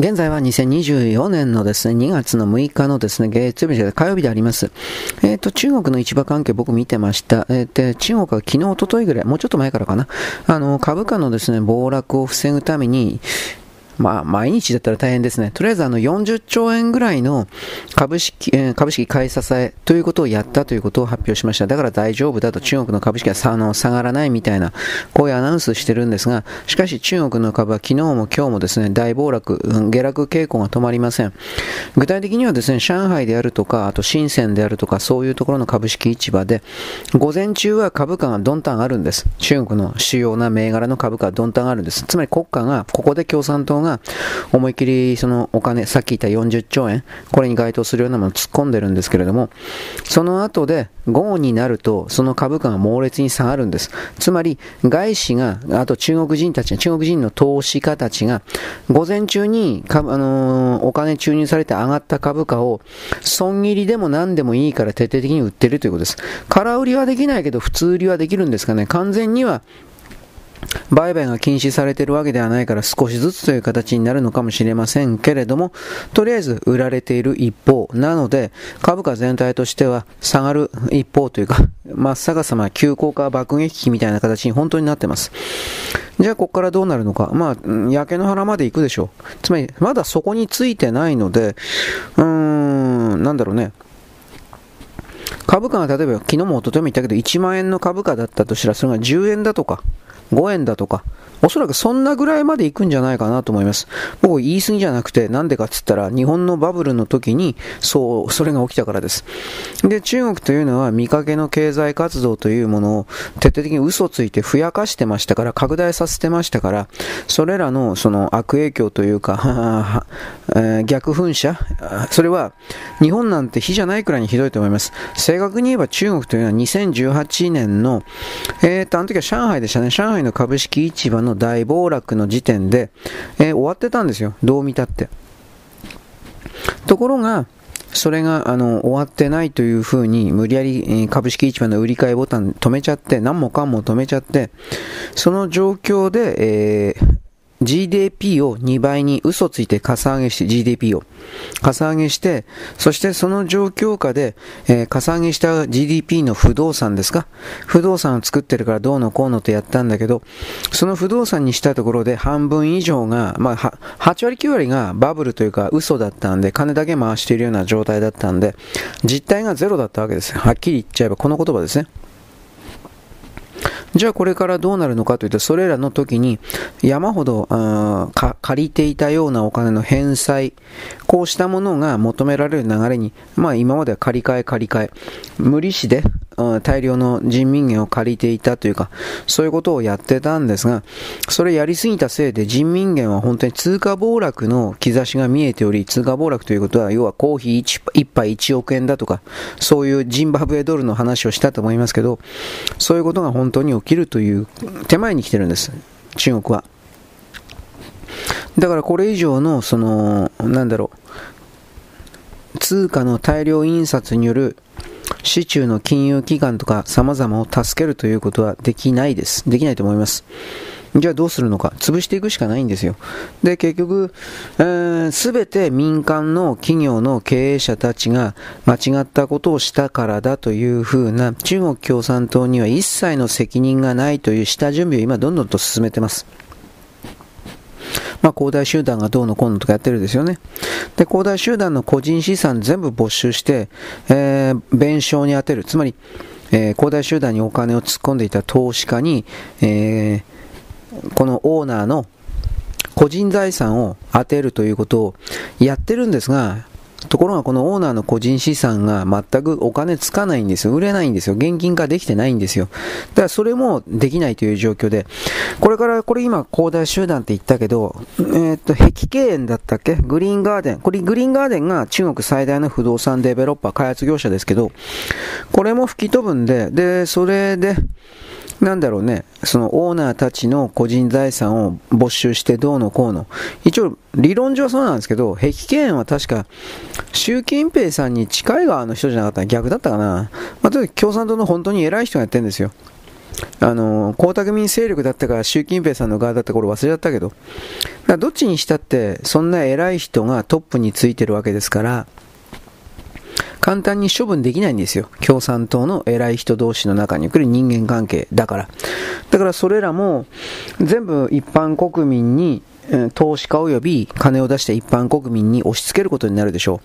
現在は2024年のですね、2月の6日のですね、月曜日で火曜日であります。えっ、ー、と、中国の市場関係僕見てました。え、ー、と、中国は昨日、一昨日ぐらい、もうちょっと前からかな。あの、株価のですね、暴落を防ぐために、まあ、毎日だったら大変ですね。とりあえずあの40兆円ぐらいの株式、え、株式買い支えということをやったということを発表しました。だから大丈夫だと中国の株式はあの下がらないみたいな、こういうアナウンスしてるんですが、しかし中国の株は昨日も今日もですね、大暴落、下落傾向が止まりません。具体的にはですね、上海であるとか、あと深センであるとか、そういうところの株式市場で、午前中は株価がどんたん上がるんです。中国の主要な銘柄の株価がどんたん上がるんです。つまり国家が、ここで共産党がが思いっきりそのお金、さっき言った40兆円、これに該当するようなものを突っ込んでるんですけれども、その後で午後になると、その株価が猛烈に下がるんです。つまり、外資が、あと中国人たち、中国人の投資家たちが、午前中にあのー、お金注入されて上がった株価を、損切りでも何でもいいから徹底的に売ってるということです。空売りはできないけど、普通売りはできるんですかね。完全には売買が禁止されているわけではないから少しずつという形になるのかもしれませんけれども、とりあえず売られている一方なので、株価全体としては下がる一方というか、真っ逆さま急降下爆撃機みたいな形に本当になってます。じゃあ、ここからどうなるのか。まあ、焼け野原まで行くでしょう。つまり、まだそこについてないので、うーん、なんだろうね。株価が例えば、昨日も一昨日も言ったけど、1万円の株価だったとしたら、それが10円だとか、5円だとか、おそらくそんなぐらいまで行くんじゃないかなと思います。僕言い過ぎじゃなくて、なんでかっつったら、日本のバブルの時に、そう、それが起きたからです。で、中国というのは見かけの経済活動というものを徹底的に嘘ついてふやかしてましたから、拡大させてましたから、それらのその悪影響というか、逆噴射、それは日本なんて比じゃないくらいにひどいと思います。正確に言えば中国というのは2018年の、えーと、あの時は上海でしたね。上海の株式市場のの大暴落の時点で、えー、終わってたんですよ。どう見たって。ところが、それがあの終わってないというふうに無理やり株式市場の売り買いボタン止めちゃって何もかんも止めちゃってその状況で、えー GDP を2倍に嘘ついてかさ上げして、GDP をかさ上げして、そしてその状況下で、えー、かさ上げした GDP の不動産ですか？不動産を作ってるからどうのこうのとやったんだけど、その不動産にしたところで半分以上が、まあ、8割9割がバブルというか嘘だったんで、金だけ回しているような状態だったんで、実態がゼロだったわけですはっきり言っちゃえばこの言葉ですね。じゃあこれからどうなるのかというと、それらの時に山ほど借りていたようなお金の返済、こうしたものが求められる流れに、まあ今までは借り換え借り換え、無利子で大量の人民元を借りていたというか、そういうことをやってたんですが、それやりすぎたせいで人民元は本当に通貨暴落の兆しが見えており、通貨暴落ということは、要はコーヒー 1, 1杯1億円だとか、そういうジンバブエドルの話をしたと思いますけど、そういうことが本当に起きるという手前に来てるんです、中国は。だからこれ以上の、その、なんだろう、通貨の大量印刷による市中の金融機関とか様々を助けるということはできないです。できないと思います。じゃあどうするのか。潰していくしかないんですよ。で、結局、す、べ、て民間の企業の経営者たちが間違ったことをしたからだというふうな中国共産党には一切の責任がないという下準備を今どんどんと進めてます。まあ、恒大集団がどうのこうのとかやってるんですよね。で、恒大集団の個人資産全部没収して、えー、弁償に充てる。つまり、えー、恒大集団にお金を突っ込んでいた投資家に、えー、このオーナーの個人財産を当てるということをやってるんですが、ところがこのオーナーの個人資産が全くお金つかないんですよ。売れないんですよ。現金化できてないんですよ。だからそれもできないという状況で、これから、これ今、恒大集団って言ったけど、えー、っと、碧桂園だったっけ？グリーンガーデン。これグリーンガーデンが中国最大の不動産デベロッパー、開発業者ですけど、これも吹き飛ぶんで、で、それで、なんだろうね、そのオーナーたちの個人財産を没収してどうのこうの。一応、理論上はそうなんですけど、碧桂園は確か、習近平さんに近い側の人じゃなかった逆だったかな。まあ、とにかく共産党の本当に偉い人がやってるんですよ。あの、江沢民勢力だったから習近平さんの側だった頃忘れちゃったけど、らどっちにしたって、そんな偉い人がトップについてるわけですから、簡単に処分できないんですよ。共産党の偉い人同士の中に来る人間関係だから。だからそれらも全部一般国民に投資家及び金を出して一般国民に押し付けることになるでしょ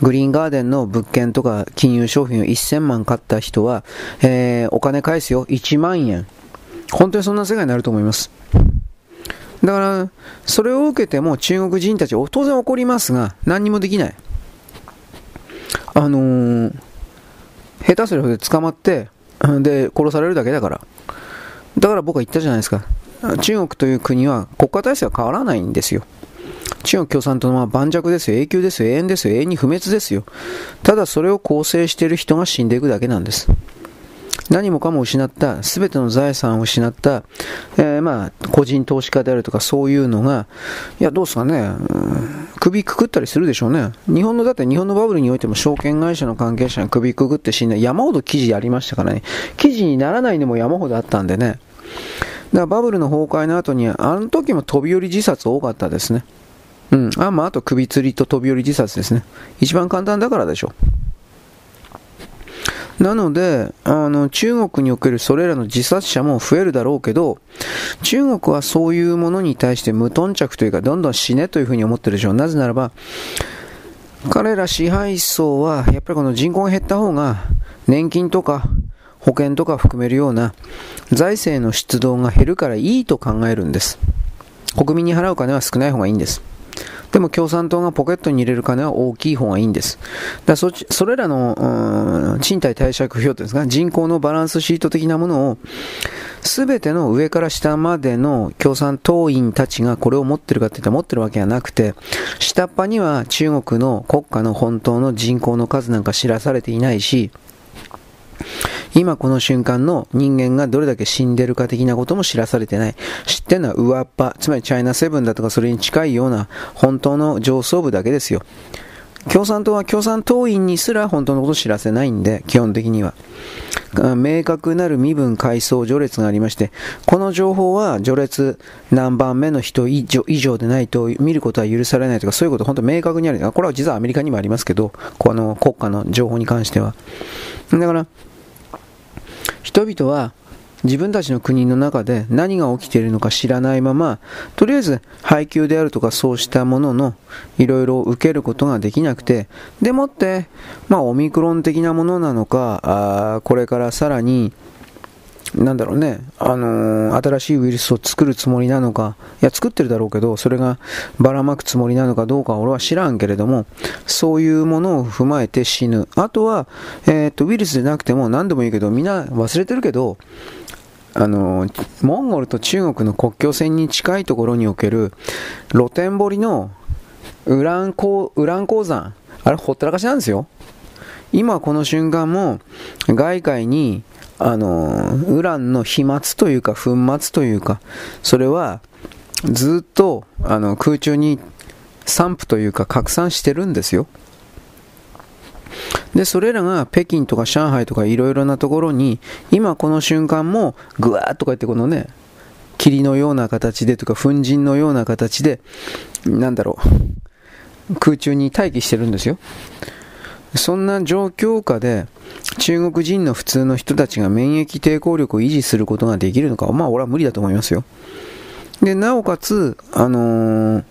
う。グリーンガーデンの物件とか金融商品を1000万買った人は、えー、お金返すよ。1万円。本当にそんな世界になると思います。だから、それを受けても中国人たち当然怒りますが、何にもできない。あのー、下手するほど捕まって、で、殺されるだけだから。だから僕は言ったじゃないですか。中国という国は国家体制は変わらないんですよ。中国共産党は盤石ですよ、永久ですよ、永遠ですよ、永遠に不滅ですよ。ただそれを構成している人が死んでいくだけなんです。何もかも失った、すべての財産を失った、えー、まあ、個人投資家であるとかそういうのが、いや、どうですかね、うん、首くくったりするでしょうね。日本の、だって日本のバブルにおいても証券会社の関係者が首くくって死んだ山ほど記事ありましたからね。記事にならないのも山ほどあったんでね。だからバブルの崩壊の後に、あの時も飛び降り自殺多かったですね。うん。あ、まあ、あと首吊りと飛び降り自殺ですね。一番簡単だからでしょう。なので、あの、中国におけるそれらの自殺者も増えるだろうけど、中国はそういうものに対して無頓着というか、どんどん死ねというふうに思ってるでしょう。なぜならば、彼ら支配層は、やっぱりこの人口が減った方が、年金とか、保険とか含めるような財政の出動が減るからいいと考えるんです。国民に払う金は少ない方がいいんです。でも共産党がポケットに入れる金は大きい方がいいんです。だそそれらの、賃貸貸借費ですか、人口のバランスシート的なものを、すべての上から下までの共産党員たちがこれを持ってるかって言ったら持ってるわけはなくて、下っ端には中国の国家の本当の人口の数なんか知らされていないし、今この瞬間の人間がどれだけ死んでるか的なことも知らされてない。知ってるのは上っ端、つまりチャイナセブンだとかそれに近いような本当の上層部だけですよ。共産党は共産党員にすら本当のことを知らせないんで、基本的には。明確なる身分階層序列がありまして、この情報は序列何番目の人以上以上でないと見ることは許されないとか、そういうこと本当明確にある。これは実はアメリカにもありますけど、この国家の情報に関しては。だから、人々は自分たちの国の中で何が起きているのか知らないまま、とりあえず配給であるとかそうしたもののいろいろ受けることができなくて、でもって、まあオミクロン的なものなのか、あこれからさらになんだろうね、あのー、新しいウイルスを作るつもりなのか、いや、作ってるだろうけど、それがばらまくつもりなのかどうか俺は知らんけれども、そういうものを踏まえて死ぬ。あとは、えー、っと、ウイルスでなくても何でもいいけど、みんな忘れてるけど、あのー、モンゴルと中国の国境線に近いところにおける露天掘りのウラン鉱ウラン鉱山、あれほったらかしなんですよ。今この瞬間も外界にあの、ウランの飛沫というか粉末というか、それはずっとあの空中に散布というか拡散してるんですよ。で、それらが北京とか上海とかいろいろなところに、今この瞬間もぐわーっとか言ってこのね、霧のような形でとか粉塵のような形で、なんだろう、空中に待機してるんですよ。そんな状況下で、中国人の普通の人たちが免疫抵抗力を維持することができるのか、まあ俺は無理だと思いますよ。で、なおかつ、あのー、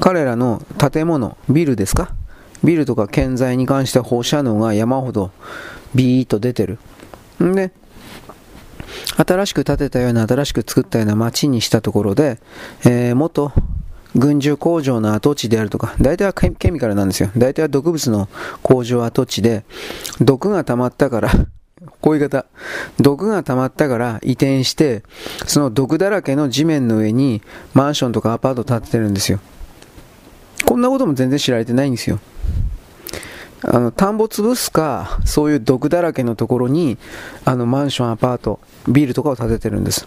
彼らの建物、ビルですか？ビルとか建材に関しては放射能が山ほどビーッと出てる。んで、新しく建てたような、新しく作ったような街にしたところで、えー、元軍需工場の跡地であるとか、大体はケミカルなんですよ。大体は毒物の工場跡地で、毒が溜まったから、こういう方、毒が溜まったから移転して、その毒だらけの地面の上にマンションとかアパート建ててるんですよ。こんなことも全然知られてないんですよ。あの、田んぼ潰すか、そういう毒だらけのところに、あの、マンション、アパート、ビールとかを建ててるんです。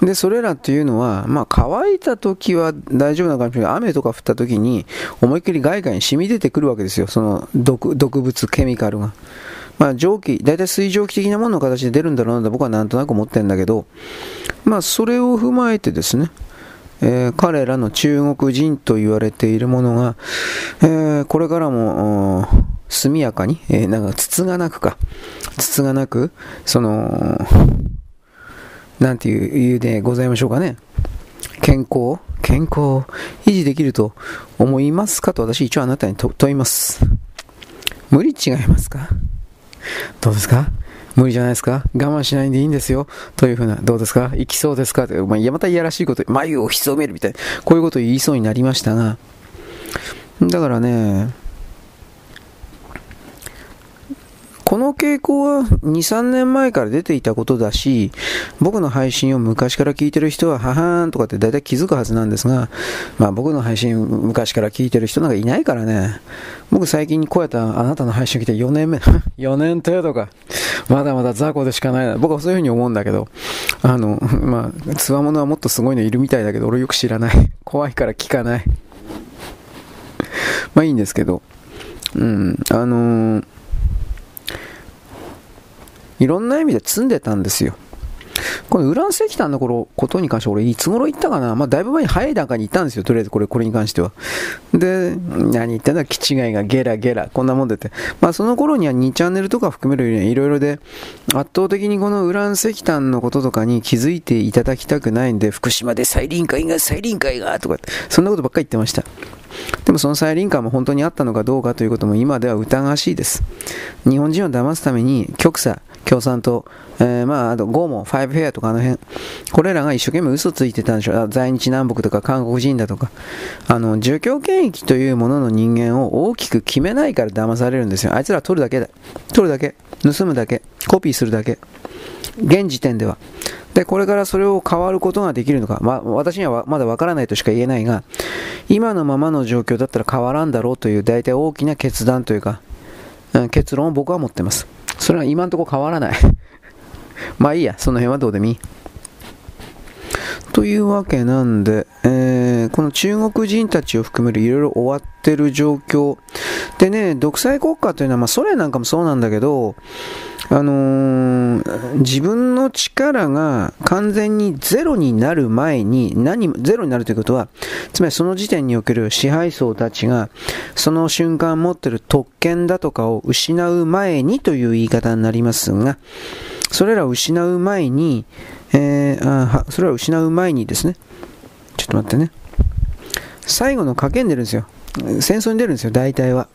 で、それらっていうのは、まあ、乾いた時は大丈夫なのかもしれない雨とか降った時に、思いっきり外界に染み出てくるわけですよ。その毒、毒物、ケミカルが。まあ、蒸気、大体水蒸気的なものの形で出るんだろうなと僕はなんとなく思ってるんだけど、まあ、それを踏まえてですね、えー、彼らの中国人と言われているものが、えー、これからも、速やかに、えー、なんか、筒がなくか、筒がなく、その、なんていう理由でございましょうかね。健康？健康？を維持できると思いますかと私一応あなたに問います。無理違いますか？どうですか？無理じゃないですか？我慢しないんでいいんですよ。というふうな、どうですか？行きそうですか？って、まあ、またいやらしいこと、眉を潜めるみたいな、こういうことを言いそうになりましたが、だからね、この傾向は2、3年前から出ていたことだし、僕の配信を昔から聞いてる人は、ははーんとかって大体気づくはずなんですが、まあ僕の配信昔から聞いてる人なんかいないからね、僕最近こうやったあなたの配信来て4年目、4年程度か、まだまだ雑魚でしかないな。僕はそういうふうに思うんだけど、あの、まあ、つわものはもっとすごいのいるみたいだけど、俺よく知らない。怖いから聞かない。まあいいんですけど、うん、あのーいろんな意味で積んでたんですよ。このウラン石炭の頃ことに関して俺いつ頃言ったかな？まあだいぶ前に早い段階に言ったんですよ。とりあえずこれ、これに関しては。で、何言ってんだ？気違いがゲラゲラ、こんなもんでて。まあその頃には2チャンネルとか含めるようにいろいろで、圧倒的にこのウラン石炭のこととかに気づいていただきたくないんで、福島で再臨会が、再臨会が、とか、そんなことばっかり言ってました。でもその再臨感も本当にあったのかどうかということも今では疑わしいです。日本人を騙すために極左、共産党、えー、まあ、あとゴーモ、ファイブフェアとかあの辺、これらが一生懸命嘘ついてたんでしょう。在日南北とか韓国人だとか。あの、儒教権益というものの人間を大きく決めないから騙されるんですよ。あいつら取るだけだ。取るだけ。盗むだけ。コピーするだけ。現時点では。で、これからそれを変わることができるのか。まあ、私にはまだわからないとしか言えないが、今のままの状況だったら変わらんだろうという大体大きな決断というか、結論を僕は持ってます。それは今んとこ変わらない まあいいや、その辺はどうでもいい。というわけなんで、えー、この中国人たちを含めるいろいろ終わってる状況。でね、独裁国家というのは、まあソ連なんかもそうなんだけど、あのー、自分の力が完全にゼロになる前に、何、ゼロになるということは、つまりその時点における支配層たちが、その瞬間持ってる特権だとかを失う前にという言い方になりますが、それらを失う前に、えー、あそれらを失う前にですね、ちょっと待ってね、最後の賭けに出るんですよ。戦争に出るんですよ、大体は。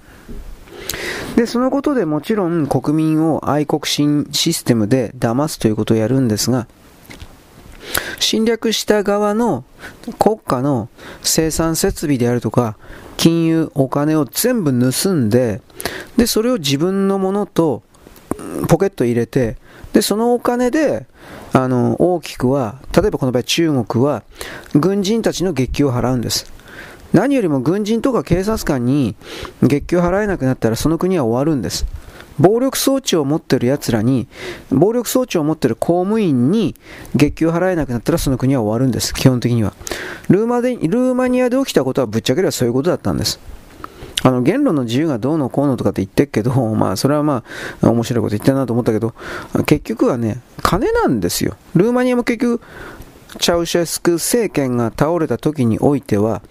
で、そのことでもちろん国民を愛国心システムで騙すということをやるんですが、侵略した側の国家の生産設備であるとか、金融、お金を全部盗んで、で、それを自分のものとポケット入れて、で、そのお金で、あの、大きくは、例えばこの場合中国は、軍人たちの月給を払うんです。何よりも軍人とか警察官に月給払えなくなったらその国は終わるんです。暴力装置を持ってる奴らに、暴力装置を持ってる公務員に月給払えなくなったらその国は終わるんです、基本的には。ルーマでルーマニアで起きたことはぶっちゃければそういうことだったんです。あの、言論の自由がどうのこうのとかって言ってるけど、まあ、それはまあ、面白いこと言ってるなと思ったけど、結局はね、金なんですよ。ルーマニアも結局、チャウシェスク政権が倒れた時においては、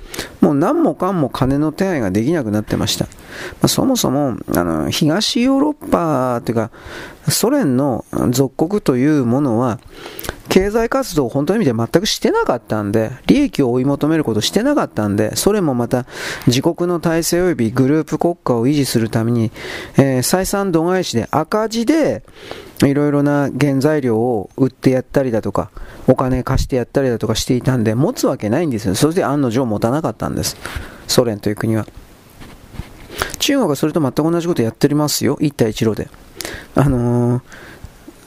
もう何もかんも金の手配ができなくなってました。まあ、そもそも、あの、東ヨーロッパというか、ソ連の属国というものは、経済活動を本当の意味で全くしてなかったんで、利益を追い求めることしてなかったんで、それもまた自国の体制及びグループ国家を維持するために、えー、採算度外視で赤字で、いろいろな原材料を売ってやったりだとか、お金貸してやったりだとかしていたんで、持つわけないんですよ。そして案の定持たなかったんです。ソ連という国は。中国はそれと全く同じことやっておりますよ。一帯一路で。あのー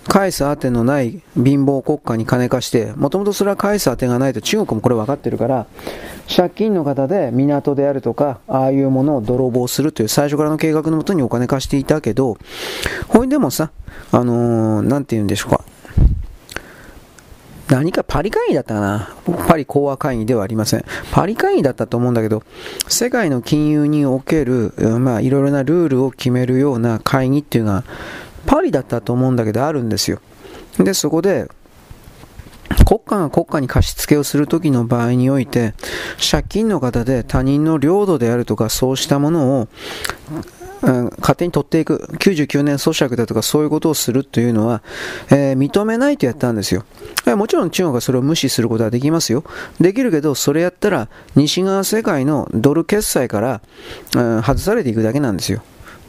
返す当てのない貧乏国家に金貸して、もともとそれは返す当てがないと中国もこれ分かってるから、借金の方で港であるとか、ああいうものを泥棒するという最初からの計画のもとにお金貸していたけど、ほいでもさ、あのー、なんて言うんでしょうか。何かパリ会議だったかなパリ講和会議ではありません。パリ会議だったと思うんだけど、世界の金融における、まあ、いろいろなルールを決めるような会議っていうのが、パリだったと思うんだけどあるんですよ。で、そこで、国家が国家に貸し付けをするときの場合において、借金の方で他人の領土であるとかそうしたものを、うん、勝手に取っていく、99年咀嚼だとかそういうことをするというのは、えー、認めないとやったんですよ。もちろん中国はそれを無視することはできますよ。できるけど、それやったら西側世界のドル決済から、うん、外されていくだけなんですよ。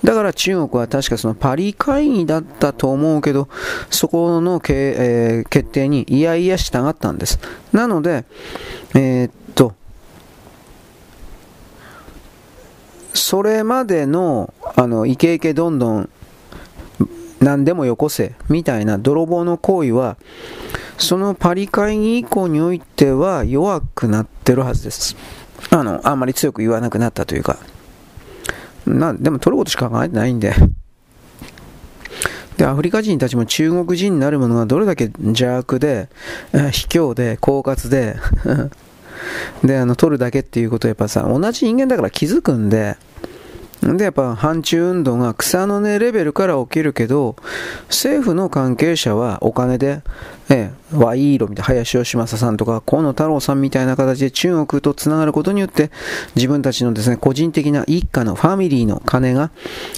だから中国は確かそのパリ会議だったと思うけど、そこの、えー、決定にいやいや従ったんです。なので、えー、っと、それまでの、あの、イケイケどんどん、何でもよこせ、みたいな泥棒の行為は、そのパリ会議以降においては弱くなってるはずです。あの、あんまり強く言わなくなったというか。な、でも取ることしか考えてないんで。で、アフリカ人たちも中国人になるものがどれだけ邪悪で、卑怯で、狡猾で で、あの、取るだけっていうことはやっぱさ、同じ人間だから気づくんで、で、やっぱ反中運動が草の根レベルから起きるけど、政府の関係者はお金で、ええ、ワイーロみたいな林芳正さんとか河野太郎さんみたいな形で中国とつながることによって自分たちのですね、個人的な一家のファミリーの金が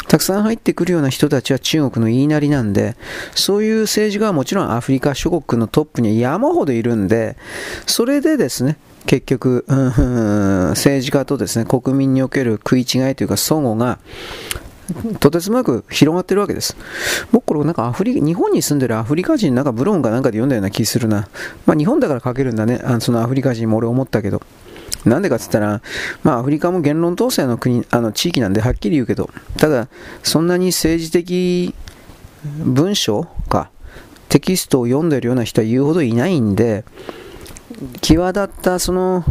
たくさん入ってくるような人たちは中国の言いなりなんで、そういう政治家はもちろんアフリカ諸国のトップに山ほどいるんで、それでですね、結局、政治家とですね、国民における食い違いというか、相互が、とてつもなく広がってるわけです。僕これなんかアフリ日本に住んでるアフリカ人なんかブログかなんかで読んだような気するな。まあ日本だから書けるんだね。あのそのアフリカ人も俺思ったけど。なんでかっつったら、まあアフリカも言論統制の国、あの地域なんではっきり言うけど、ただそんなに政治的文章か、テキストを読んでるような人は言うほどいないんで、際立ったその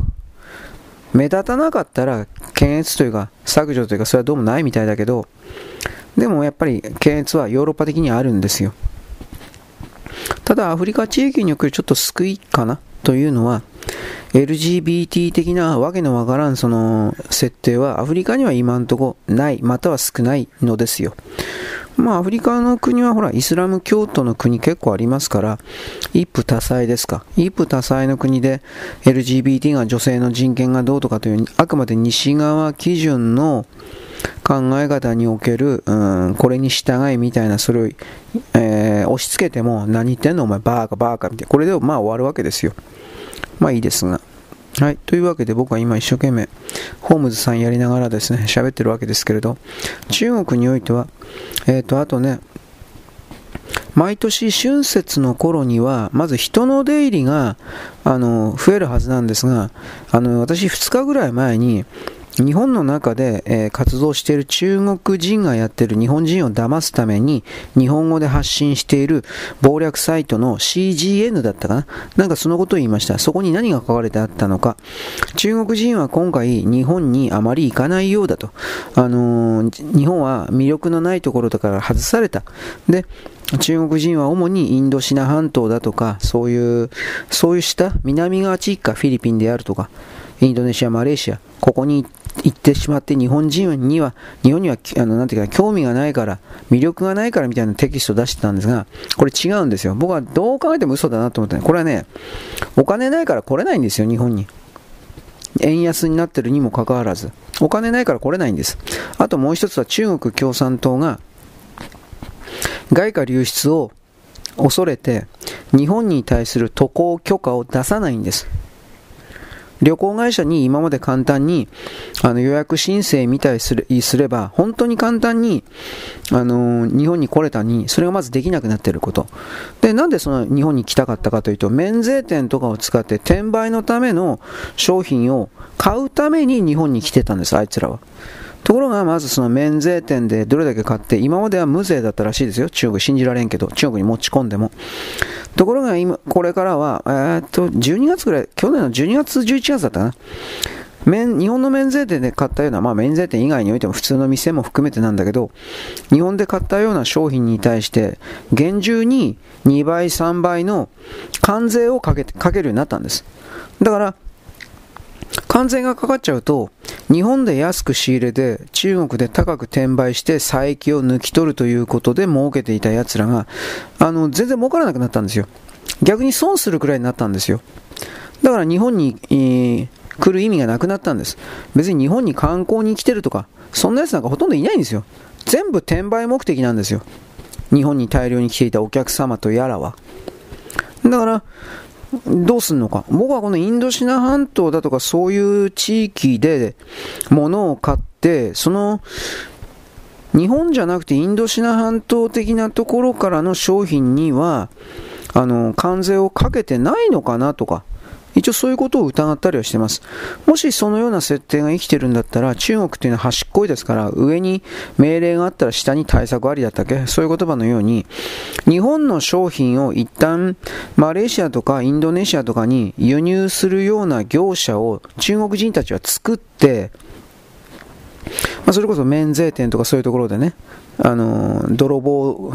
目立たなかったら検閲というか削除というかそれはどうもないみたいだけどでもやっぱり検閲はヨーロッパ的にあるんですよ。ただアフリカ地域におけるちょっと救いかなというのは LGBT 的なわけのわからんその設定はアフリカには今んとこないまたは少ないのですよ。まあ、アフリカの国はほら、イスラム教徒の国結構ありますから、一夫多妻ですか。一夫多妻の国で LGBT が女性の人権がどうとかという、あくまで西側基準の考え方における、うん、これに従いみたいな、それを、えー、押し付けても、何言ってんの？お前バーカバーカみたいな。これでまあ終わるわけですよ。まあいいですが。はい。というわけで僕は今一生懸命、ホームズさんやりながらですね、喋ってるわけですけれど、中国においては、えっ、ー、と、あとね、毎年春節の頃には、まず人の出入りが、あの、増えるはずなんですが、あの、私2日ぐらい前に、日本の中で、え、活動している中国人がやっている日本人を騙すために日本語で発信している謀略サイトの CGN だったかな？なんかそのことを言いました。そこに何が書かれてあったのか。中国人は今回日本にあまり行かないようだと。あのー、日本は魅力のないところだから外された。で、中国人は主にインドシナ半島だとか、そういう、そういう下、南側地域かフィリピンであるとか、インドネシア、マレーシア、ここに行っ行ってしまって日本人には、日本には、あの、なんていうか、興味がないから、魅力がないからみたいなテキストを出してたんですが、これ違うんですよ。僕はどう考えても嘘だなと思って、ね、これはね、お金ないから来れないんですよ、日本に。円安になってるにもかかわらず。お金ないから来れないんです。あともう一つは中国共産党が、外貨流出を恐れて、日本に対する渡航許可を出さないんです。旅行会社に今まで簡単にあの予約申請みたいすれば、本当に簡単に、あの日本に来れたに、それがまずできなくなっていること。で、なんでその日本に来たかったかというと、免税店とかを使って転売のための商品を買うために日本に来てたんです、あいつらは。ところが、まずその免税店でどれだけ買って、今までは無税だったらしいですよ。中国信じられんけど、中国に持ち込んでも。ところが今、これからは、えー、っと、12月ぐらい、去年の12月、11月だったかな。免日本の免税店で買ったような、まあ、免税店以外においても普通の店も含めてなんだけど、日本で買ったような商品に対して、厳重に2倍、3倍の関税をかけてかけるようになったんです。だから、関税がかかっちゃうと、日本で安く仕入れて中国で高く転売して差益を抜き取るということで儲けていた奴らが、あの、全然儲からなくなったんですよ。逆に損するくらいになったんですよ。だから日本に、えー、来る意味がなくなったんです。別に日本に観光に来てるとか、そんなやつなんかほとんどいないんですよ。全部転売目的なんですよ。日本に大量に来ていたお客様とやらは。だから、どうすんのか？僕はこのインドシナ半島だとかそういう地域で物を買って、その日本じゃなくてインドシナ半島的なところからの商品には、あの、関税をかけてないのかなとか、一応そういうことを疑ったりはしてます。もしそのような設定が生きてるんだったら、中国っていうのは端っこいですから、上に命令があったら下に対策ありだったっけ？そういう言葉のように、日本の商品を一旦マレーシアとかインドネシアとかに輸入するような業者を中国人たちは作って、まあ、それこそ免税店とかそういうところでね、あの泥棒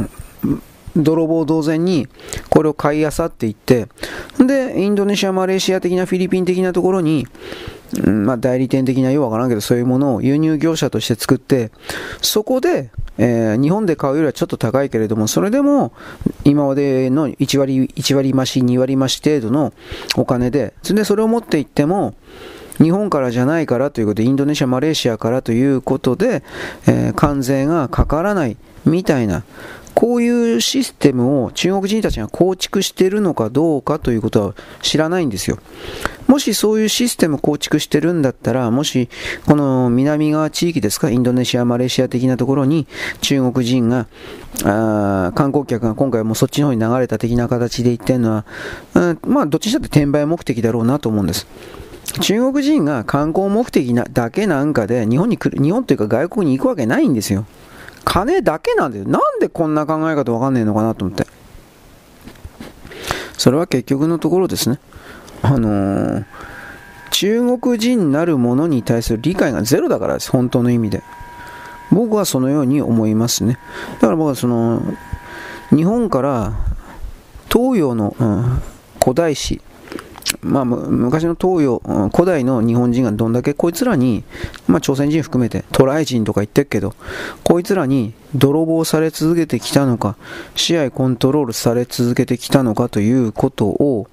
泥棒同然にこれを買い漁っていって、で、インドネシア、マレーシア的なフィリピン的なところに、うん、まあ、代理店的なようわからんけど、そういうものを輸入業者として作って、そこで、えー、日本で買うよりはちょっと高いけれども、それでも、今までの1割、1割増し、2割増し程度のお金で、それでそれを持っていっても、日本からじゃないからということで、インドネシア、マレーシアからということで、えー、関税がかからないみたいな、こういうシステムを中国人たちが構築しているのかどうかということは知らないんですよ。もしそういうシステム構築してるんだったら、もしこの南側地域ですか、インドネシア、マレーシア的なところに中国人が、あ観光客が今回もそっちの方に流れた的な形で言ってるのは、うん、まあどっちにしたって転売目的だろうなと思うんです。中国人が観光目的なだけなんかで日本に来る、日本というか外国に行くわけないんですよ。金だけなんだよ。なんでこんな考え方わかんねえのかなと思って。それは結局のところですね。あのー、中国人なるものに対する理解がゼロだからです。本当の意味で。僕はそのように思いますね。だから僕はその、日本から東洋の、うん、古代史、まあ、昔の東洋、古代の日本人がどんだけこいつらに、まあ、朝鮮人含めて、渡来人とか言ってるけど、こいつらに泥棒され続けてきたのか、試合コントロールされ続けてきたのかということを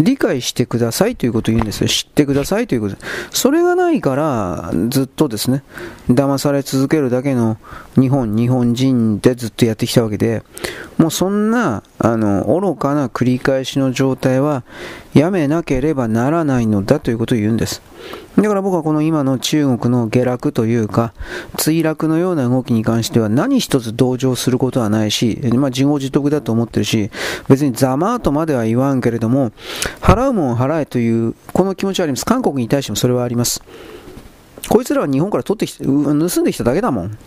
理解してくださいということを言うんですよ。知ってくださいということ。それがないから、ずっとですね、騙され続けるだけの日本、日本人でずっとやってきたわけで、もうそんな、あの、愚かな繰り返しの状態はやめなければならないのだということを言うんです。だから僕はこの今の中国の下落というか、墜落のような動きに関しては何一つ同情することはないし、まあ自業自得だと思ってるし、別にざまーとまでは言わんけれども、払うもん払えという、この気持ちはあります。韓国に対してもそれはあります。こいつらは日本から取ってきて、盗んできただけだもん。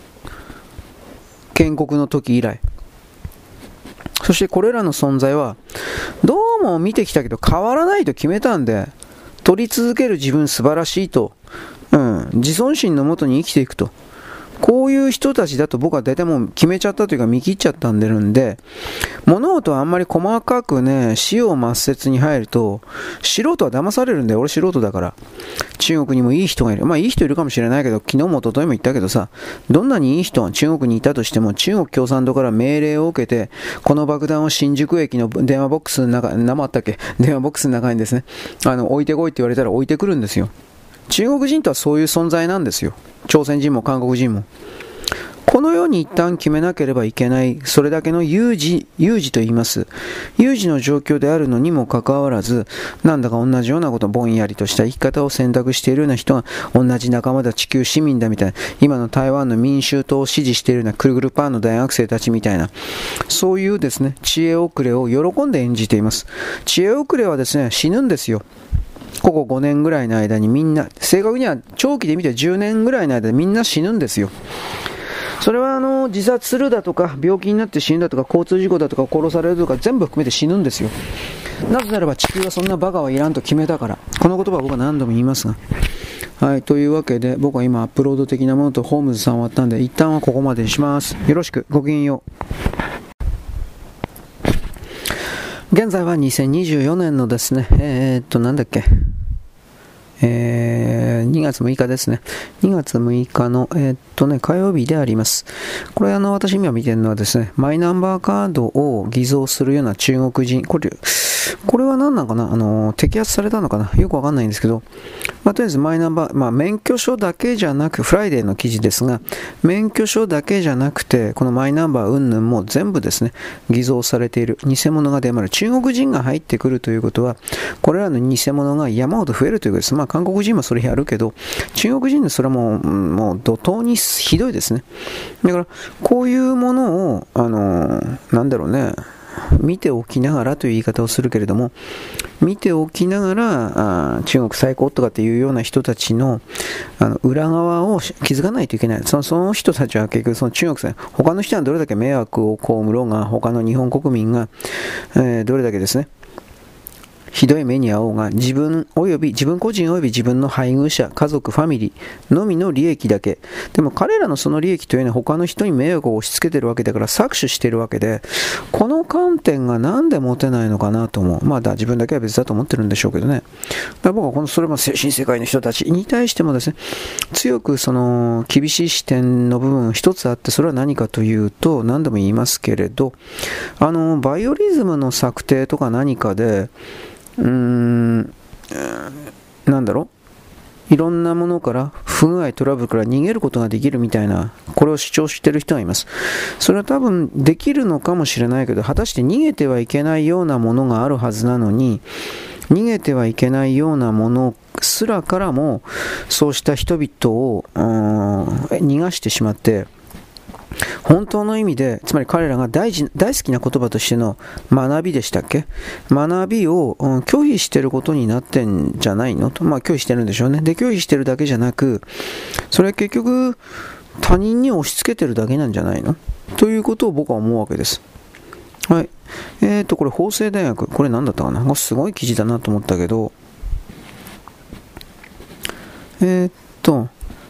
建国の時以来。そしてこれらの存在は、どうも見てきたけど変わらないと決めたんで、取り続ける自分素晴らしいと、うん、自尊心のもとに生きていくと。こういう人たちだと僕は大体もう決めちゃったというか見切っちゃったんでるんで、物事はあんまり細かくね、死を抹殺に入ると、素人は騙されるんだよ。俺素人だから。中国にもいい人がいる。まあいい人いるかもしれないけど、昨日も一昨日も言ったけどさ、どんなにいい人が中国にいたとしても、中国共産党から命令を受けて、この爆弾を新宿駅の電話ボックスの中、生あったっけ？電話ボックスの中にですね、あの、置いてこいって言われたら置いてくるんですよ。中国人とはそういう存在なんですよ。朝鮮人も韓国人も。このように一旦決めなければいけない、それだけの有事、有事と言います。有事の状況であるのにもかかわらず、なんだか同じようなこと、ぼんやりとした生き方を選択しているような人が、同じ仲間だ、地球市民だみたいな、今の台湾の民衆党を支持しているようなくるぐるパンの大学生たちみたいな、そういうですね、知恵遅れを喜んで演じています。知恵遅れはですね、死ぬんですよ。ここ5年ぐらいの間にみんな、正確には長期で見て10年ぐらいの間でみんな死ぬんですよ。それはあの自殺するだとか病気になって死ぬだとか交通事故だとか殺されるとか全部含めて死ぬんですよ。なぜならば地球はそんなバカはいらんと決めたから。この言葉は僕は何度も言いますが。はい、というわけで僕は今アップロード的なものとホームズさん終わったんで一旦はここまでにします。よろしく、ごきげんよう。現在は2024年のですね、えー、っと、なんだっけ、えー、2月6日ですね。2月6日の、えー、っとね、火曜日であります。これあの、私今見てるのはですね、マイナンバーカードを偽造するような中国人、これ、これは何なのかな？あの、摘発されたのかな？よくわかんないんですけど、まあ、とりあえずマイナンバー、まあ、免許証だけじゃなく、フライデーの記事ですが、免許証だけじゃなくて、このマイナンバー云々も全部ですね、偽造されている、偽物が出回る、中国人が入ってくるということは、これらの偽物が山ほど増えるということです。まあ、韓国人もそれやるけど、中国人でそれはもう、もう怒涛にひどいですね。だから、こういうものを、あの、なんだろうね、見ておきながらという言い方をするけれども、見ておきながら、あ中国最高とかっていうような人たちのあの裏側を気づかないといけない。そのその人たちは結局その中国さん、他の人はどれだけ迷惑を被ろうが、他の日本国民が、えー、どれだけですね、ひどい目に遭おうが、自分及び、自分個人及び自分の配偶者、家族、ファミリーのみの利益だけ。でも彼らのその利益というのは他の人に迷惑を押し付けてるわけだから搾取してるわけで、この観点がなんで持てないのかなと思う。まあだ、自分だけは別だと思ってるんでしょうけどね。だ僕はこの、それも精神世界の人たちに対してもですね、強くその、厳しい視点の部分一つあって、それは何かというと、何度も言いますけれど、あの、バイオリズムの策定とか何かで、うーん、なんだろう？いろんなものから不具合、トラブルから逃げることができるみたいな、これを主張している人がいます。それは多分できるのかもしれないけど、果たして逃げてはいけないようなものがあるはずなのに、逃げてはいけないようなものすらからも、そうした人々を逃がしてしまって、本当の意味で、つまり彼らが大事大好きな言葉としての学びでしたっけ？学びを、うん、拒否してることになってんじゃないの？と。まあ拒否してるんでしょうね。で、拒否してるだけじゃなく、それは結局他人に押し付けてるだけなんじゃないの？ということを僕は思うわけです。はい。えーと、これ法政大学。これ何だったかな？すごい記事だなと思ったけど、えー、っと、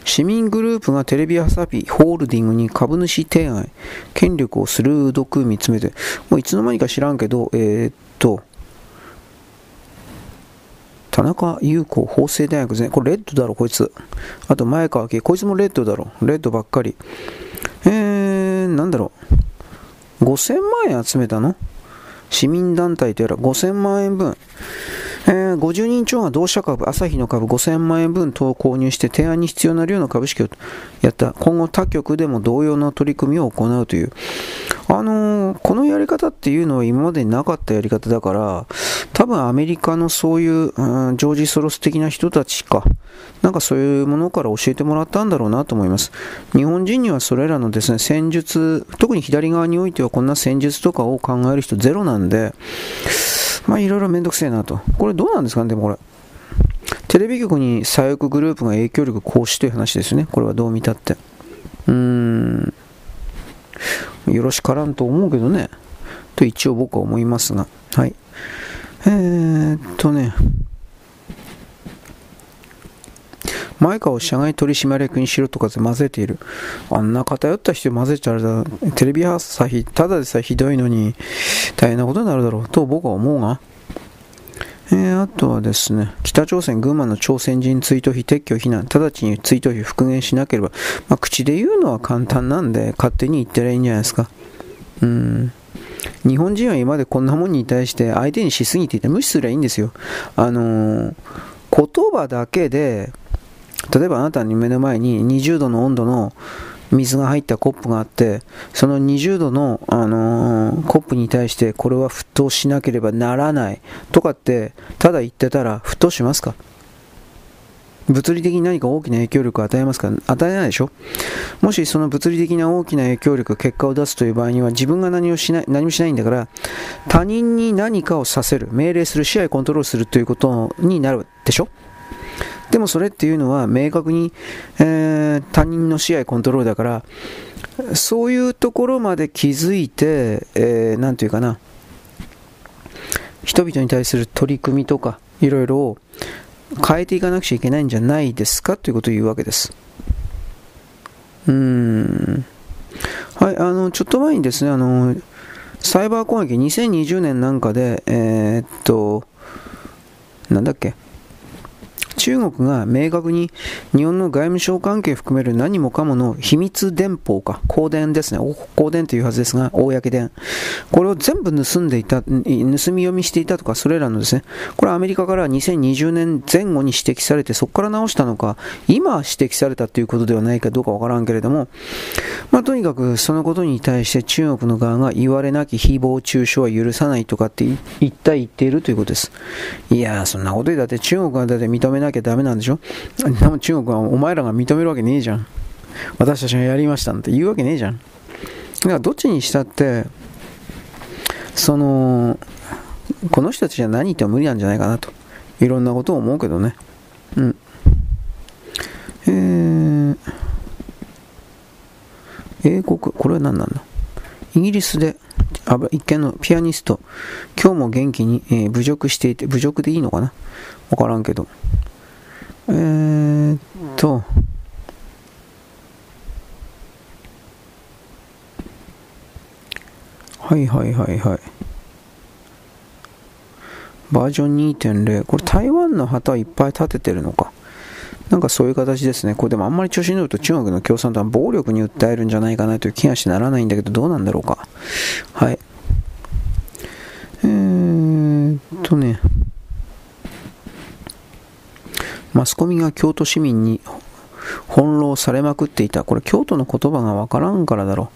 市民グループがテレビ朝日ホールディングに株主提案、権力を鋭く見つめて、もういつの間にか知らんけど、えー、っと、田中優子法政大学ですね。これレッドだろ、こいつ。あと前川明、こいつもレッドだろ。レッドばっかり。えー、なんだろう。5000万円集めたの？市民団体とやら5000万円分。えー、50人超が同社株、朝日の株5000万円分等を購入して提案に必要な量の株式をやった。今後他局でも同様の取り組みを行うという。あのー、このやり方っていうのは今までになかったやり方だから、多分アメリカのそういう、うん、ジョージ・ソロス的な人たちか、なんかそういうものから教えてもらったんだろうなと思います。日本人にはそれらのですね、戦術、特に左側においてはこんな戦術とかを考える人ゼロなんで、まあいろいろめんどくせえなと。これどうなんですかね、でもこれ。テレビ局に左翼グループが影響力行使という話ですね。これはどう見たって。うーん。よろしからんと思うけどね。と一応僕は思いますが。はい。えー、っとね。前川を社外取締役にしろとかで混ぜている。あんな偏った人混ぜちゃうだ、テレビ朝日、ただでさえひどいのに大変なことになるだろうと僕は思うが。えー、あとはですね、北朝鮮、群馬の朝鮮人追悼費撤去非難、直ちに追悼費復元しなければ、まあ、口で言うのは簡単なんで、勝手に言ってりゃいいんじゃないですか。うん。日本人は今までこんなもんに対して相手にしすぎていて無視すりゃいいんですよ。あのー、言葉だけで、例えばあなたに目の前に20度の温度の水が入ったコップがあって、その20度の、あのー、コップに対してこれは沸騰しなければならないとかって、ただ言ってたら沸騰しますか？物理的に何か大きな影響力を与えますか？与えないでしょ？もしその物理的な大きな影響力、結果を出すという場合には自分が何をしない、何もしないんだから、他人に何かをさせる、命令する、支配コントロールするということになるでしょ？でもそれっていうのは明確に、えー、他人の支配コントロールだから、そういうところまで気づいて、えー、て言うかな、人々に対する取り組みとか、いろいろを変えていかなくちゃいけないんじゃないですかということを言うわけです。うーん。はい、あの、ちょっと前にですね、あの、サイバー攻撃2020年なんかで、えー、っと、なんだっけ中国が明確に日本の外務省関係含める何もかもの秘密電報か、公電ですね、公電というはずですが、公電。これを全部盗んでいた、盗み読みしていたとか、それらのですね、これはアメリカから2020年前後に指摘されて、そこから直したのか、今指摘されたということではないかどうかわからんけれども、まあ、とにかくそのことに対して中国の側が言われなき誹謗中傷は許さないとかって言った言っているということです。いやそんなこと言だって中国がだって認めなきゃダメなんでしょ？でも中国はお前らが認めるわけねえじゃん。私たちがやりましたって言うわけねえじゃん。だからどっちにしたって、その、この人たちじゃ何言っても無理なんじゃないかなと。いろんなことを思うけどね。うん。えー、英国、これは何なんだ？イギリスで、一見のピアニスト、今日も元気に、えー、侮辱していて、侮辱でいいのかな？わからんけど。えー、っと、はいはいはいはい。バージョン2.0。これ台湾の旗いっぱい立ててるのか。なんかそういう形ですね。これでもあんまり調子に乗ると中国の共産党は暴力に訴えるんじゃないかなという気がしならないんだけど、どうなんだろうか。はい。えーっとね。マスコミが京都市民に翻弄されまくっていた。これ京都の言葉がわからんからだろ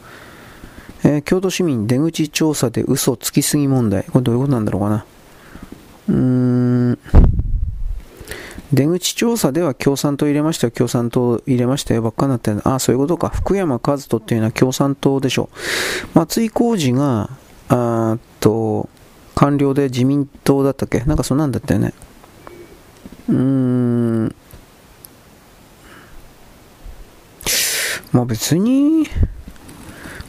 う。えー、京都市民出口調査で嘘つきすぎ問題。これどういうことなんだろうかな。うーん。出口調査では共産党入れましたよ、共産党入れましたよ、ばっかになってるああ、そういうことか。福山和人っていうのは共産党でしょう。松井浩二が、あと、官僚で自民党だったっけ？なんかそんなんだったよね。うん。まあ別に、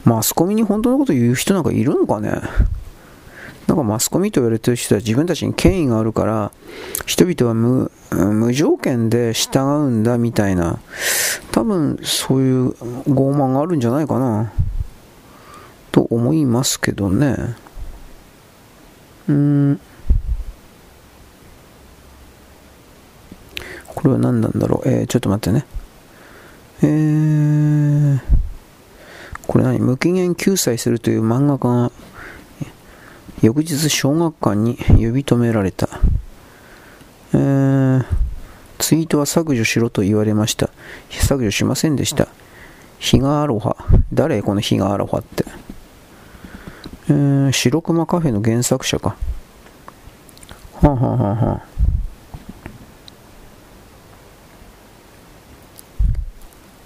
マスコミに本当のこと言う人なんかいるのかね。なんかマスコミと言われてる人は自分たちに権威があるから人々は無無条件で従うんだみたいな多分そういう傲慢があるんじゃないかな。と思いますけどね。うん。これは何なんだろう？えー、ちょっと待ってねえーこれ何？無期限救済するという漫画家が翌日小学館に呼び止められた。えー、ツイートは削除しろと言われました。削除しませんでした。ヒガアロハ。誰このヒガアロハって？えー、白熊カフェの原作者か。はあ、はあははあ、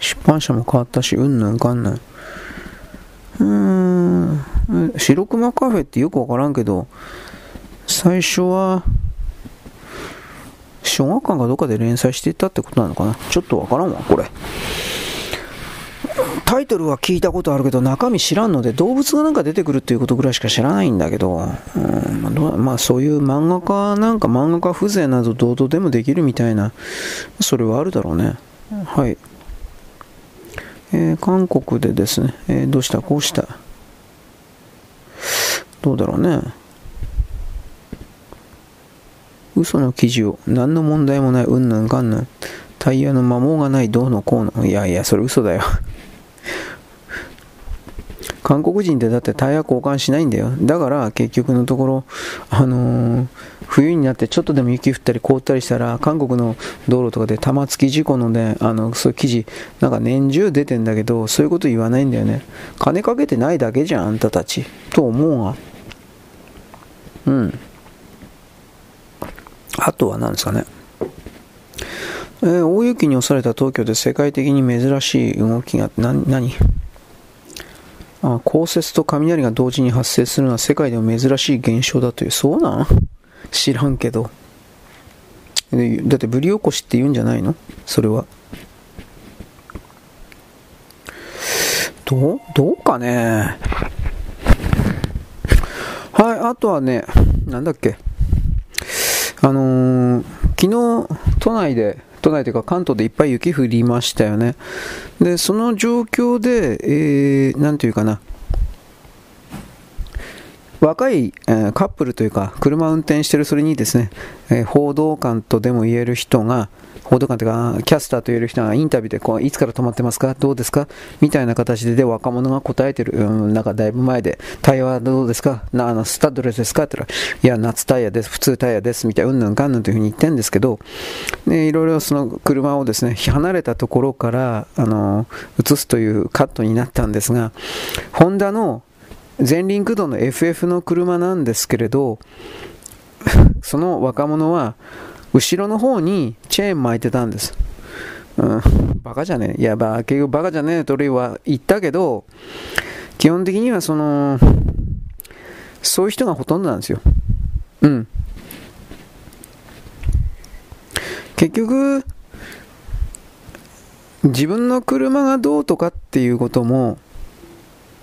出版社も変わったし、うんぬんかんぬん。うーん、白熊カフェってよくわからんけど、最初は、小学館かどっかで連載していたってことなのかな？ちょっとわからんわ、これ。タイトルは聞いたことあるけど中身知らんので動物がなんか出てくるっていうことぐらいしか知らないんだけど、うん。まあ、そういう漫画家なんか漫画家風情などどうでもできるみたいなそれはあるだろうね。はい。えー、韓国でですね、えー、どうした？こうした？どうだろうね。嘘の記事を。何の問題もない。うんぬんかんぬん。タイヤの摩耗がない。どうのこうの。いやいやそれ嘘だよ。韓国人ってだってタイヤ交換しないんだよ。だから結局のところ、あのー、冬になってちょっとでも雪降ったり凍ったりしたら、韓国の道路とかで玉突き事故のね、あの、そういう記事、なんか年中出てんだけど、そういうこと言わないんだよね。金かけてないだけじゃん、あんたたち。と思うが。うん。あとは何ですかね。えー、大雪に押された東京で世界的に珍しい動きが、な、何？降雪と雷が同時に発生するのは世界でも珍しい現象だという。そうなん？知らんけど。だってブリ起こしって言うんじゃないの？それは。どうどうかね？はい、あとはね、なんだっけ？あのー、昨日都内で都内というか関東でいっぱい雪降りましたよね。で、その状況で、えー、なんていうかな、若い、えー、カップルというか、車を運転してるそれにですね、えー、報道官とでも言える人が、報道官というか、キャスターと言える人がインタビューでこう、いつから止まってますか？どうですか？みたいな形でで若者が答えてる、うん、なんかだいぶ前で、タイヤはどうですか？なあのスタッドレスですか？って言ったら、いや、夏タイヤです、普通タイヤです、みたいな、うんぬんかんぬんというふうに言ってるんですけど、ね、いろいろその車をですね、離れたところから、あの、映すというカットになったんですが、ホンダの前輪駆動の FF の車なんですけれど、その若者は、後ろの方にチェーン巻いてたんです。うん、バカじゃねえ。いや、ば、結局バカじゃねえと俺は言ったけど、基本的にはその、そういう人がほとんどなんですよ。うん。結局、自分の車がどうとかっていうことも、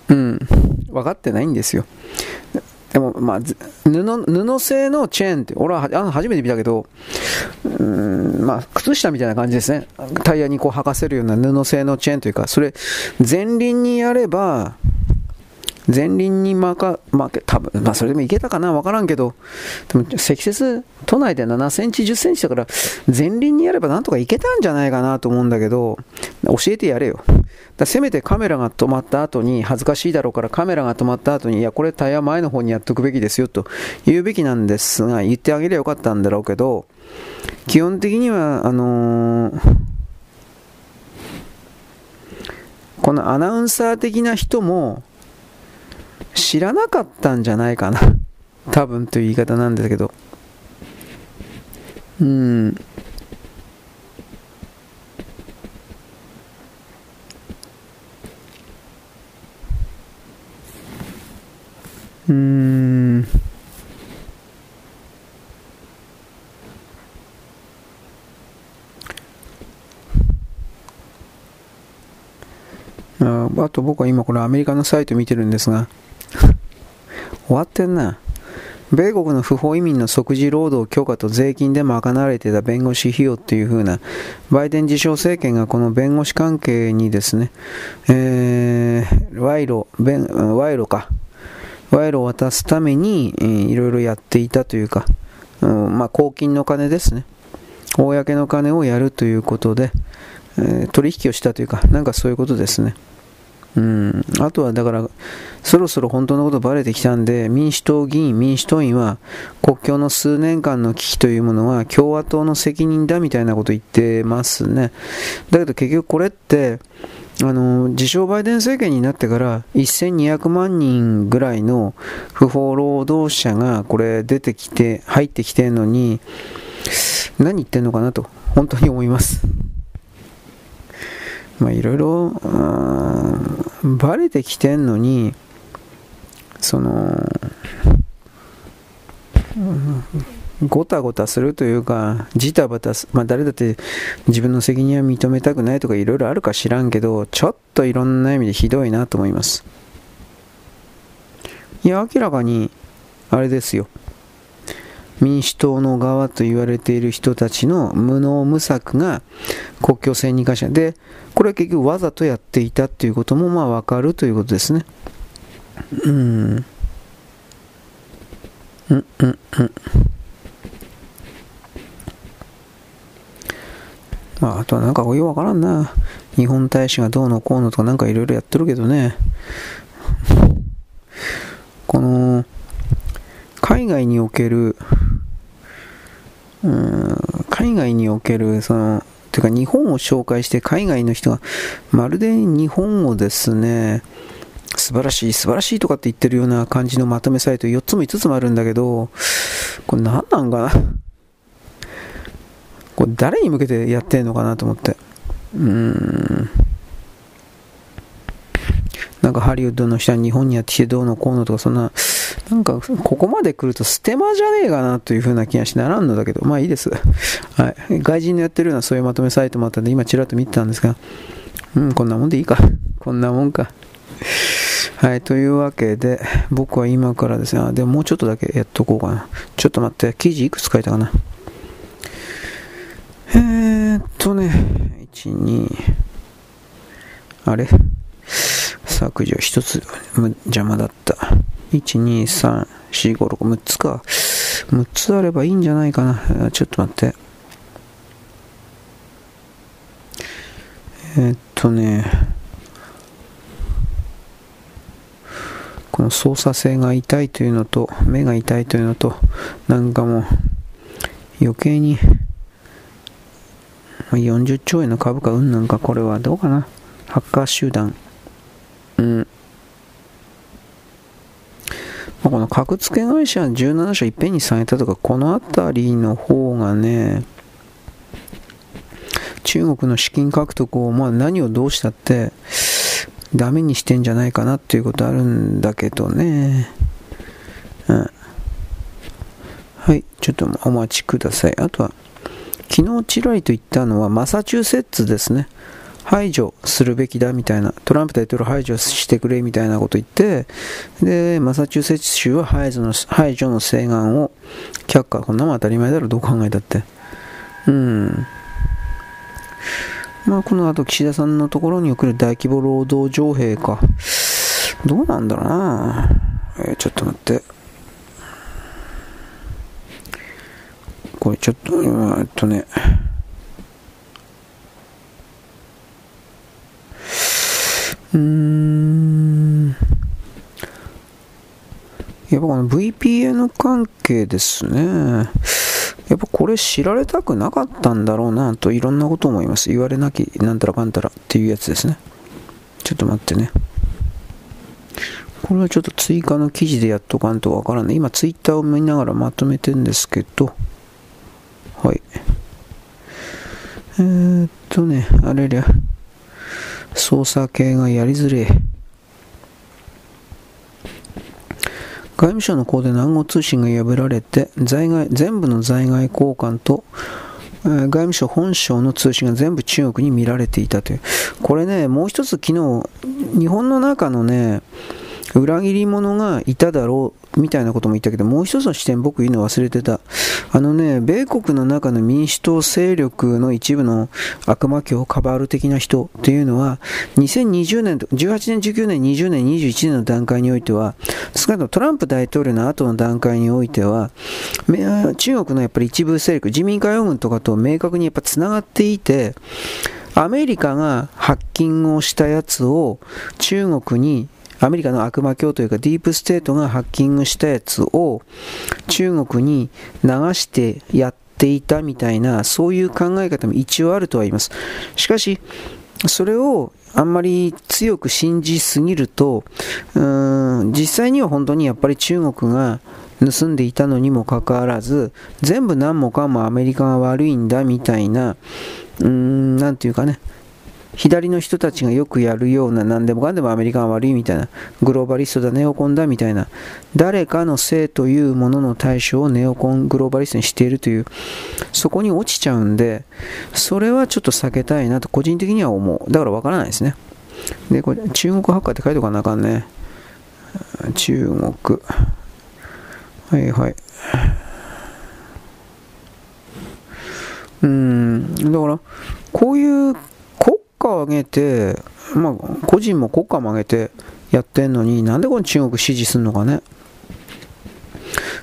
うん、分かってないんですよ。でも、まあ、布、布製のチェーンって、俺はあ初めて見たけど、うん、まあ、靴下みたいな感じですね。タイヤにこう履かせるような布製のチェーンというか、それ、前輪にやれば、前輪に負か、負け、多分まあそれでもいけたかな？わからんけど、でも積雪、都内で7センチ、10センチだから、前輪にやればなんとかいけたんじゃないかなと思うんだけど、教えてやれよ。だせめてカメラが止まった後に、恥ずかしいだろうからカメラが止まった後に、いや、これタイヤ前の方にやっとくべきですよと言うべきなんですが、言ってあげればよかったんだろうけど、基本的には、あのー、このアナウンサー的な人も、知らなかったんじゃないかな。多分という言い方なんですけど。うん。うん。ああと僕は今これアメリカのサイト見てるんですが、終わってんな。米国の不法移民の即時労働強化と税金で賄われてた弁護士費用っていう風な、バイデン自称政権がこの弁護士関係にですね、えー、賄賂、賄賂か、賄賂を渡すために、えー、いろいろやっていたというか、うん、まあ、公金の金ですね。公の金をやるということで、えー、取引をしたというか、なんかそういうことですね。うん、あとはだから、そろそろ本当のことバレてきたんで、民主党議員、民主党員は、国境の数年間の危機というものは共和党の責任だみたいなこと言ってますね。だけど結局これって、あの自称バイデン政権になってから1200万人ぐらいの不法労働者がこれ出てきて入ってきてるのに何言ってんのかなと本当に思います。まあいろいろバレてきてんのにその、ごたごたするというか、ジタバタす、まあ誰だって自分の責任は認めたくないとかいろいろあるか知らんけど、ちょっといろんな意味でひどいなと思います。いや、明らかに、あれですよ。民主党の側と言われている人たちの無能無策が国境線に関してで、これは結局わざとやっていたということもまあわかるということですね。うん。うんうんうん。まあ、あとはなんかお湯わからんな。日本大使がどうのこうのとかなんかいろいろやってるけどね。この、海外における、うん、海外における、その、ていうか日本を紹介して海外の人がまるで日本をですね、素晴らしい、素晴らしいとかって言ってるような感じのまとめサイト4つも5つもあるんだけど、これ何なんかな？これ誰に向けてやってんのかなと思って。うーん。なんかハリウッドの人は日本にやってきてどうのこうのとかそんな、なんかここまで来るとステマじゃねえかなという風な気がしならんのだけど、まあいいです。はい。外人のやってるようなそういうまとめサイトもあったんで今ちらっと見てたんですが、うん、こんなもんでいいか。こんなもんか。はい、というわけで、僕は今からですね、あでももうちょっとだけやっとこうかな。ちょっと待って、記事いくつ書いたかな。えー、っとね、1、2、あれ？削除一つ邪魔だった。1、2、3、4、5、6、6つか。6つあればいいんじゃないかな。ちょっと待って。えー、っとね、この操作性が痛いというのと、目が痛いというのと、なんかもう、余計に、40兆円の株価うんなんかこれはどうかな。ハッカー集団。うん。まあ、この格付け会社17社いっぺんにされたとか、この辺りの方がね、中国の資金獲得を、まあ、何をどうしたってダメにしてんじゃないかなっていうことあるんだけどね。うん。はい、ちょっとお待ちください。あとは、昨日ちらりと言ったのはマサチューセッツですね。排除するべきだみたいな、トランプ大統領排除してくれみたいなこと言って、で、マサチューセッツ州は排除の排除の請願を却下。こんなもん当たり前だろ、どう考えたって。うん。まあ、この後、岸田さんのところに送る大規模労働徴兵か。どうなんだろうな。えー、ちょっと待って。これちょっと、えっとね。うーん。やっぱこの VPN 関係ですね。やっぱこれ知られたくなかったんだろうなといろんなこと思います。言われなきなんたらかんたらっていうやつですね。ちょっと待ってね。これはちょっと追加の記事でやっとかんとわからない。今ツイッターを見ながらまとめてんですけど、はい。えー、っとね、あれりゃ、操作系がやりづれ。外務省のコーデ南国通信が破られて在外全部の在外交換と、え、外務省本省の通信が全部中国に見られていたというこれねもう一つ昨日日本の中のね裏切り者がいただろうみたいなことも言ったけど、もう一つの視点僕言うの忘れてた。あのね、米国の中の民主党勢力の一部の悪魔教カバール的な人っていうのは、2020年、18年、19年、20年、21年の段階においては、少なくともトランプ大統領の後の段階においては、中国のやっぱり一部勢力、自民解放軍とかと明確にやっぱ繋がっていて、アメリカがハッキングをしたやつを中国にアメリカの悪魔教というかディープステートがハッキングしたやつを中国に流してやっていたみたいなそういう考え方も一応あるとは言います。しかし、それをあんまり強く信じすぎると、うーん実際には本当にやっぱり中国が盗んでいたのにもかかわらず、全部何もかもアメリカが悪いんだみたいな、うーん、なんていうかね、左の人たちがよくやるような何でもかんでもアメリカが悪いみたいなグローバリストだネオコンだみたいな誰かの性というものの対象をネオコングローバリストにしているというそこに落ちちゃうんでそれはちょっと避けたいなと個人的には思う。だからわからないですね。でこれ中国ハッカーって書いておかなあかんね。中国。はいはい。うん。だからこういう家を挙げて、まあ、個人も国家も挙げてやってんのになんでこの中国支持するのかね。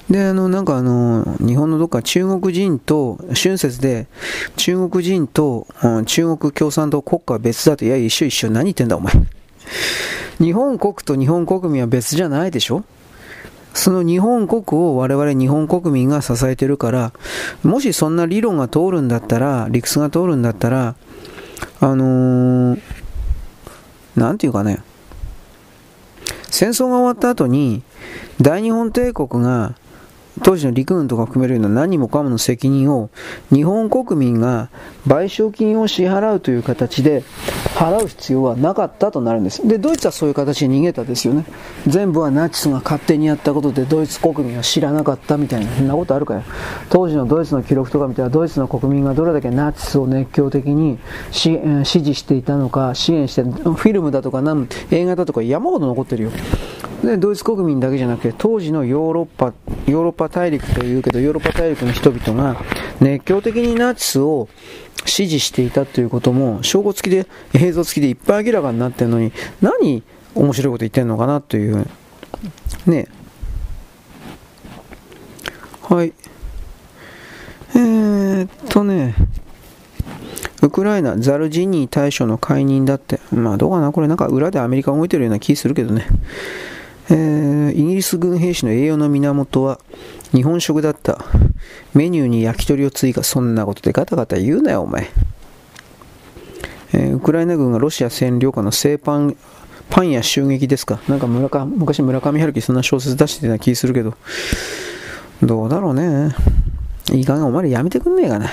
で、あの、なんかあの、日本のどっか中国人と、春節で、中国人と、うん、中国共産党国家は別だと、いや、一緒一緒、何言ってんだ、お前。日本国と日本国民は別じゃないでしょその日本国を我々日本国民が支えてるから、もしそんな理論が通るんだったら、理屈が通るんだったら、あのー、なんていうかね、戦争が終わった後に、大日本帝国が当時の陸軍とか含めるような何もかもの責任を日本国民が賠償金を支払うという形で払う必要はなかったとなるんです。で、ドイツはそういう形に逃げたですよね。全部はナチスが勝手にやったことでドイツ国民は知らなかったみたいな、そんなことあるかよ。当時のドイツの記録とか見たらドイツの国民がどれだけナチスを熱狂的に支持していたのか、支援して、フィルムだとか映画だとか山ほど残ってるよ。で、ドイツ国民だけじゃなくて当時のヨーロッパ、ヨーロッパパ大陸というけど、ヨーロッパ大陸の人々が熱狂的にナチスを支持していたということも、証拠付きで、映像付きでいっぱい明らかになってるのに、何面白いこと言ってんのかなというねはい。えー、っとね、ウクライナ、ザルジニー大将の解任だって。まあどうかなこれなんか裏でアメリカ動いてるような気するけどね。えー、イギリス軍兵士の栄養の源は日本食だった。メニューに焼き鳥を追加。そんなことでガタガタ言うなよ、お前。えー、ウクライナ軍がロシア占領下の製パン、パンや襲撃ですか。なんか村か昔村上春樹そんな小説出してたような気するけど。どうだろうね。いい加減お前らやめてくんねえかな。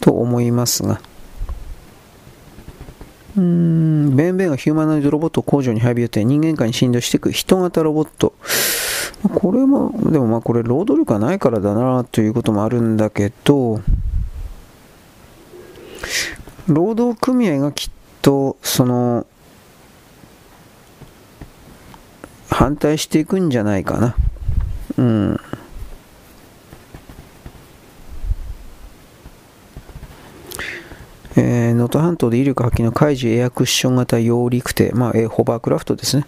と思いますが。うーん、ベンベンがヒューマノイドロボット工場に配備予定、人間界に振動していく人型ロボット。これも、でもまあこれ労働力がないからだなということもあるんだけど、労働組合がきっと、その、反対していくんじゃないかな。うん。えー、能登半島で威力発揮の海事エアクッション型揚陸艇、まあ、え、ホバークラフトですね。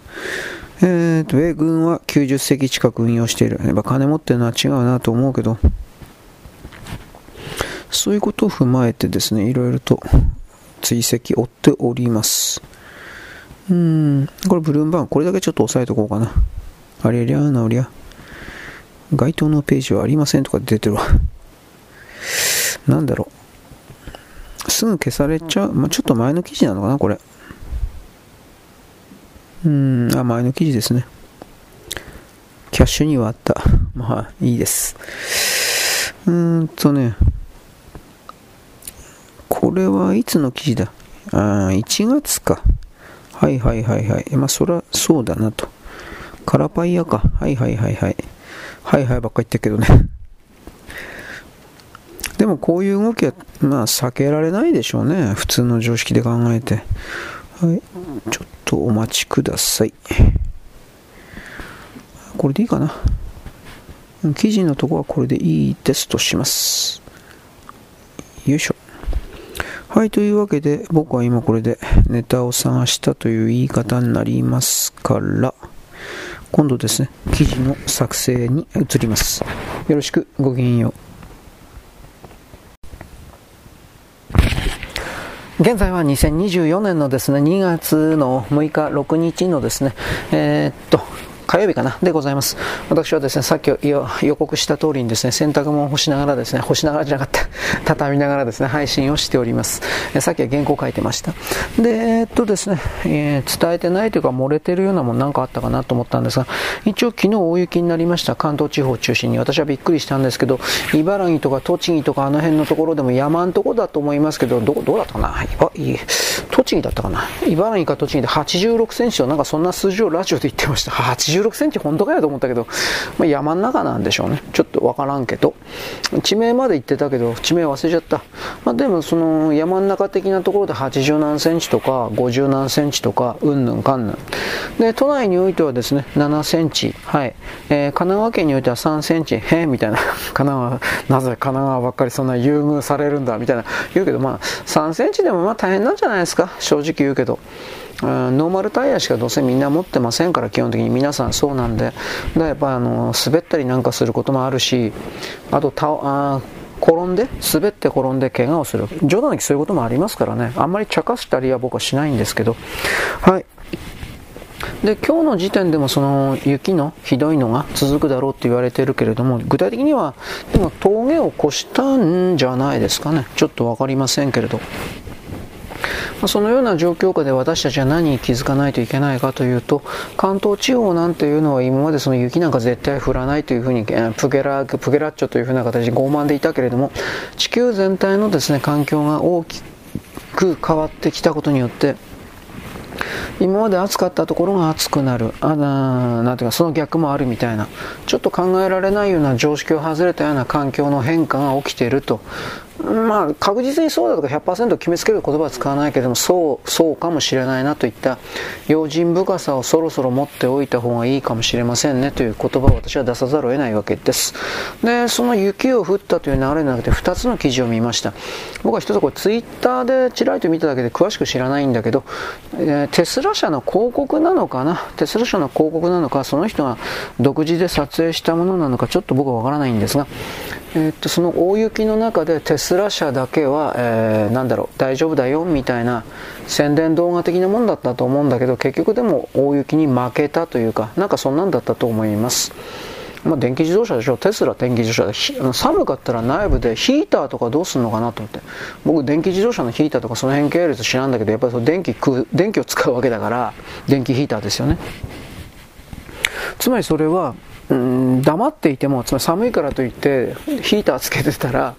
えーと、米軍は90隻近く運用している。やっぱ金持ってるのは違うなと思うけど、そういうことを踏まえてですね、いろいろと追跡追っております。うん、これブルームバーン、これだけちょっと押さえとこうかな。ありゃりゃなおりゃ。該当のページはありませんとか出てるわ。なんだろう。すぐ消されちゃう。まあ、ちょっと前の記事なのかな、これ。うん、あ、前の記事ですね。キャッシュにはあった。まあ、いいです。うーんとね、これはいつの記事だ？あ1月か。はいはいはいはい。まあ、そらそうだなと。カラパイヤか。はいはいはいはい。はいはいばっか言ってるけどね。でもこういう動きは、まあ、避けられないでしょうね。普通の常識で考えて。はい。ちょっとお待ちください。これでいいかな？記事のとこはこれでいいですとします。よいしょ。はい、というわけで僕は今これでネタを探したという言い方になりますから、今度ですね、記事の作成に移ります。よろしく、ごきげんよう。現在は2024年のですね、2月の6日、6日のですね、えー、っと、火曜日かなでございます。私はですね、さっき予告した通りにですね、洗濯物を干しながらですね、干しながらじゃなかった、畳みながらですね、配信をしております。えさっきは原稿を書いてました。で、えー、っとですね、えー、伝えてないというか漏れてるようなもんなんかあったかなと思ったんですが、一応昨日大雪になりました関東地方を中心に私はびっくりしたんですけど、茨城とか栃木とかあの辺のところでも山んところだと思いますけど、ど、どうだったかな？あ、いい。栃木だったかな？茨城か栃木で86センチとなんかそんな数字をラジオで言ってました。16センチ本当かよと思ったけど、まあ、山の中なんでしょうね。ちょっとわからんけど。地名まで行ってたけど、地名忘れちゃった。まあ、でもその山の中的なところで80何センチとか50何センチとか、うんぬんかんぬん。で、都内においてはですね、7センチ。はい。えー、神奈川県においては3センチ。へえみたいな。神奈川、なぜ神奈川ばっかりそんな優遇されるんだみたいな言うけど、まあ、3センチでもまあ大変なんじゃないですか。正直言うけど。ノーマルタイヤしかどうせみんな持ってませんから基本的に皆さんそうなんで。だやっぱあの滑ったりなんかすることもあるしあとたあ転んで滑って転んで怪我をする。冗談でそういうこともありますからね。あんまり茶化したりは僕はしないんですけど。はい。で今日の時点でもその雪のひどいのが続くだろうって言われてるけれども具体的にはでも峠を越したんじゃないですかね。ちょっと分かりませんけれど。まそのような状況下で私たちは何に気づかないといけないかというと関東地方なんていうのは今までその雪なんか絶対降らないというふうにプゲラプゲラッチョというふうな形で傲慢でいたけれども地球全体のですね環境が大きく変わってきたことによって今まで暑かったところが暑くなる。あなんていうかその逆もあるみたいなちょっと考えられないような常識を外れたような環境の変化が起きていると。まあ、確実にそうだとか100%決めつける言葉は使わないけども、そう、そうかもしれないなといった用心深さをそろそろ持っておいた方がいいかもしれませんねという言葉を私は出さざるを得ないわけです。で、その雪を降ったという流れの中で2つの記事を見ました。僕は一つこれツイッターでちらりと見ただけで詳しく知らないんだけど、えー、テスラ社の広告なのかな？テスラ社の広告なのか、その人が独自で撮影したものなのか、ちょっと僕はわからないんですが、え、っと、その大雪の中でテスラ社だけは、えー、なんだろう、大丈夫だよみたいな宣伝動画的なもんだったと思うんだけど、結局でも大雪に負けたというか、なんかそんなんだったと思います。まあ、電気自動車でしょ。テスラ電気自動車で寒かったら内部でヒーターとかどうするのかなと思って。僕電気自動車のヒーターとかその辺系列知らんだけどやっぱりその電気電気を使うわけだから電気ヒーターですよね。つまりそれはうん黙っていてもつまり寒いからといってヒーターつけてたら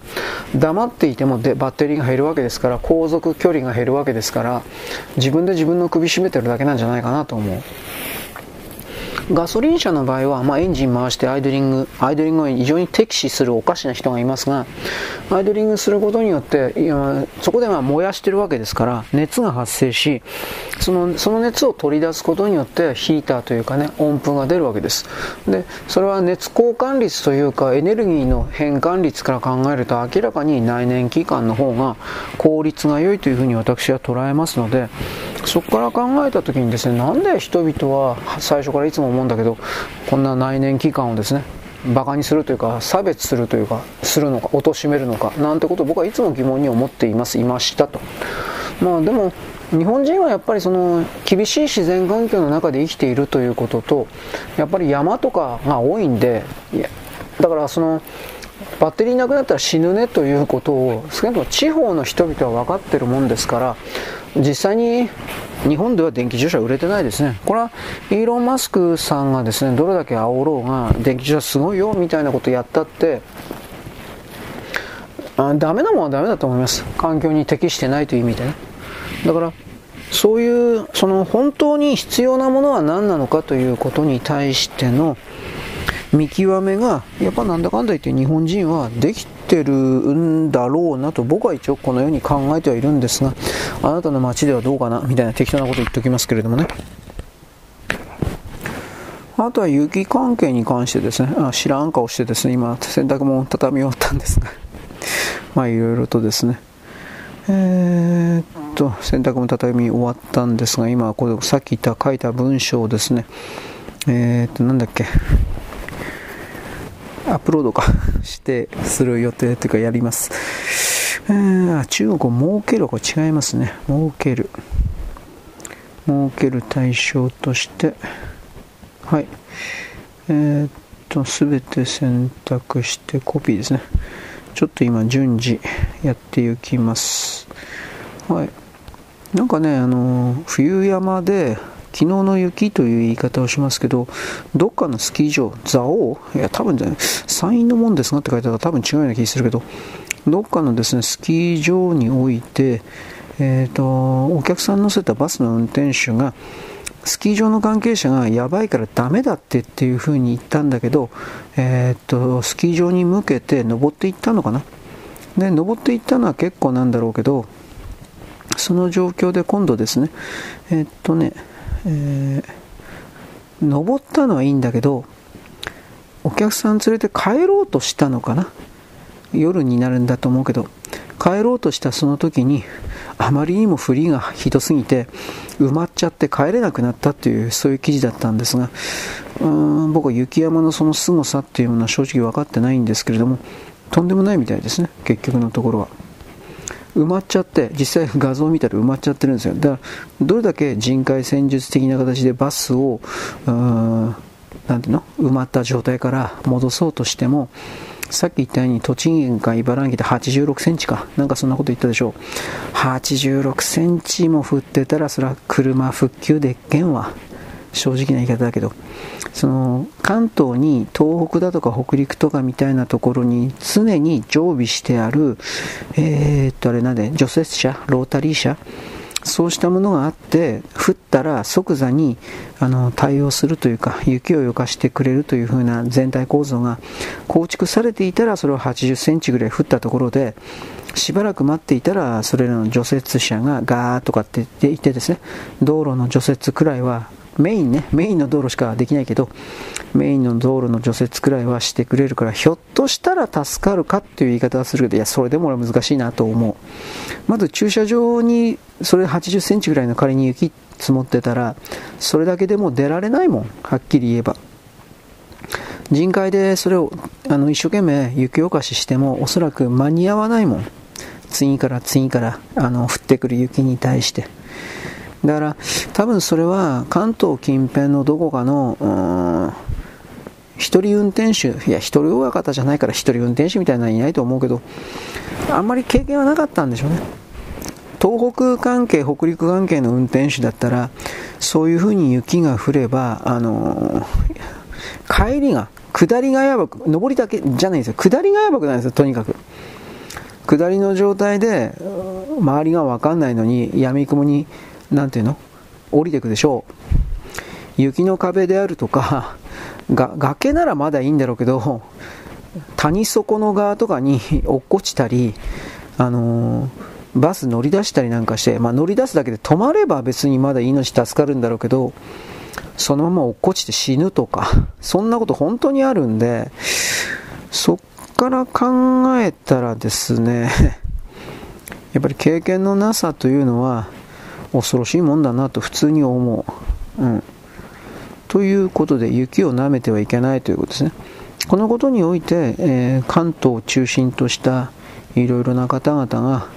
黙っていてもでバッテリーが減るわけですから航続距離が減るわけですから自分で自分の首絞めてるだけなんじゃないかなと思う。ガソリン車の場合は、まあ、エンジン回してアイドリング、アイドリングを非常に適視するおかしな人がいますが、アイドリングすることによって、そこでは燃やしてるわけですから、熱が発生し、そのその熱を取り出すことによってヒーターというかね、温風が出るわけです。で、それは熱交換率というか、エネルギーの変換率から考えると明らかに内燃機関の方が効率が良いというふうに私は捉えますので、そこから考えた時にですね、なんで人々は最初からいつも思うんだけどこんな内燃機関をですねバカにするというか差別するというかするのか貶めるのかなんてことを僕はいつも疑問に思っていますいましたと。まあでも日本人はやっぱりその厳しい自然環境の中で生きているということとやっぱり山とかが多いんでだからそのバッテリーなくなったら死ぬねということを少なくとも地方の人々は分かってるもんですから実際に日本では電気自動車売れてないですね。これはイーロン・マスクさんがですね、どれだけ煽ろうが電気自動車すごいよみたいなことやったって、あダメなものはダメだと思います。環境に適してないという意味でね。だから、そういう、その本当に必要なものは何なのかということに対しての見極めが、やっぱなんだかんだ言って日本人はできてるんだろうなと僕は一応このように考えてはいるんですが、あなたの街ではどうかな？みたいな適当なこと言っておきますけれどもね。あとは雪関係に関してですね、あ知らん顔してですね、今洗濯物畳み終わったんですが、まあいろいろとですね、えー、っと、洗濯物畳み終わったんですが、今これさっき言った書いた文章をですね、えー、っと、なんだっけ、アップロードか してする予定というかやります。えー、中国を儲けるこれ違いますね。儲ける。儲ける対象として、はい。えー、っと、すべて選択してコピーですね。ちょっと今順次やっていきます。はい。なんかね、あの、冬山で、昨日の雪という言い方をしますけど、どっかのスキー場、蔵王？いや、多分じゃない、山陰のもんですがって書いてあったら多分違うような気がするけど、どっかのですね、スキー場において、えっ、ー、と、お客さん乗せたバスの運転手が、スキー場の関係者がやばいからダメだってっていう風に言ったんだけど、えっ、ー、と、スキー場に向けて登っていったのかな？で、登っていったのは結構なんだろうけど、その状況で今度ですね、えっ、ー、とね、えー、登ったのはいいんだけど、お客さん連れて帰ろうとしたのかな？夜になるんだと思うけど、帰ろうとしたその時に、あまりにも振りがひどすぎて、埋まっちゃって帰れなくなったという、そういう記事だったんですが、うーん僕は雪山のその凄さっていうものは正直分かってないんですけれども、とんでもないみたいですね、結局のところは。埋まっちゃって、実際画像を見たら埋まっちゃってるんですよ。だから、どれだけ人海戦術的な形でバスを、うーん、なんていうの？埋まった状態から戻そうとしても、さっき言ったように栃木県か茨城で86センチか、なんかそんなこと言ったでしょう。86センチも降ってたら、それは車復旧でっけんわ。正直な言い方だけど、その関東に東北だとか北陸とかみたいなところに常に常備してある、えー、っとあれなんで、除雪車、ロータリー車、そうしたものがあって、降ったら即座にあの対応するというか、雪を溶かしてくれるという風な全体構造が構築されていたら、それは80センチぐらい降ったところで、しばらく待っていたら、それらの除雪車がガーッとかって言ってですね、道路の除雪くらいは、メインね、メインの道路しかできないけど、メインの道路の除雪くらいはしてくれるから、ひょっとしたら助かるかっていう言い方はするけど、いや、それでも俺は難しいなと思う。まず駐車場に、それ80センチぐらいの仮に雪積もってたら、それだけでも出られないもん、はっきり言えば。人海でそれをあの一生懸命雪おかししてもおそらく間に合わないもん次から次からあの降ってくる雪に対してだから多分それは関東近辺のどこかの一人運転手いや一人親方じゃないから一人運転手みたいなのはいないと思うけどあんまり経験はなかったんでしょうね。東北関係北陸関係の運転手だったらそういうふうに雪が降ればあの帰りが下りがやばく上りだけじゃないですよ。下りがやばくないですよとにかく。下りの状態で周りが分かんないのに闇雲に何ていうの？降りていくでしょう。雪の壁であるとか が崖ならまだいいんだろうけど谷底の側とかに 落っこちたりあのー、バス乗り出したりなんかして、まあ、乗り出すだけで止まれば別にまだ命助かるんだろうけどそのまま落っこちて死ぬとか そんなこと本当にあるんでそっから考えたらですねやっぱり経験のなさというのは恐ろしいもんだなと普通に思う。うん。ということで雪を舐めてはいけないということですね。このことにおいて、えー、関東を中心としたいろいろな方々が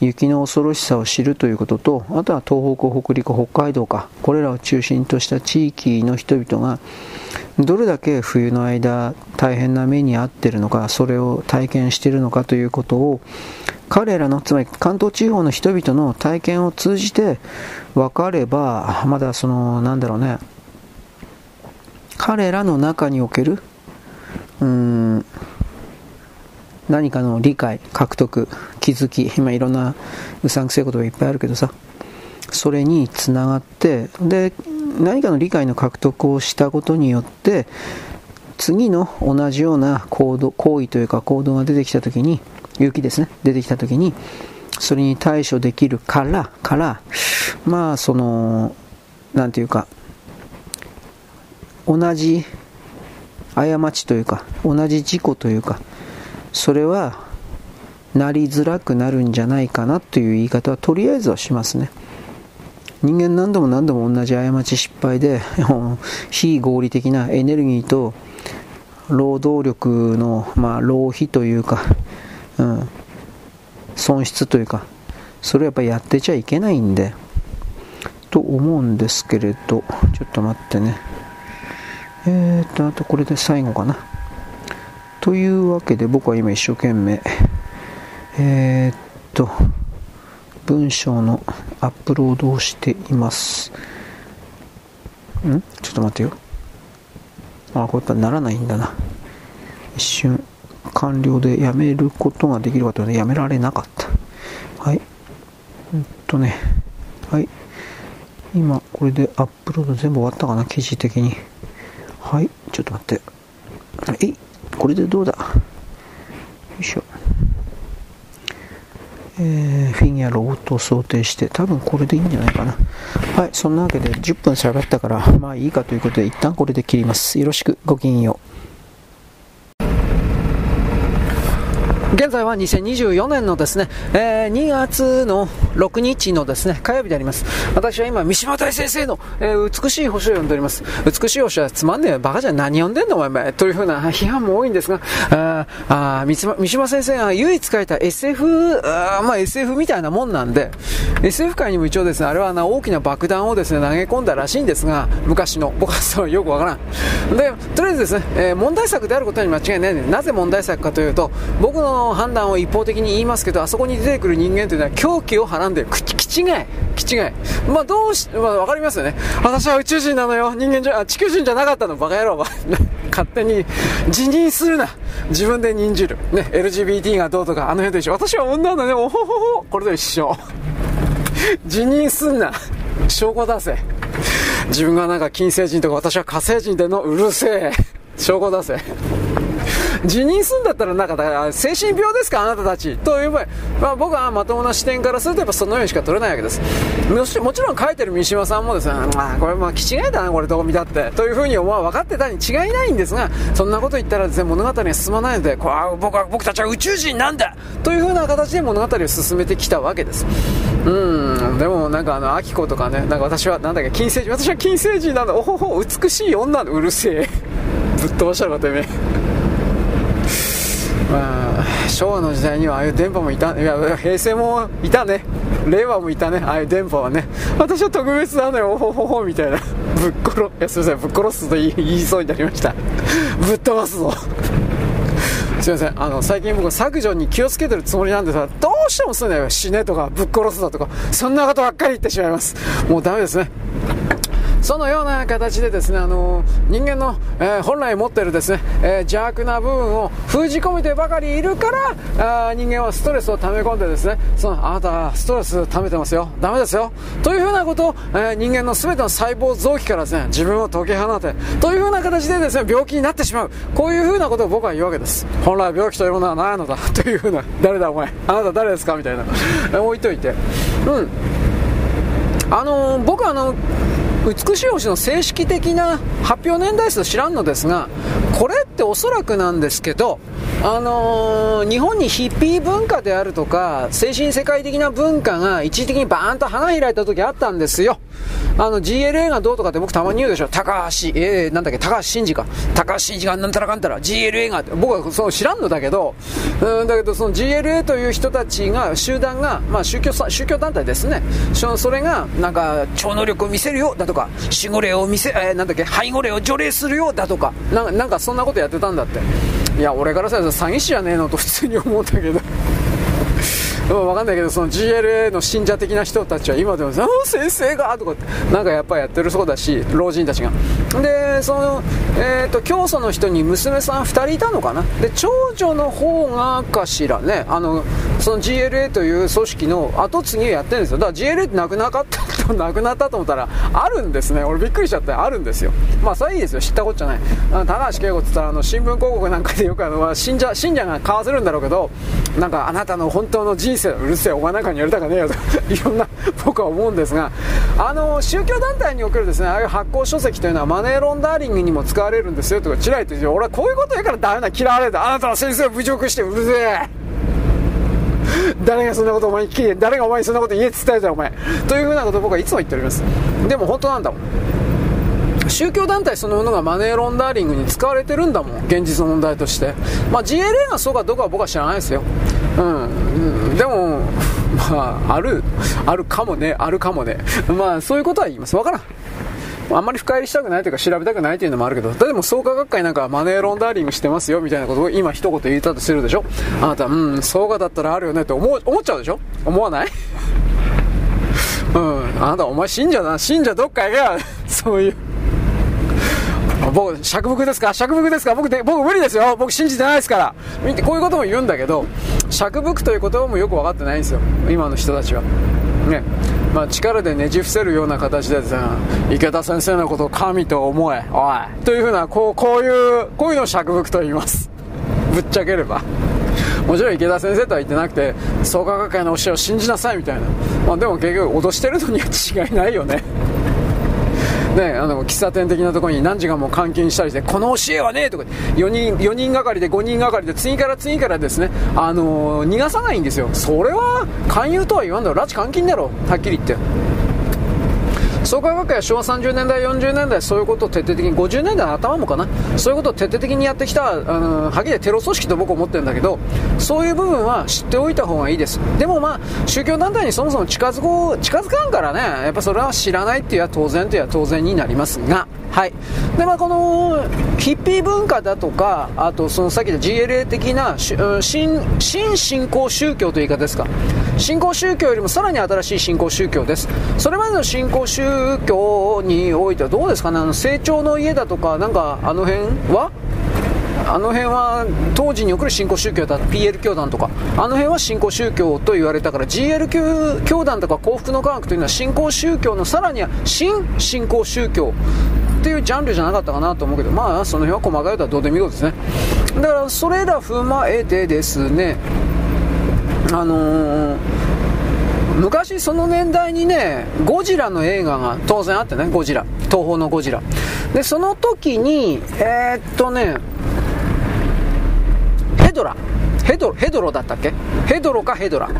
雪の恐ろしさを知るということと、あとは東北、北陸、北海道か、これらを中心とした地域の人々が、どれだけ冬の間大変な目に遭っているのか、それを体験しているのかということを、彼らの、つまり関東地方の人々の体験を通じて分かれば、まだその、なんだろうね、彼らの中における、うん、何かの理解、獲得、気づき、今いろんなうさんくせえことがいっぱいあるけどさ、それにつながって、で、何かの理解の獲得をしたことによって、次の同じような行動、行為というか行動が出てきたときに、雪ですね、出てきたときに、それに対処できるから、から、まあ、その、なんていうか、同じ過ちというか、同じ事故というか、それはなりづらくなるんじゃないかなという言い方はとりあえずはしますね。人間何度も何度も同じ過ち失敗で 非合理的なエネルギーと労働力の、まあ、浪費というか、うん、損失というかそれやっぱやってちゃいけないんでと思うんですけれどちょっと待ってねえーとあとこれで最後かなというわけで僕は今一生懸命、えー、っと、文章のアップロードをしています。ん？ちょっと待ってよ。あ、これやっぱならないんだな。一瞬、完了でやめることができるかというとやめられなかった。はい。うんとね、はい。今、これでアップロード全部終わったかな、記事的に。はい。ちょっと待って。はい。これでどうだ？よいしょ。えー、フィギュアロボットを想定して、多分これでいいんじゃないかな。はい、そんなわけで10分喋ったから、まあいいかということで一旦これで切ります。よろしく、ごきげんよう。現在は2024年のですね、えー、2月の6日のですね、火曜日であります。私は今、三島大先生の、えー、美しい星を読んでおります。美しい星はつまんねえバカじゃ何読んでんのお前、というふうな批判も多いんですが、ああ三島三島先生が唯一書いた SF、あまあ SF みたいなもんなんで、SF 界にも一応ですね、あれはな大きな爆弾をですね、投げ込んだらしいんですが、昔の、僕はそう よくわからん。で、とりあえずですね、えー、問題作であることに間違いない。なぜ問題作かというと、僕の判断を一方的に言いますけど、あそこに出てくる人間というのは狂気をはらんでる。気違い。気違い。まあどうし、まあわかりますよね。私は宇宙人なのよ。人間じゃ、あ地球人じゃなかったの。バカ野郎は。勝手に辞任するな。自分で任じる。ね、LGBT がどうとか、あの辺と一緒。私は女なのね。おほほほ。これと一緒。辞任すんな。証拠出せ。自分がなんか金星人とか私は火星人でのうるせえ。証拠出せ。辞任するんだったらなんから精神病ですかあなたたちという場合、まあ、僕はまともな視点からするとやっぱそのようにしか取れないわけです。もちろん書いてる三島さんもですね、まあ、これまあ気違いだなこれどう見たってというふうに思う分かってたに違いないんですがそんなこと言ったらです、ね、物語が進まないのでこう僕は僕たちは宇宙人なんだというふうな形で物語を進めてきたわけです。うん。でもなんかあのアキコとかねなんか私はなんだっけ金星人私は金星人なんだ。おほほ美しい女のうるせえ。ぶっ飛ばしたのかてめえ。まあ、昭和の時代にはああいう電波もいたいや平成もいたね。令和もいたね。ああいう電波はね。私は特別なのよ。おほほほみたいな。ぶっ殺いやすいません。ぶっ殺すと言い言いそうになりました。ぶっ飛ばすぞ。すいません。あの最近僕削除に気をつけてるつもりなんですがどうしてもすんだよ。死ねとかぶっ殺すだとか。そんなことばっかり言ってしまいます。もうダメですね。そのような形でですね、あの人間の、えー、本来持ってるですね、えー、邪悪な部分を封じ込めてばかりいるからあ人間はストレスを溜め込んでですねそのあなたはストレス溜めてますよ。ダメですよ。というふうなことを、えー、人間の全ての細胞臓器からですね自分を解き放てというふうな形でですね病気になってしまう。こういうふうなことを僕は言うわけです。本来病気というものは何のだ。というふうな誰だお前。あなた誰ですか？みたいな。置いといて。うん。あの僕はあの美しい星の正式的な発表年代数知らんのですが、これっておそらくなんですけど、あのー、日本にヒッピー文化であるとか、精神世界的な文化が一時的にバーンと花開いた時あったんですよ。あの GLA がどうとかって僕たまに言うでしょ。高橋、えー、なんだっけ、高橋真司か。高橋真司がなんたらかんたら、GLA がって、僕はその知らんのだけど、うんだけどその GLA という人たちが、集団が、まあ宗教、宗教団体ですね。それが、なんか、超能力を見せるよ、だとか、守護霊を見せ、えー、なんだっけ、背後霊を除霊するよ、だとか、なんかそんなことやってたんだって。いや、俺からしたら詐欺師じゃねえのと普通に思ったけど分かんないけどその GLA の信者的な人たちは今でも「先生が!」とかなんかやっぱやってるそうだし老人たちが。でその、えーと、教祖の人に娘さん2人いたのかな？で長女の方がかしらねあのその GLA という組織の後継ぎをやってるんですよ。だから GLA ってなくなかったなくなったと思ったらあるんですね。俺びっくりしちゃってあるんですよ。まあそれはいいですよ。知ったことじゃない。高橋恵子って言ったらあの新聞広告なんかでよくあの信者信者が買わせるんだろうけどなんかあなたの本当の人生うるせえお前なんかにやりたかねえよと。いろんな僕は思うんですがあの宗教団体におけるですねああいう発行書籍というのはマネーロンダーリングにも使われるんですよとかちらいと俺はこういうこと言うからダメな嫌われるあなたは先生を侮辱してうるせえ。誰がそんなことお前に聞いて誰がお前にそんなこと言えって伝えたお前。というふうなことを僕はいつも言っております。でも本当なんだもん。宗教団体そのものがマネーロンダーリングに使われてるんだもん。現実の問題として、まあ、GLA がそうかどうかは僕は知らないですよ、うん、でもまああるあるかもね。あるかもね。まあそういうことは言います。わからん。あんまり深入りしたくないというか調べたくないというのもあるけど、でも創価学会なんかマネーロンダーリングしてますよみたいなことを今一言言ったとするでしょ。あなた、うん、創価だったらあるよねって思思っちゃうでしょ。思わない？うん、あなたお前信者だな、信者どっか行けよ。そういう。僕、釈伏ですか？釈伏ですか？僕で、僕無理ですよ僕信じてないですから見て、こういうことも言うんだけど、釈伏という言葉もよく分かってないんですよ。今の人たちは。ね。まあ、力でねじ伏せるような形でさ、池田先生のことを神と思え、おい。というふうな、こう、こういう、こういうのを釈伏と言います。ぶっちゃければ。もちろん池田先生とは言ってなくて、創価学会の教えを信じなさいみたいな。まあでも結局脅してるのには違いないよね。ね、あの喫茶店的なところに何時間も監禁したりしてこの教えはねえとか4人 ,4 人がかりで5人がかりで次から次からですね、あのー、逃がさないんですよ。それは勧誘とは言わんだろ拉致監禁だろはっきり言って。創価学会は昭和30年代、40年代、そういうことを徹底的に、50年代の頭もかな、そういうことを徹底的にやってきた、あのはっきりテロ組織と僕は思ってるんだけど、そういう部分は知っておいた方がいいです。でもまあ、宗教団体にそもそも近づこう、近づかんからね、やっぱそれは知らないっていうのは当然というのは当然になりますが、はい。で、まあ、この、ヒッピー文化だとか、あと、そのさっきの GLA 的な、新、新信仰宗教という言い方ですか。新興宗教よりもさらに新しい新興宗教です。それまでの新興宗宗教においてはどうですかね、あの成長の家だとか、なんかあの辺は？あの辺は当時に送る新興宗教だ PL 教団とか。あの辺は新興宗教と言われたから GL 教団とか幸福の科学というのは新興宗教のさらには新新興宗教っていうジャンルじゃなかったかなと思うけどまあその辺は細かいことはどうでもいいことですね。だからそれら踏まえてですねあのー、昔その年代にねゴジラの映画が当然あってねゴジラ。東方のゴジラ。でその時にえー、っとねヘドラ。ヘドヘドロだったっけ？ヘドロかヘドラ。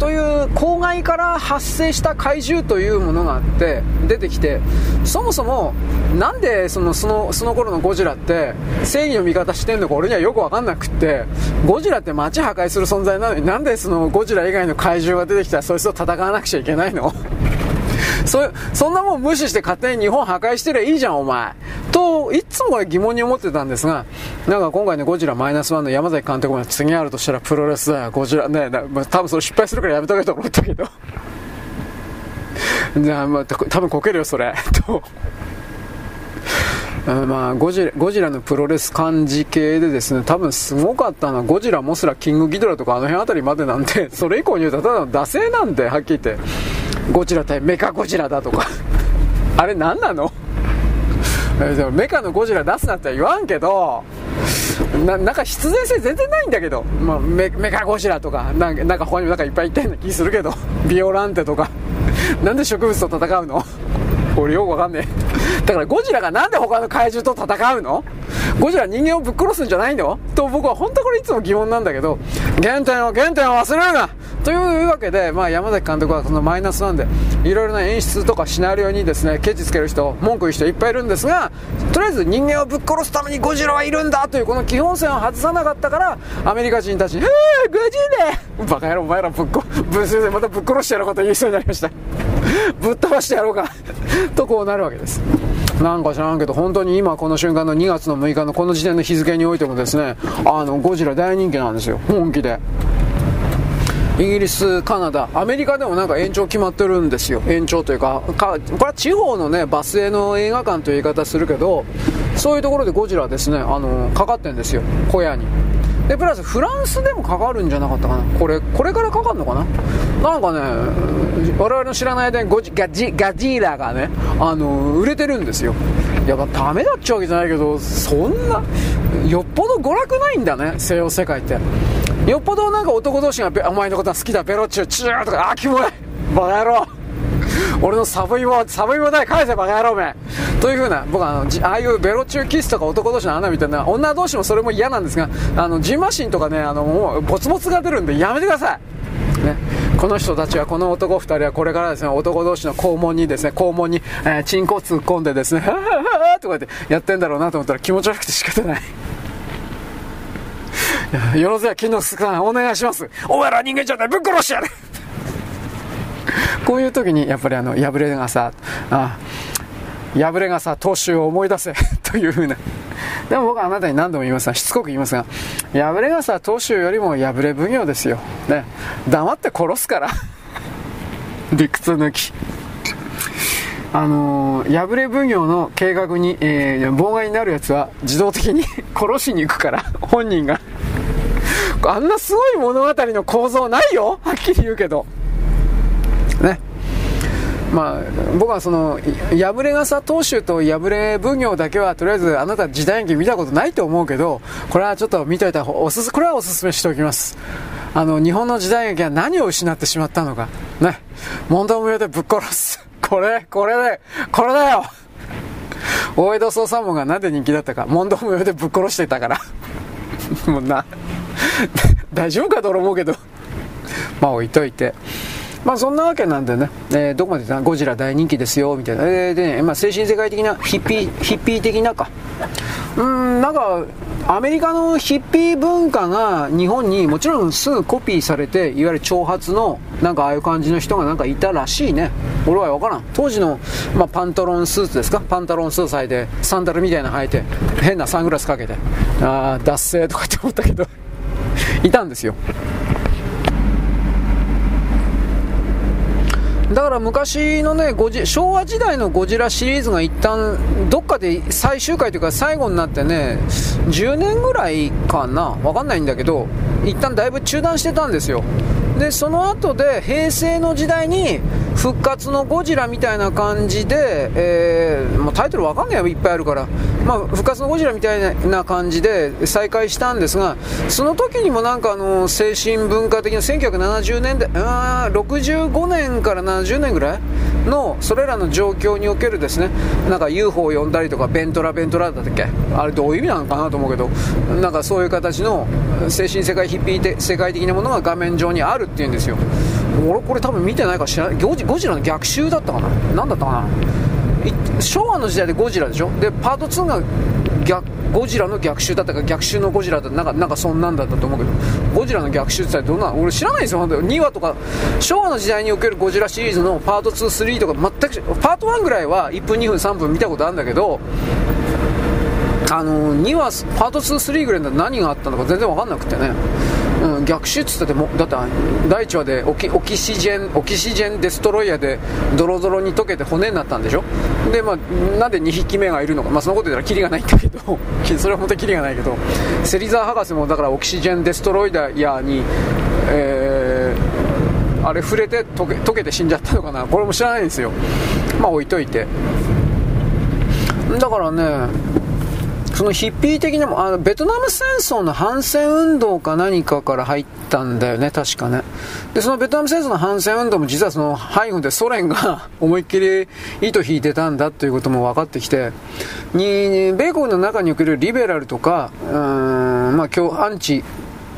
という公害から発生した怪獣というものがあって出てきてそもそもなんでそのそのその頃のゴジラって正義の味方してんのか俺にはよく分かんなくってゴジラって街破壊する存在なのになんでそのゴジラ以外の怪獣が出てきたらそいつと戦わなくちゃいけないの？そそんなもん無視して勝手に日本破壊してりゃいいじゃんお前。といつもこれ疑問に思ってたんですがなんか今回ねゴジラマイナスワンの山崎監督も次あるとしたらプロレスだよ。ゴジラねまあ、多分それ失敗するからやめとけと思ったけど。じゃあ、まあ、多分こけるよそれ。と。まあ、ゴジラゴジラのプロレス漢字系でですね多分すごかったのはゴジラ、モスラ、キングギドラとかあの辺あたりまでなんで それ以降に言うとただの惰性なんではっきり言って。ゴジラ対メカゴジラだとか。あれ何なの？メカのゴジラ出すなって言わんけどななんか必然性全然ないんだけど、まあ、メメカゴジラとかなんかなんか他にもなんかいっぱいいたような気するけど。ビオランテとか。なんで植物と戦うの？俺よくわかんねえ。だからゴジラがなんで他の怪獣と戦うの？ゴジラ人間をぶっ殺すんじゃないの？と僕は本当これいつも疑問なんだけど原点を原点を忘れるな！というわけで、まあ、山崎監督はそのマイナスなんでいろいろな演出とかシナリオにですねケチつける人文句言う人いっぱいいるんですがとりあえず人間をぶっ殺すためにゴジラはいるんだというこの基本線を外さなかったからアメリカ人たちに「えー、ゴジラ!バカ野郎お前らぶっこブスでまたぶっ殺してやろうかと言いそうになりました。ぶっ飛ばしてやろうか。とこうなるわけです。なんか知らんけど本当に今この瞬間の2月の6日のこの時点の日付においてもですねあのゴジラ大人気なんですよ。本気で。イギリス、カナダ、アメリカでもなんか延長決まってるんですよ、延長というか、かこれは地方のねバスへの映画館という言い方するけど、そういうところでゴジラですね、あのかかってるんですよ、小屋に。でプラスフランスでもかかるんじゃなかったかな？これこれからかかるのかな？なんかね我々の知らない間にゴジガジガジーラがねあの売れてるんですよ。やっぱダメだっちゃうわけじゃないけどそんなよっぽど娯楽ないんだね西洋世界って。よっぽどなんか男同士がお前のことは好きだベロチューチューとかあキモい！バカ野郎！俺のサブイボサブイボ代返せバカ野郎め。というふうな僕はあのああいうベロチューキスとか男同士の穴みたいな。女同士もそれも嫌なんですがあのジンマシンとかねあのもうボツボツが出るんでやめてください。ね、この人たちはこの男2人はこれからですね男同士の肛門にですね肛門に、えー、チンコ突っ込んでですね はははとかってやってんだろうなと思ったら気持ち悪くて仕方ないよろずや金之助さんお願いしますお前ら人間じゃないぶっ殺してやる こういう時にやっぱりあの破れがさあ破れがさ踏襲を思い出せ というふうな。でも僕はあなたに何度も言いますがしつこく言いますが破れがさ踏襲よりも破れ奉行ですよ、ね、黙って殺すから。理屈抜き。あのー、破れ奉行の計画に、えー、妨害になるやつは自動的に殺しに行くから本人が。あんなすごい物語の構造ないよ。はっきり言うけど。ね。まあ、僕はその破れ傘投手と破れ奉行だけはとりあえずあなた時代劇見たことないと思うけどこれはちょっと見といたおすすこれはおすすめしておきます。あの日本の時代劇は何を失ってしまったのか。ね。問答無用でぶっ殺す。これこれでこれだよ。大江戸捜査網がなんで人気だったか。問答無用でぶっ殺してたから。もうな。大丈夫かと思うけど。まあ置いといて。まあそんなわけなんでね、えー、どこまでゴジラ大人気ですよみたいな、えー、でね、まあ、精神世界的なヒッピーヒッピー的なか。うんなんかアメリカのヒッピー文化が日本にもちろんすぐコピーされていわゆる挑発のなんかああいう感じの人がなんかいたらしいね。俺は分からん。当時の、まあ、パンタロンスーツですか？パンタロンスーツ履いてサンダルみたいなの履いて変なサングラスかけてああ脱製とかって思ったけど。いたんですよ。だから昔のね、ゴジ昭和時代のゴジラシリーズが一旦、どっかで最終回というか最後になってね、10年ぐらいかな、わかんないんだけど、一旦だいぶ中断してたんですよ。で、その後で平成の時代に復活のゴジラみたいな感じで、えー、もうタイトルわかんないよ、いっぱいあるから。まあ、復活のゴジラみたいな感じで再開したんですが、その時にもなんかあの、精神文化的な1970年代、65年から70年ぐらいの、それらの状況におけるですね、なんか UFO を呼んだりとか、ベントラベントラだったっけ？あれどういう意味なのかなと思うけど、なんかそういう形の精神世界ヒッピー世界的なものが画面上にあるっていうんですよ。俺これ多分見てないから知らない。ゴジゴジラの逆襲だったかな。何だったかな。昭和の時代でゴジラでしょ。でパート2が逆ゴジラの逆襲だったか逆襲のゴジラだったなんかなんかそんなんだったと思うけど。ゴジラの逆襲ってどんな俺知らないですよ。2話とか昭和の時代におけるゴジラシリーズのパート23とか全くパート1ぐらいは1分2分3分見たことあるんだけどあの2話パート23ぐらいだ何があったのか全然分かんなくてね。うん、逆襲っつってもだって第1話でオキオキシジェンオキシジェンデストロイヤーでドロドロに溶けて骨になったんでしょ？でまあなんで2匹目がいるのか？まあそのこと言ったらキリがないんだけど それは本当にキリがないけど芹沢博士もだからオキシジェンデストロイヤーにえー、あれ触れて溶け溶けて死んじゃったのかな？これも知らないんですよ。まあ置いといて。だからねそのヒッピー的なもあのベトナム戦争の反戦運動か何かから入ったんだよね、確かね。で、そのベトナム戦争の反戦運動も実はその背後でソ連が思いっきり糸引いてたんだということも分かってきて、に、米国の中におけるリベラルとか、うん、まあ今日アンチ、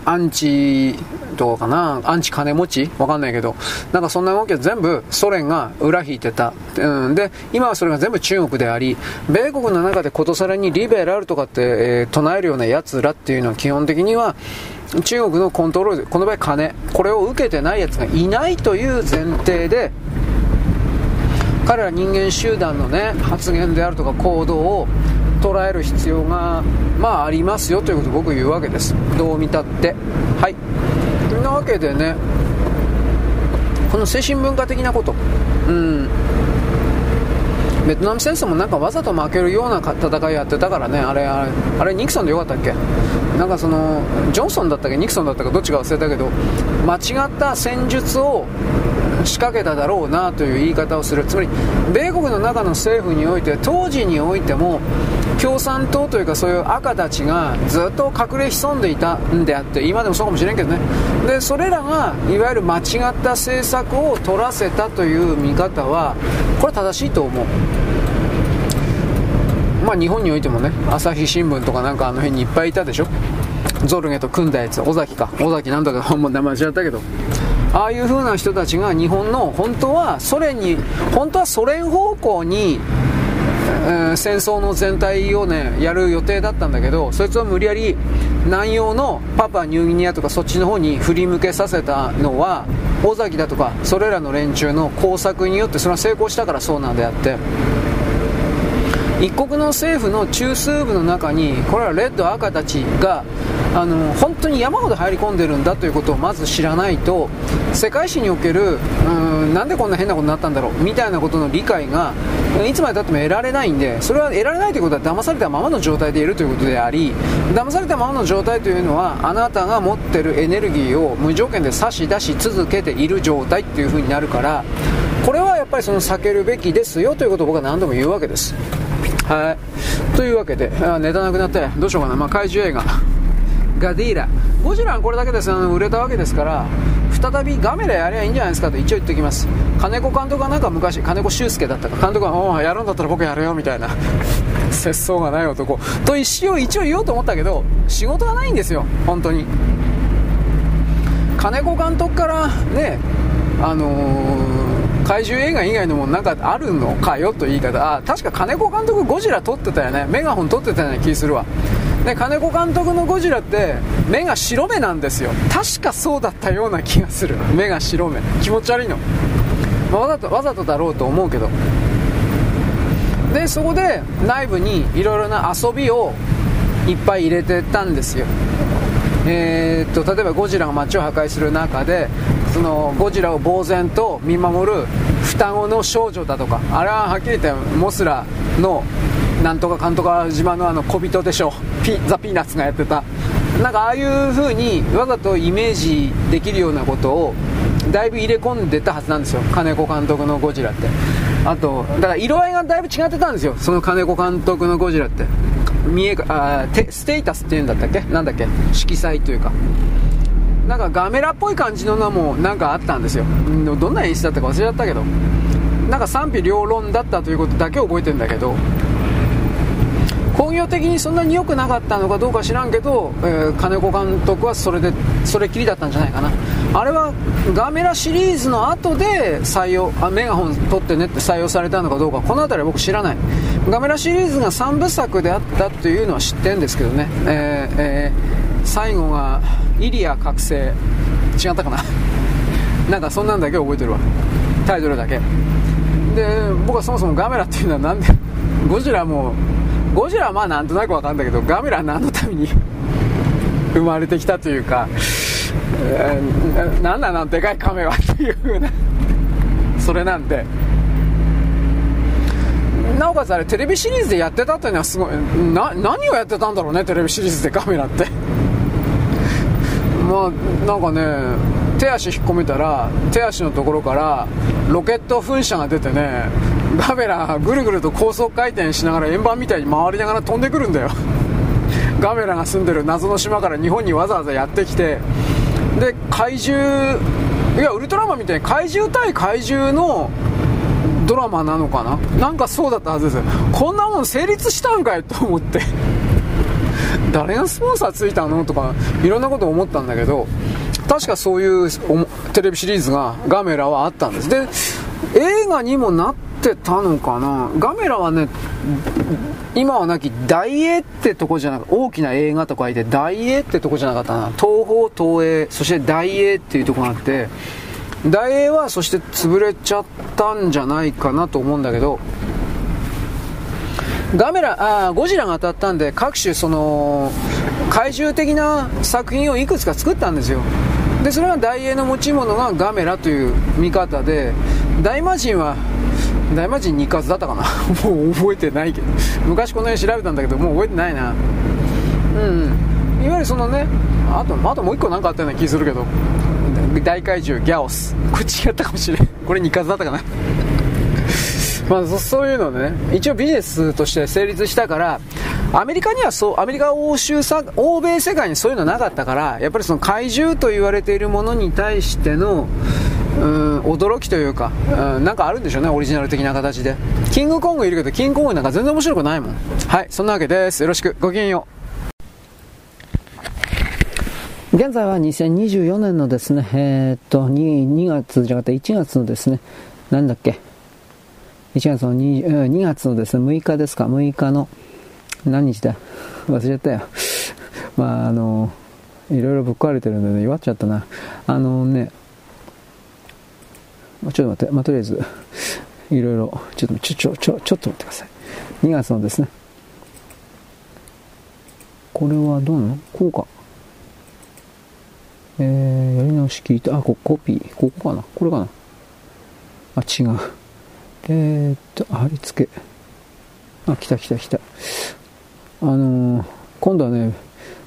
アンチ、どうかな、アンチ金持ち？わかんないけど、なんかそんな動きは全部ソ連が裏引いてた。うん、で、今はそれが全部中国であり、米国の中でことさらにリベラルとかって、えー、唱えるような奴らっていうのは基本的には、中国のコントロール、この場合金、これを受けてない奴がいないという前提で、彼ら人間集団のね、発言であるとか行動を捉える必要が、まあ、ありますよということを僕言うわけです。どう見たって。はい。なわけでね。この精神文化的なこと。うん。ベトナム戦争もなんかわざと負けるような戦いやってたからね、あれ、あれ、あれニクソンでよかったっけ？なんかその、ジョンソンだったっけ、ニクソンだったか、どっちか忘れたけど、間違った戦術を仕掛けただろうなという言い方をする。つまり米国の中の政府において当時においても共産党というかそういう赤たちがずっと隠れ潜んでいたんであって今でもそうかもしれんけどね。でそれらがいわゆる間違った政策を取らせたという見方はこれ正しいと思う。まあ日本においてもね朝日新聞とかなんかあの辺にいっぱいいたでしょ。ゾルゲと組んだやつ尾崎か。尾崎なんだかもう名前違ったけど。ああいう風な人たちが日本の本当はソ連に本当はソ連方向に、えー、戦争の全体をねやる予定だったんだけどそいつを無理やり南洋のパパニューギニアとかそっちの方に振り向けさせたのは尾崎だとかそれらの連中の工作によってそれは成功したからそうなんであって一国の政府の中枢部の中にこれはレッド赤たちがあの本当に山ほど入り込んでるんだということをまず知らないと世界史におけるうんなんでこんな変なことになったんだろうみたいなことの理解がいつまでたっても得られないんでそれは得られないということは騙されたままの状態でいるということであり騙されたままの状態というのはあなたが持ってるエネルギーを無条件で差し出し続けている状態っていう風になるからこれはやっぱりその避けるべきですよということを僕は何度も言うわけですはい。というわけで、あネタなくなって、どうしようかな。まあ、怪獣映画。ガディーラ。ゴジラはこれだけです売れたわけですから、再びガメラやりゃいいんじゃないですかと一応言っておきます。金子監督はなんか昔、金子修介だったか、監督は、おやるんだったら僕やるよ、みたいな。節操がない男。と一応、一応言おうと思ったけど、仕事がないんですよ、本当に。金子監督からね、あのー怪獣映画以外のもなんかあるのかよと言い方。あ確か金子監督ゴジラ撮ってたよね。メガホン撮ってたような気するわ。で金子監督のゴジラって目が白目なんですよ。確かそうだったような気がする。目が白目。気持ち悪いの、まあ、わざとわざとだろうと思うけど。でそこで内部にいろいろな遊びをいっぱい入れてたんですよ。えー、っと例えばゴジラが街を破壊する中でそのゴジラを呆然と見守る双子の少女だとかあれははっきり言ってモスラのなんとかかんとか島のあの小人でしょピザ・ピーナッツがやってた。なんかああいう風にわざとイメージできるようなことをだいぶ入れ込んでたはずなんですよ。金子監督のゴジラって。あとだから色合いがだいぶ違ってたんですよ。その金子監督のゴジラって。見えあステータスっていうんだったっけ？なんだっけ？色彩というか。なんかガメラっぽい感じののもなんかあったんですよ。どんな演出だったか忘れちゃったけど。なんか賛否両論だったということだけ覚えてるんだけど。工業的にそんなに良くなかったのかどうか知らんけど、えー、金子監督はそれでそれっきりだったんじゃないかな。あれはガメラシリーズの後で採用あメガホン取ってねって採用されたのかどうかこの辺りは僕知らない。ガメラシリーズが3部作であったというのは知ってるんですけどね、えーえー、最後がイリア覚醒。違ったかな？なんかそんなんだけ覚えてるわ。タイトルだけ。で僕はそもそもガメラっていうのはなんでゴジラもゴジラはまあなんとなく分かんだけどガメラは何のために 生まれてきたというか、えー、なんなのでかいカメはっていう風なそれなんでなおかつあれテレビシリーズでやってたっていうのはすごいな何をやってたんだろうねテレビシリーズでカメラってまあなんかね手足引っ込めたら手足のところからロケット噴射が出てねガメラぐるぐると高速回転しながら円盤みたいに回りながら飛んでくるんだよ。ガメラが住んでる謎の島から日本にわざわざやってきてで怪獣いやウルトラマンみたいに怪獣対怪獣のドラマなのかな？なんかそうだったはずです。こんなもん成立したんかいと思って。誰がスポンサーついたの？とかいろんなこと思ったんだけど確かそういうテレビシリーズがガメラはあったんです。で映画にもなってたのかな？ガメラはね今はなき大英ってとこじゃなく大きな映画と書いて大英ってとこじゃなかったな。東方東映そして大英っていうとこがあって大英はそして潰れちゃったんじゃないかなと思うんだけどガメラあゴジラが当たったんで各種その怪獣的な作品をいくつか作ったんですよ。でそれが大英の持ち物がガメラという見方で大魔神は大魔神2数だったかな。もう覚えてないけど。昔この辺調べたんだけどもう覚えてないな。うんいわゆるそのねあとあともう1個何かあったような気するけど。大怪獣ギャオス。これ違ったかもしれん。これ2数だったかな。まあ、そういうのね、一応ビジネスとして成立したから、アメリカにはそう、アメリカ欧州さ、欧米世界にそういうのなかったから、やっぱりその怪獣と言われているものに対しての、うん、驚きというか、うん、なんかあるんでしょうね、オリジナル的な形で。キングコングいるけど、キングコングなんか全然面白くないもん。はい、そんなわけです。よろしく、ごきげんよう。現在は2024年のですね、えー、っと2、2月じゃなくて1月のですね、なんだっけ、1月の 2, 2月のですね、6日ですか、6日の、何日だ忘れちゃったよ。まあ、あの、いろいろぶっ壊れてるんでね、弱っちゃったな。あのね、ちょっと待って、まあ、とりあえず、いろいろ、ちょっと、ちょ、ちょ、ちょ、ちょっと待ってください。2月のですね、これはどうなの？こうか。えー、やり直し聞いて、あ、こコピー、ここかな？これかな？あ、違う。えー、っと、貼り付け。あ、来た来た来た。あのー、今度はね、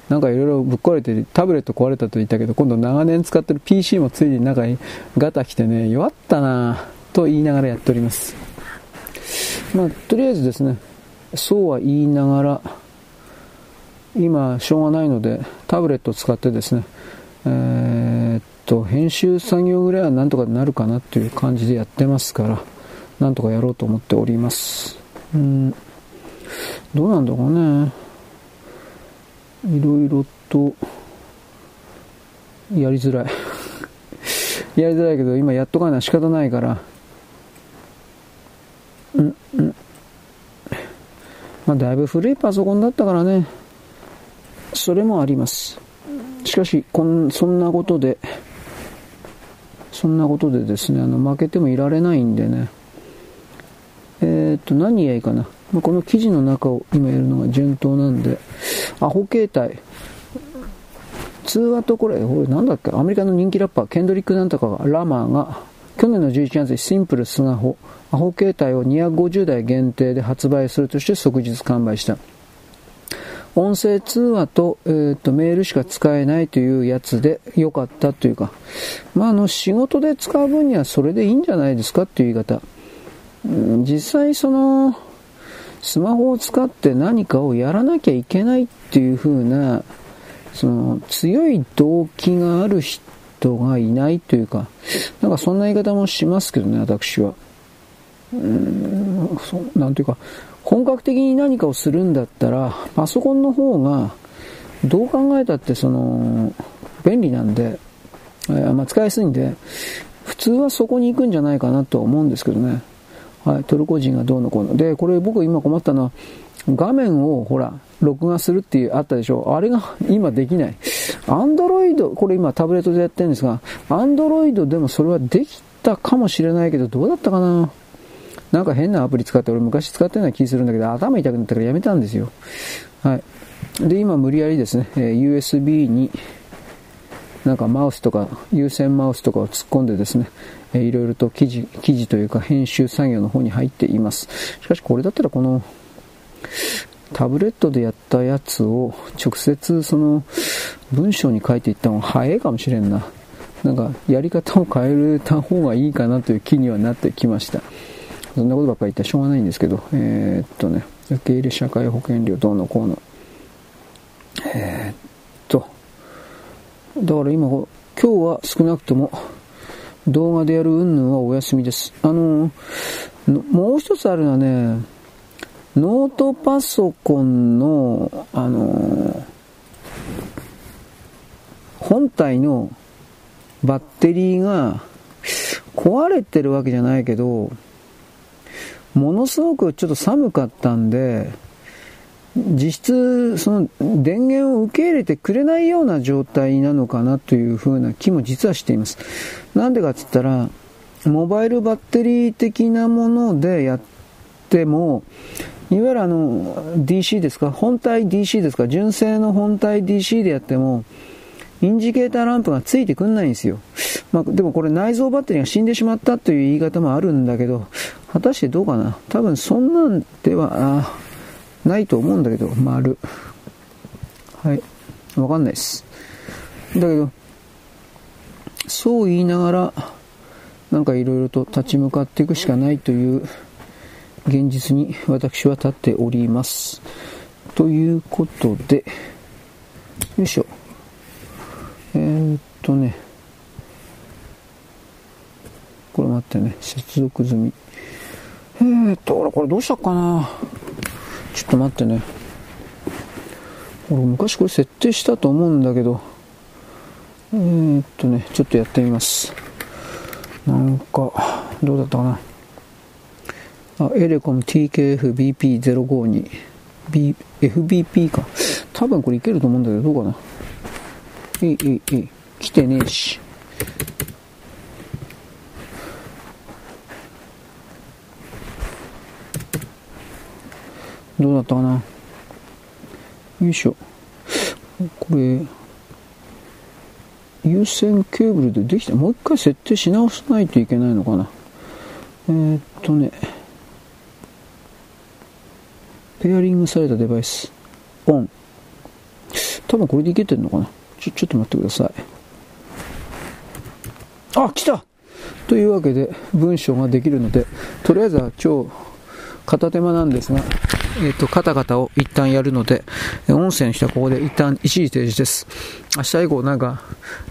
なんかいろいろぶっ壊れて、タブレット壊れたと言ったけど、今度長年使ってる PC もついに中にガタ来てね、弱ったなと言いながらやっております。まあ、とりあえずですね、そうは言いながら、今、しょうがないので、タブレットを使ってですね、えー、っと、編集作業ぐらいはなんとかなるかなっていう感じでやってますから、なんとかやろうと思っております。うん、どうなんだろうね。いろいろと、やりづらい。やりづらいけど、今やっとかない仕方ないから、うん、うん。まあ、だいぶ古いパソコンだったからね、それもあります。しかし、こん、そんなことで、そんなことでですね、あの、負けてもいられないんでね、えー、っと、何がいいかな。この記事の中を今やるのが順当なんで、アホ携帯。通話とこれ、これなんだっけ、アメリカの人気ラッパー、ケンドリックなんとかが、ラマーが、去年の11月にシンプルスマホ、アホ携帯を250台限定で発売するとして即日完売した。音声通話と,、えーと、メールしか使えないというやつで良かったというか、まあ、あの仕事で使う分にはそれでいいんじゃないですかっていう言い方、実際そのスマホを使って何かをやらなきゃいけないっていう風なその強い動機がある人がいないというかなんかそんな言い方もしますけどね私は。うん、なんていうか、本格的に何かをするんだったら、パソコンの方が、どう考えたってその、便利なんで、えー、まあ、使いやすいんで、普通はそこに行くんじゃないかなと思うんですけどね。はい、トルコ人がどうのこうの。で、これ僕今困ったのは、画面をほら、録画するっていうあったでしょあれが 今できない。アンドロイド、これ今タブレットでやってるんですが、アンドロイドでもそれはできたかもしれないけど、どうだったかななんか変なアプリ使って、俺昔使ったような気するんだけど、頭痛くなったからやめたんですよ。はい。で、今無理やりですね、USB に、なんかマウスとか、有線マウスとかを突っ込んでですね、えー、いろいろと記事、記事というか編集作業の方に入っています。しかしこれだったらこの、タブレットでやったやつを直接その文章に書いていった方が早いかもしれんな。なんかやり方を変えた方がいいかなという気にはなってきました。そんなことばっかり言ったらしょうがないんですけど、えー、っとね、受け入れ社会保険料どうのこうの。えー、だから今、今日は少なくとも動画でやる云々はお休みです。あの、もう一つあるのはね、ノートパソコンの、あの、本体のバッテリーが壊れてるわけじゃないけど、ものすごくちょっと寒かったんで、実質、その電源を受け入れてくれないような状態なのかなというふうな気も実はしています。なんでかって言ったら、モバイルバッテリー的なものでやっても、いわゆるあの、DC ですか？本体 DC ですか？純正の本体 DC でやっても、インジケーターランプがついてくんないんですよ。まあ、でもこれ内蔵バッテリーが死んでしまったという言い方もあるんだけど、果たしてどうかな？多分そんなんではないと思うんだけど、丸。はい。わかんないです。だけど、そう言いながら、なんかいろいろと立ち向かっていくしかないという現実に私は立っております。ということで、よいしょ。えー、っとね、これ待ってね、接続済み。えーっと、俺これどうしたかな？ちょっと待ってね。俺昔これ設定したと思うんだけど、えー、っとね、ちょっとやってみます。なんか、どうだったかな。あ、エレコム TKFBP052。B、FBP か。多分これいけると思うんだけど、どうかな。いい、いい、いい。来てねえし。どうだったかな？よいしょ。これ、有線ケーブルでできた。もう一回設定し直さないといけないのかな？えー、っとね、ペアリングされたデバイス、オン。多分これでいけてんのかな？ちょ、ちょっと待ってください。あ、来たというわけで文章ができるので、とりあえずは今日片手間なんですが、えっ、ー、と、カタカタを一旦やるので、音声の人はここで一旦一時停止です。明日以降なんか、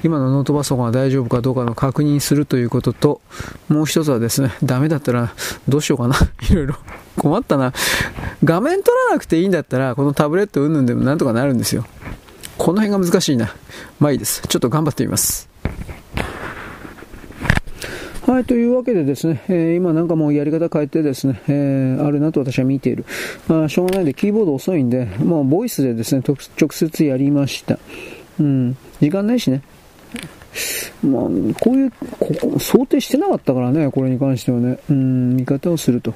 今のノートパソコンが大丈夫かどうかの確認するということと、もう一つはですね、ダメだったらどうしようかな。いろいろ困ったな。画面撮らなくていいんだったら、このタブレットうんぬんでもなんとかなるんですよ。この辺が難しいな。まあいいです。ちょっと頑張ってみます。はい、というわけでですね、えー、今なんかもうやり方変えてですね、えー、あるなと私は見ている。まあ、しょうがないで、キーボード遅いんで、もうボイスでですね、直接やりました。うん、時間ないしね。まあ、こういう、ここ、想定してなかったからね、これに関してはね、うん、見方をすると。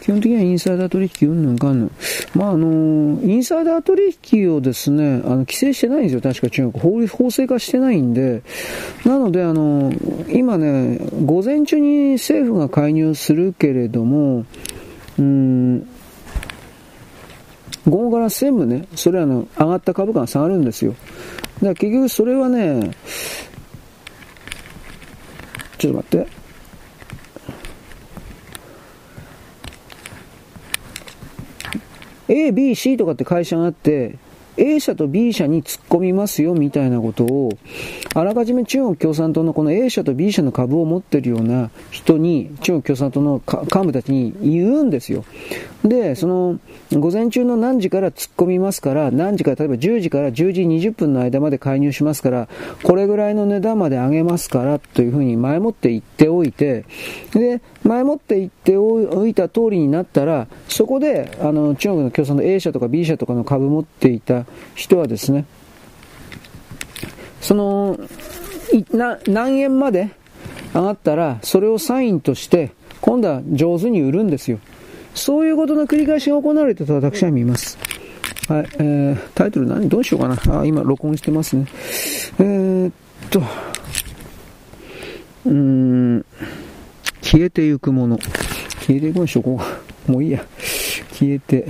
基本的にはインサイダー取引うんぬんかんぬん。まあ、あの、インサイダー取引をですね、あの、規制してないんですよ、確か中国。法律、法制化してないんで。なので、あの、今ね、午前中に政府が介入するけれども、うん、午後から専務ね、それはの、上がった株価が下がるんですよ。だから結局それはね、ちょっと待って。A、B、C とかって会社があって、A 社と B 社に突っ込みますよみたいなことを、あらかじめ中国共産党のこの A 社と B 社の株を持ってるような人に、中国共産党の幹部たちに言うんですよ。で、その、午前中の何時から突っ込みますから、何時から、例えば10時から10時20分の間まで介入しますから、これぐらいの値段まで上げますから、というふうに前もって言っておいて、で、前もって言っておいた通りになったら、そこで、あの、中国の共産党 A 社とか B 社とかの株持っていた人はですね、その、何円まで上がったら、それをサインとして、今度は上手に売るんですよ。そういうことの繰り返しが行われてと私は見ます。はい、えー、タイトル何？どうしようかな。あ、今録音してますね。えー、っと、うーん、消えてゆくもの。消えていくんでしょこう。もういいや。消えて、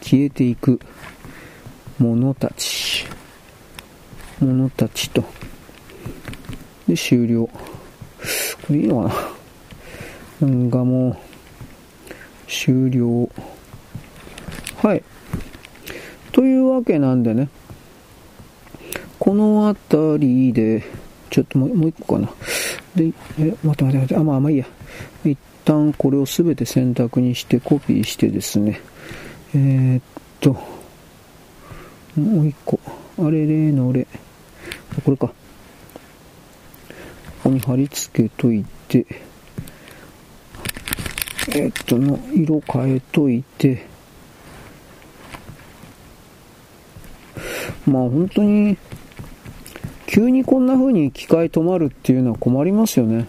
消えていくものたち。ものたちと。で、終了。これいいのかななんかもう、終了。はい。というわけなんでね。この辺りで、ちょっともう一個かな。で、え、待って待って待って、あ、まあまあいいや。一旦これをすべて選択にしてコピーしてですね。えー、っと、もう一個。あれれのれ。これか。ここに貼り付けといて、えっとの、色変えといて、まあ本当に、急にこんな風に機械止まるっていうのは困りますよね。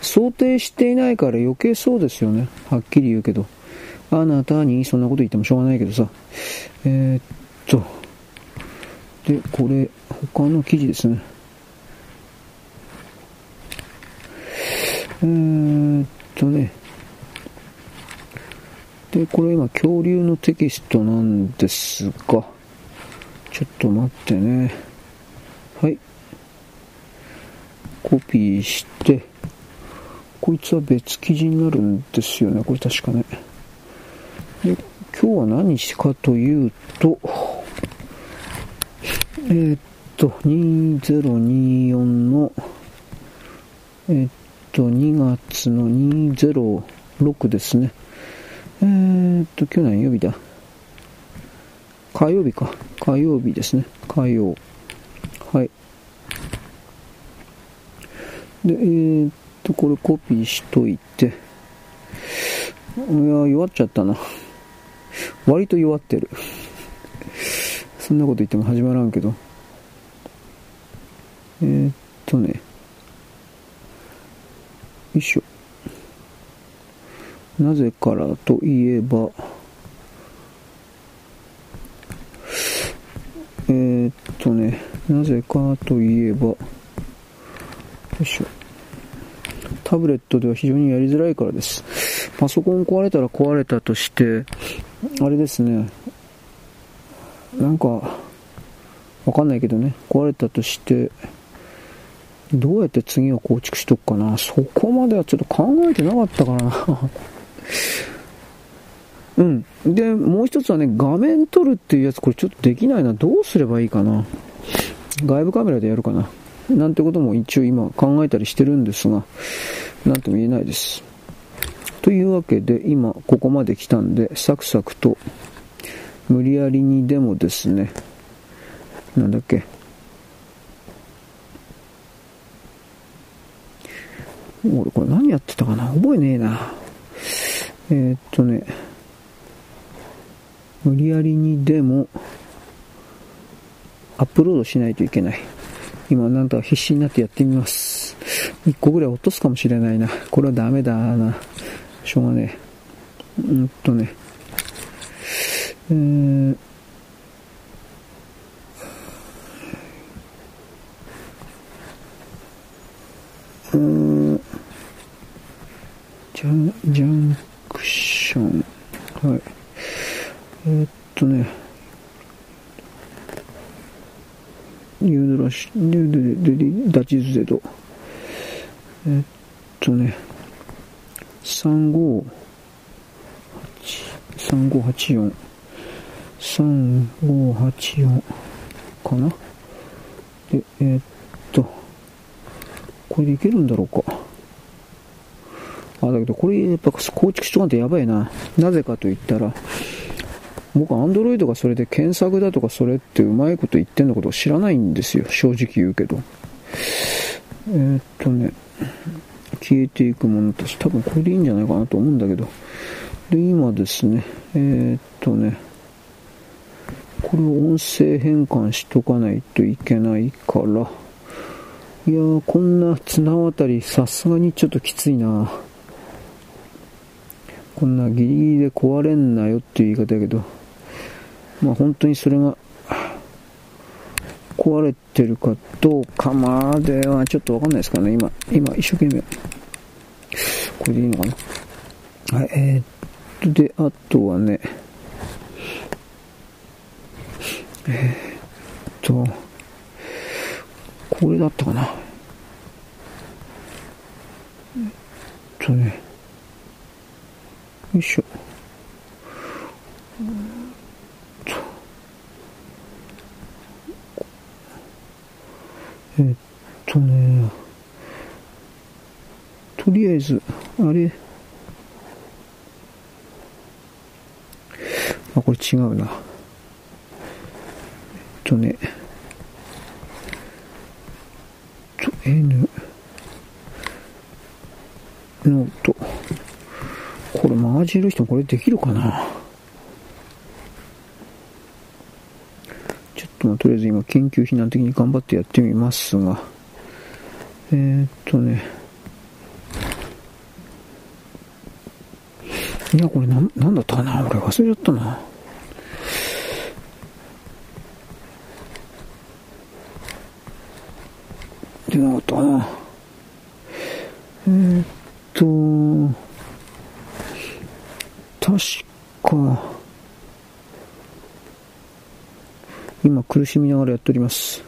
想定していないから余計そうですよね。はっきり言うけど。あなたにそんなこと言ってもしょうがないけどさ。えー、っと。で、これ、他の記事ですね。えー、っとね。で、これ今、恐竜のテキストなんですが、ちょっと待ってね。はい。コピーして、こいつは別記事になるんですよね。これ確かね。で、今日は何日かというと、えー、っと、2024の、えー、っと、2月の206ですね。えー、っと、今日何曜日だ？火曜日か。火曜日ですね。火曜。はい。で、えー、っと、これコピーしといて。いや、弱っちゃったな。割と弱ってる。そんなこと言っても始まらんけど。えー、っとね。よいしょ。なぜからといえば、えー、っとね、なぜかといえば、いしょ。タブレットでは非常にやりづらいからです。パソコン壊れたら壊れたとして、あれですね、なんか、わかんないけどね、壊れたとして、どうやって次を構築しとくかな。そこまではちょっと考えてなかったからな。うん。で、もう一つはね、画面撮るっていうやつ、これちょっとできないな。どうすればいいかな。外部カメラでやるかな。なんてことも一応今考えたりしてるんですが、なんとも言えないです。というわけで、今ここまで来たんで、サクサクと、無理やりにでもですね、なんだっけ、俺これ何やってたかな覚えねえな。えー、っとね、無理やりにでもアップロードしないといけない。今なんとか必死になってやってみます。1個ぐらい落とすかもしれないな。これはダメだな。しょうがねえ。うんとね。えー、うん、ジャン、ジャンクション。はい。えー、っとね。ニュードラシ、ニューデリ、ダチズゼド。え、っとね。35、3584。3584かなで、え、っと、これでいけるんだろうか。あ、だけどこれやっぱ構築しとかんとやばいな。なぜかと言ったら、僕アンドロイドがそれで検索だとかそれってうまいこと言ってんのことを知らないんですよ。正直言うけど。えー、っとね、消えていくものたち、多分これでいいんじゃないかなと思うんだけど。で、今ですね、えー、っとね、これを音声変換しとかないといけないから、いやー、こんな綱渡り、さすがにちょっときついなこんなギリギリで壊れんなよっていう言い方やけど、まあ本当にそれが壊れてるかどうかまではちょっとわかんないですからね、今、今一生懸命。これでいいのかな。はい、えー、っと、で、あとはね、えー、っと、これだったかな。えっとね、よいしょ。えっとね、とりあえず、あれ、あ、これ違うな。えっとね、と N ノート。これマージる人これできるかなちょっとまあとりあえず今研究避難的に頑張ってやってみますが、えー、っとね、いや、これな、なんだったかな？俺忘れちゃったな。出なかったかな？えー、っと、確か、今苦しみながらやっております。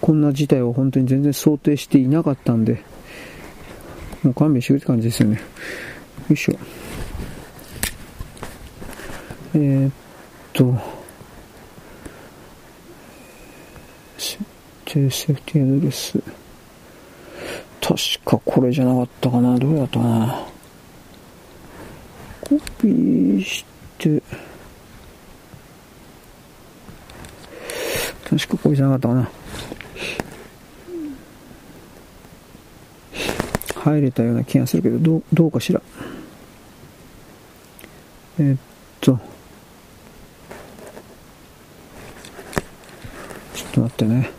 こんな事態を本当に全然想定していなかったんで、もう勘弁してくれって感じですよね。よいしょ。えー、っと、設定セーフティアドレス。確かこれじゃなかったかな。どうやったかな。コピーして、確かこじゃなかったかな。入れたような気がするけど、どう、どうかしら。え、っと、ちょっと待ってね。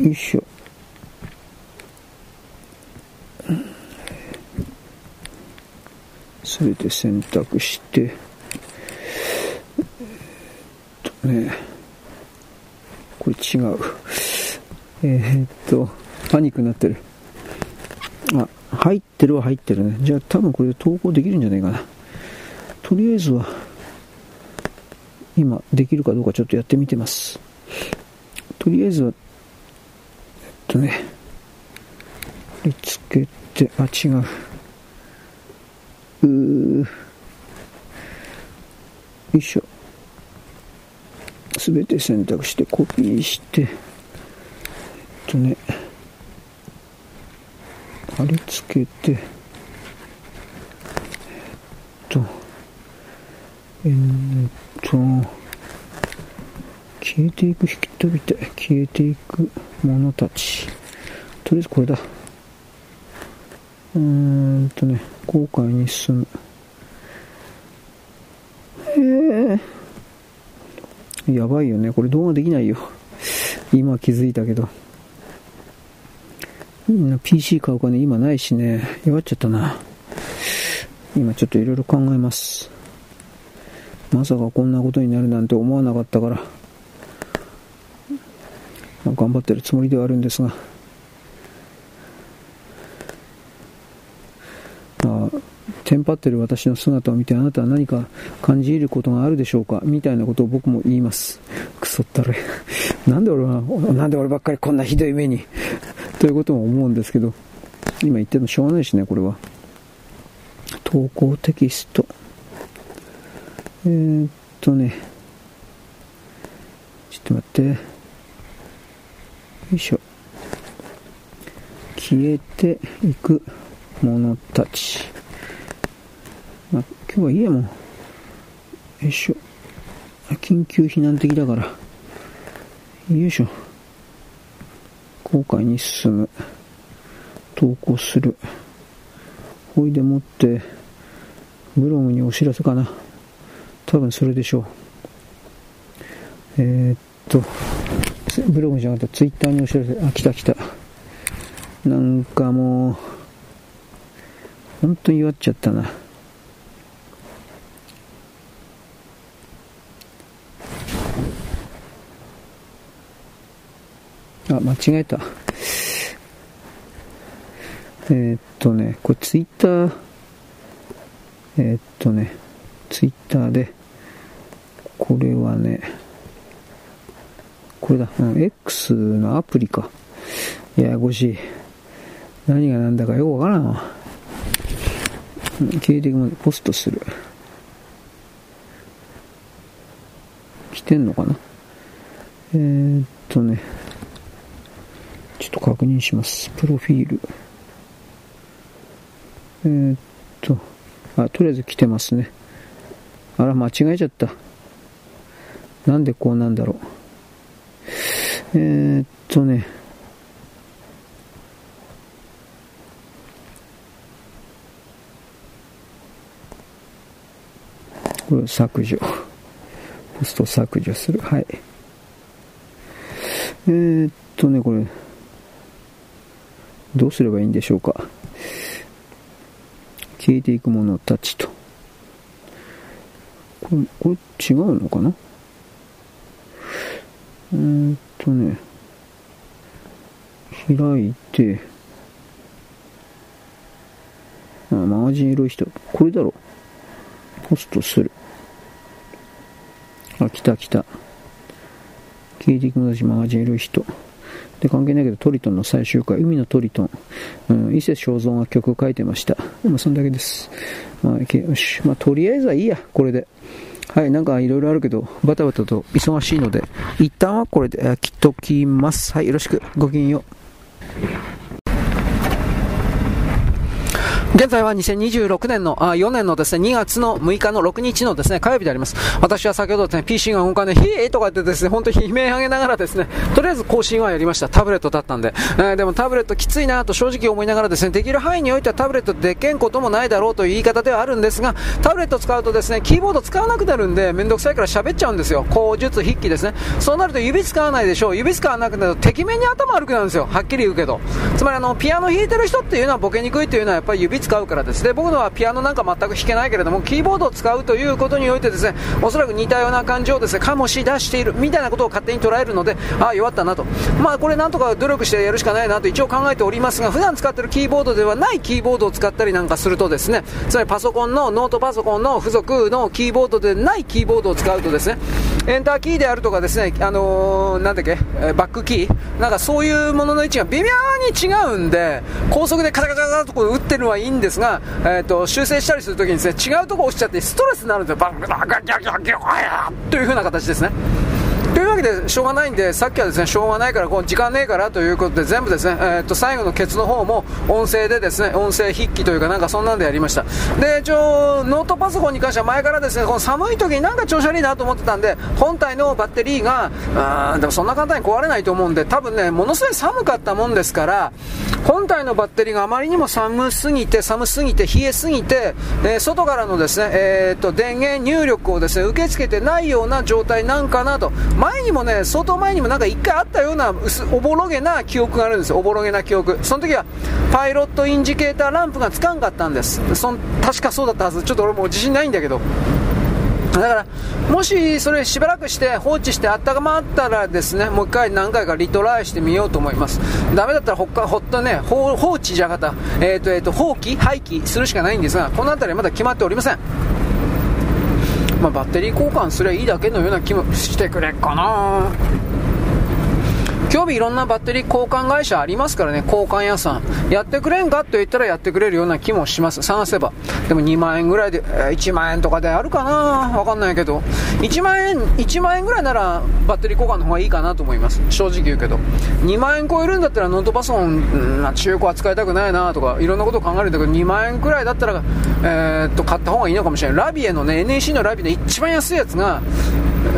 よいしょ。すべて選択して、えっとね、これ違う。えー、っと、パニックになってる。あ、入ってるは入ってるね。じゃあ多分これで投稿できるんじゃないかな。とりあえずは、今できるかどうかちょっとやってみてます。とりあえずは、えっとね、見つけて、あ、違。うーよいしょ。すべて選択してコピーして、えっとね、貼り付けて、えっと、え、っと、消えていく人々、消えていく者たち。とりあえずこれだ。うーんとね、航海に進む。ええやばいよね。これ動画できないよ。今気づいたけど。PC 買う金今ないしね。弱っちゃったな。今ちょっといろいろ考えます。まさかこんなことになるなんて思わなかったから、頑張ってるつもりではあるんですが、まあ、テンパってる私の姿を見てあなたは何か感じることがあるでしょうか？みたいなことを僕も言います。くそったれ。なんで俺は、なんで俺ばっかりこんなひどい目にということも思うんですけど、今言ってもしょうがないしね、これは。投稿テキスト。えー、っとね、ちょっと待って。よいしょ。消えていくものたち。今日はいいやも。よいしょ。緊急避難的だから。よいしょ。後悔に進む。投稿する。ほいでもって、ブログにお知らせかな。多分それでしょう。えー、っと、ブログじゃなくてツイッターにお知らせ、あ、来た来た。なんかもう、本当に弱っちゃったな。間違えた。えー、っとね、これツイッター、えー、っとね、ツイッターで、これはね、これだ、うん、X のアプリか。ややこしい。何が何だかよくわからんわ。経歴までポストする。来てんのかなえー、っとね、っと確認します。プロフィール。えー、っと、あ、とりあえず来てますね。あら、間違えちゃった。なんでこうなんだろう。えー、っとね。これ削除。ポスト削除する。はい。えー、っとね、これ、どうすればいいんでしょうか？消えていくものたちと。これ、これ違うのかな？えー、っとね、開いて、あ、マガジン色い人。これだろ。ポストする。あ、来た来た。消えていくものたちマガジン色い人。で、関係ないけど、トリトンの最終回、海のトリトン、うん、伊勢正蔵が曲を書いてました。まあ、そんだけです。まあ、よし。まあ、とりあえずはいいや、これで。はい、なんかいろいろあるけど、バタバタと忙しいので、一旦はこれで切っときます。はい、よろしく。ごきげんよう。現在は2026年の、あ、4年のですね、2月の6日の6日のですね、火曜日であります。私は先ほどですね、PC が動かない、ヒーとか言ってですね、本当に悲鳴上げながらですね、とりあえず更新はやりました。タブレットだったんで。えー、でもタブレットきついなと正直思いながらですね、できる範囲においてはタブレットでけんこともないだろうという言い方ではあるんですが、タブレット使うとですね、キーボード使わなくなるんで、めんどくさいから喋っちゃうんですよ。口述筆記ですね。そうなると指使わないでしょう。指使わなくなると、敵面に頭悪くなるんですよ。はっきり言うけど。つまりあの、ピアノ弾いてる人っていうのはボケにくいっていうのはやっぱり指使うからですね。僕のはピアノなんか全く弾けないけれども、キーボードを使うということにおいてですね、おそらく似たような感じをですね、醸し出しているみたいなことを勝手に捉えるので、ああ、弱ったなと。まあこれなんとか努力してやるしかないなと一応考えておりますが、普段使ってるキーボードではないキーボードを使ったりなんかするとですね、つまりパソコンの、ノートパソコンの付属のキーボードでないキーボードを使うとですね、エンターキーであるとかですね、あのー、なんだっけ、バックキーなんかそういうものの位置が微妙に違うんで、高速でカタカタカタとこ打ってるのはいいんですが、え、ー、と、修正したりするときにですね、違うところ落ちちゃってストレスになるんですよ。バンガガガガガガという風な形ですね。というわけで、しょうがないんで、さっきはですね、しょうがないから、こう時間ねえからということで、全部ですね、えー、と、最後のケツの方も音声でですね、音声筆記というか、なんかそんなんでやりました。で、一応、ノートパソコンに関しては前からですね、この寒い時になんか調子悪いなと思ってたんで、本体のバッテリーが、あでもそんな簡単に壊れないと思うんで、多分ね、ものすごい寒かったもんですから、本体のバッテリーがあまりにも寒すぎて、寒すぎて、冷えすぎて、えー、外からのですね、えー、と、電源入力をですね、受け付けてないような状態なんかなと。前にもね、相当前にもなんか一回あったような、おぼろげな記憶があるんですよ。おぼろげな記憶。その時は、パイロットインジケーターランプがつかんかったんです。そん確かそうだったはず。ちょっと俺も自信ないんだけど。だから、もしそれしばらくして放置して温まったらですね、もう一回何回かリトライしてみようと思います。ダメだったらほっかほっとね、放置じゃがた、え、ー、と、え、ー、と、放棄廃棄するしかないんですが、この辺りはまだ決まっておりません。まあ、バッテリー交換すりゃいいだけのような気もしてくれっかな。今日いろんなバッテリー交換会社ありますからね、交換屋さん。やってくれんかと言ったらやってくれるような気もします。探せば。でも2万円ぐらいで、えー、1万円とかであるかな？わかんないけど。1万円、1万円ぐらいならバッテリー交換の方がいいかなと思います。正直言うけど。2万円超えるんだったらノートパソコン、うん、中古は使いたくないなとか、いろんなことを考えるんだけど、2万円くらいだったら、えー、っと、買った方がいいのかもしれない。ラビエのね、NEC のラビエの一番安いやつが、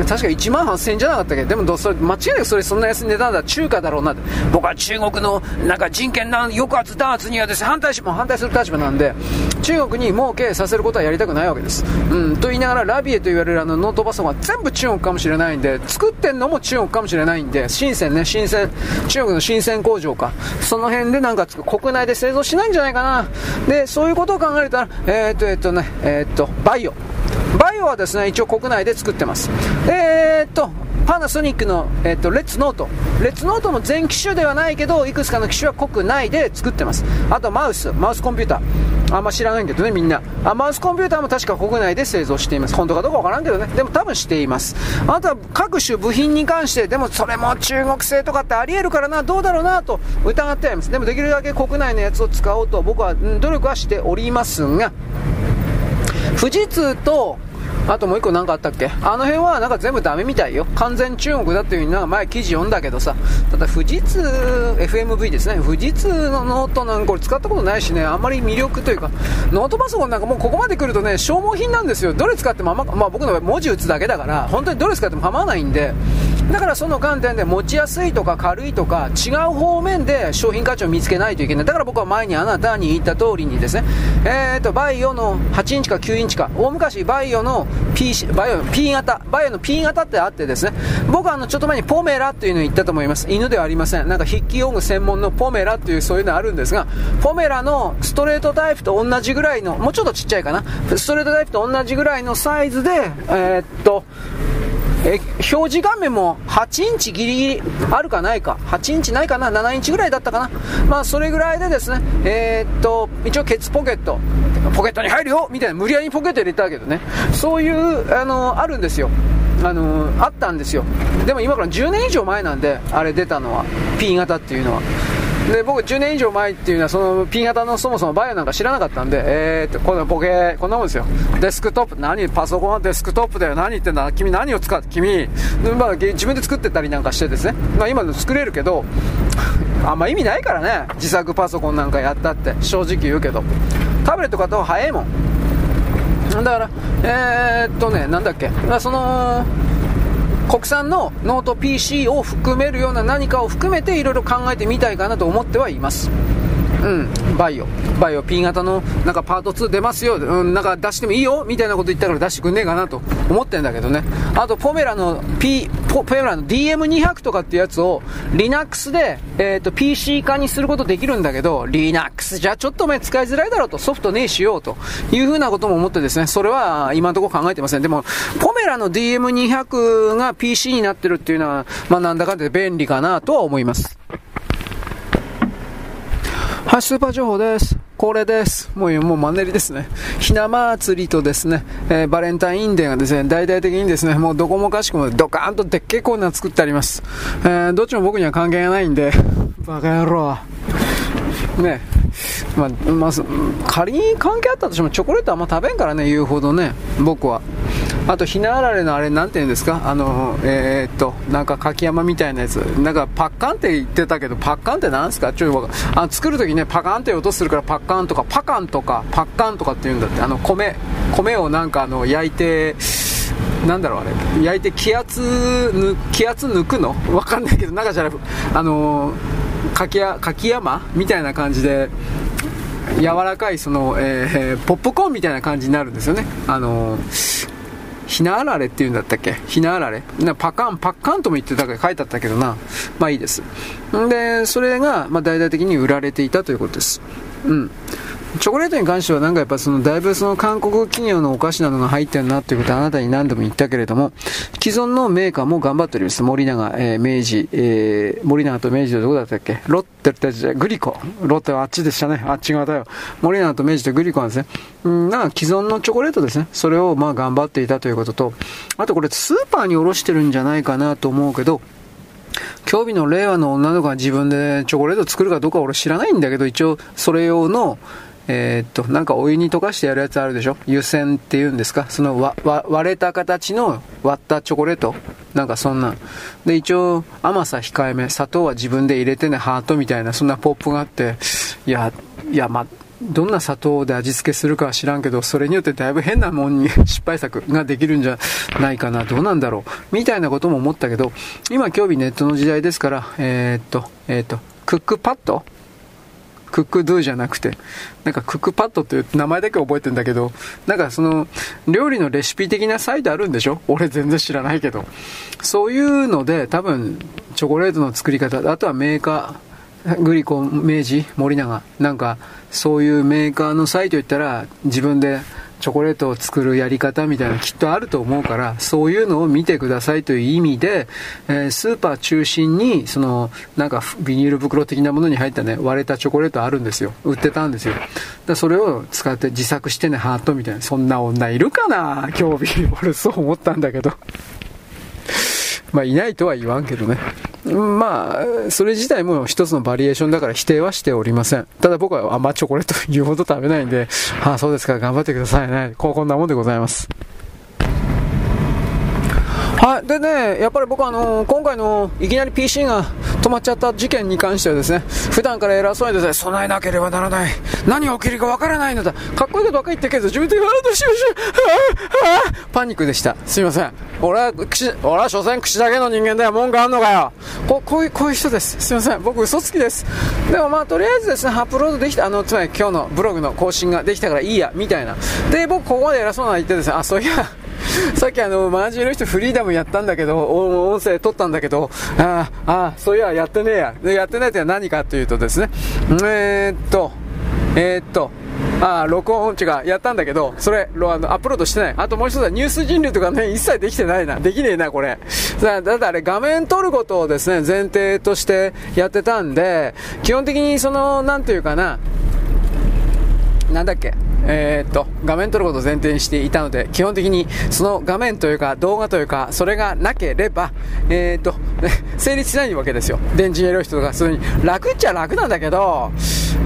確か1万8000円じゃなかったっけ？でもどそれ間違いなくそれそんな安い値段だ中華だろうなって。僕は中国のなんか人権な抑圧弾圧にはですね反対しも反対する立場なんで中国に儲けさせることはやりたくないわけです、うん、と言いながら LAVIE と言われるあのノートパソコンは全部中国かもしれないんで作ってんのも中国かもしれないんで深センね深セン中国の深セン工場か。その辺でなんか国内で製造しないんじゃないかな。でそういうことを考えたらえー、っとえー、っとねえー、っと VAIO。VAIOはですね、一応国内で作ってます。えー、っと、パナソニックの、えー、っと、レッツノート。レッツノートの全機種ではないけど、いくつかの機種は国内で作ってます。あと、マウス、マウスコンピューター。あんま知らないけどね、みんな。あマウスコンピューターも確か国内で製造しています。本当かどうかわからんけどね。でも多分しています。あとは各種部品に関して、でもそれも中国製とかってあり得るからな、どうだろうなと疑ってあります。でもできるだけ国内のやつを使おうと僕は努力はしておりますが、富士通とあともう一個何かあったっけ？あの辺はなんか全部ダメみたいよ。完全中国だっていうのは前記事読んだけどさ。ただ富士通、FMV ですね。富士通のノートなんかこれ使ったことないしね、あんまり魅力というか、ノートパソコンなんかもうここまで来るとね、消耗品なんですよ。どれ使ってもあんま、まあ僕の場合文字打つだけだから、本当にどれ使っても構わないんで、だからその観点で持ちやすいとか軽いとか違う方面で商品価値を見つけないといけない。だから僕は前にあなたに言った通りにですね、えーと、 VAIO の8インチか9インチか、大昔バイオの P、バイオの P 型、バイオの P 型ってあってですね、僕はあのちょっと前にポメラっていうのを言ったと思います。犬ではありません。なんか筆記用具専門のポメラっていうそういうのあるんですが、ポメラのストレートタイプと同じぐらいの、もうちょっとちっちゃいかな、ストレートタイプと同じぐらいのサイズで、えー、っと、え表示画面も8インチギリギリあるかないか。8インチないかな？7インチぐらいだったかな？まあそれぐらいでですねえー、っと一応ケツポケット。ポケットに入るよ！みたいな無理やりポケット入れたけどね。そういうあのあるんですよ。あのあったんですよ。でも今から10年以上前なんであれ出たのは。P 型っていうのは。で僕10年以上前っていうのはその P 型のそもそもバイオなんか知らなかったんでえー、っとこのボケこんなもんですよ。デスクトップ何パソコンはデスクトップだよ。何言ってんだ。君何を使って君、まあ、自分で作ってたりなんかしてですね、まあ、今で作れるけどあんま意味ないからね。自作パソコンなんかやったって。正直言うけど。タブレット買った方が早いもん。だからえー、っとねなんだっけ。その国産のノート PC を含めるような何かを含めていろいろ考えてみたいかなと思ってはいます。うん、バイオ。バイオ P 型のなんかパート2出ますよ、うん、なんか出してもいいよみたいなこと言ったから出してくんねえかなと思ってんだけどね。あと、ポメラの P、ポメラの DM200 とかってやつを Linux で、えっ、ー、と、PC 化にすることできるんだけど、Linux じゃちょっとお前使いづらいだろうと、ソフトねえしようというふうなことも思ってですね、それは今のところ考えてません。でも、ポメラの DM200 が PC になってるっていうのは、まあなんだかんだで便利かなとは思います。はい、スーパー情報です。恒例です。もう、もうマンネリですね。ひな祭りとですね、えー、バレンタインデーがですね、大々的にですね、もうどこもかしくもドカーンとでっけえコーナー作ってあります。えー、どっちも僕には関係がないんで、バカ野郎。ね、まあ、まあ、仮に関係あったとしてもチョコレートあんま食べんからね、言うほどね、僕は。あと、ひなあられのあれ、なんて言うんですか？あの、えー、っと、なんか柿山みたいなやつ。なんかパッカンって言ってたけど、パッカンってなんすか？ちょっとあ作るときね、パカンって音するからパッカンとか、パカンとか、パッカンとかって言うんだって。あの、米、米をなんかあの、焼いて、なんだろうあれ焼いて気圧気圧抜くの？わかんないけど中じゃなくあのー柿柿山？みたいな感じで柔らかいその、えー、ポップコーンみたいな感じになるんですよね。あのひなあられっていうんだったっけ？ひなあられ？なパカンパッカンとも言ってたから書いてあったけどな。まあいいです。でそれが、まあ、大々的に売られていたということです。うんチョコレートに関してはなんかやっぱそのだいぶその韓国企業のお菓子などが入ってるなということはあなたに何度も言ったけれども、既存のメーカーも頑張っております。森永、えー、明治、えー、森永と明治とどこだったっけ？ロッテってじゃグリコ。ロッテはあっちでしたね。あっち側だよ。森永と明治とグリコなんですね。うん、なんか既存のチョコレートですね。それをまあ頑張っていたということと、あとこれスーパーにおろしてるんじゃないかなと思うけど、興味の令和の女の子が自分でチョコレート作るかどうか俺知らないんだけど、一応それ用の、えー、っと、なんかお湯に溶かしてやるやつあるでしょ？湯煎っていうんですか？その割れた形の割ったチョコレート？なんかそんな。で、一応甘さ控えめ。砂糖は自分で入れてね、ハートみたいな、そんなポップがあって、いや、いや、まどんな砂糖で味付けするかは知らんけど、それによってだいぶ変なもんに失敗作ができるんじゃないかな、どうなんだろう。みたいなことも思ったけど、今興味ネットの時代ですから、えー、っと、えー、っと、クックパッド？クックドゥじゃなくて、なんかクックパッドっていう名前だけ覚えてんだけど、なんかその、料理のレシピ的なサイトあるんでしょ？俺全然知らないけど。そういうので、多分、チョコレートの作り方、あとはメーカー、グリコ、明治、森永、なんか、そういうメーカーのサイト行ったら、自分でチョコレートを作るやり方みたいなきっとあると思うから、そういうのを見てくださいという意味で、えー、スーパー中心に、その、なんかビニール袋的なものに入ったね、割れたチョコレートあるんですよ。売ってたんですよ。だそれを使って自作してね、ハートみたいな。そんな女いるかな？興味。俺そう思ったんだけど。まあ、いないとは言わんけどね。まあ、それ自体も一つのバリエーションだから否定はしておりません。ただ僕はあんまチョコレート言うほど食べないんで、ああ、そうですか、頑張ってくださいね。こうこんなもんでございます。はい。でね、やっぱり僕はあのー、今回のいきなり PC が止まっちゃった事件に関してはですね、普段から偉そうにですね、備えなければならない。何が起きるかわからないのだ。かっこいいことばっかり言ってるけど、自分で、ああ、どうしようしよう。パニックでした。すいません。俺は、口、俺は所詮口だけの人間だよ。文句あんのかよ。ここういう、こういう人です。すいません。僕嘘つきです。でもまあ、とりあえずですね、アップロードできた、あの、つまり今日のブログの更新ができたからいいや、みたいな。で、僕ここまで偉そうなの言ってですね、あ、そういや、さっきあの、マージンの人フリーダムややったんだけど、音声撮ったんだけど、ああ、そういや、やってねえや。で、やってないって何かというとですね、えー、っと、えー、っと、ああ録音、違う、やったんだけど、それ、あの、アップロードしてない。あともう一つはニュース人類とかね、一切できてないな。できねえな、これ。だだってあれ、画面撮ることをですね、前提としてやってたんで、基本的にその、なんていうかな、なんだっけ、えー、っと、画面撮ることを前提にしていたので、基本的にその画面というか動画というか、それがなければ、えー、っと、成立しないわけですよ。電池入れる人とか、それに楽っちゃ楽なんだけど、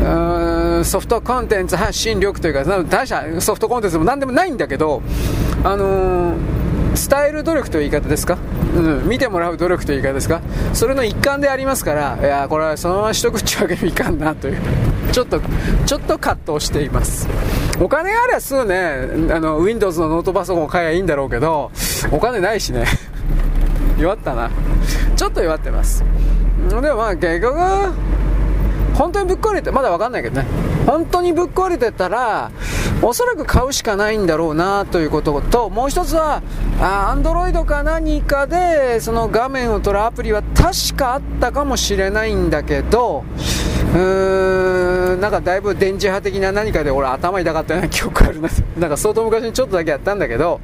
うん、ソフトコンテンツ発信力というか、大したソフトコンテンツも何でもないんだけど、あのー伝える努力という言い方ですか、うん、見てもらう努力という言い方ですか？それの一環でありますからいやこれはそのまましとくっちゅうわけにもいかんなというちょっとちょっと葛藤しています。お金ありゃすぐねあの Windows のノートパソコンを買えばいいんだろうけどお金ないしね。弱ったな。ちょっと弱ってます。でもまあ結局本当にぶっ壊れてまだ分かんないけどね。本当にぶっ壊れてたらおそらく買うしかないんだろうなということともう一つはアンドロイドか何かでその画面を撮るアプリは確かあったかもしれないんだけどうーんなんかだいぶ電磁波的な何かで俺頭痛かったような記憶あるな。なんか相当昔にちょっとだけやったんだけど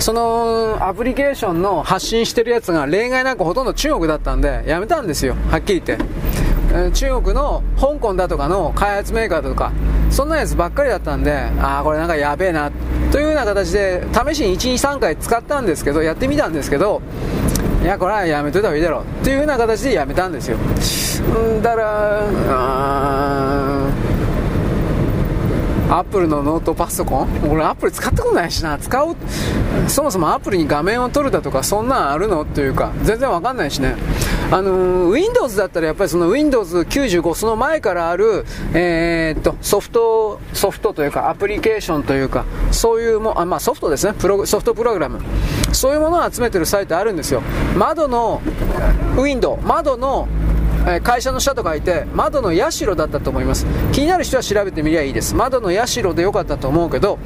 そのアプリケーションの発信してるやつが例外なくほとんど中国だったんでやめたんですよはっきり言って。中国の香港だとかの開発メーカーだとかそんなやつばっかりだったんでああこれなんかやべえなというような形で試しに123回使ったんですけどやってみたんですけどいやこれはやめといた方がいいだろうっていうような形でやめたんですよ。だからアップルのノートパソコン？俺アップル使ったことないしな。使うそもそもアップルに画面を撮るだとかそんなんあるの？っていうか全然わかんないしね。あのー、Windows だったらやっぱりその Windows95 その前からある、えー、っとソフトソフトというかアプリケーションというかそういうもあ、まあ、ソフトですね。プロソフトプログラム。そういうものを集めてるサイトあるんですよ。窓のウィンドウ窓のえ会社の下と書いて窓の杜だったと思います。気になる人は調べてみりゃいいです。窓の社でよかったと思うけど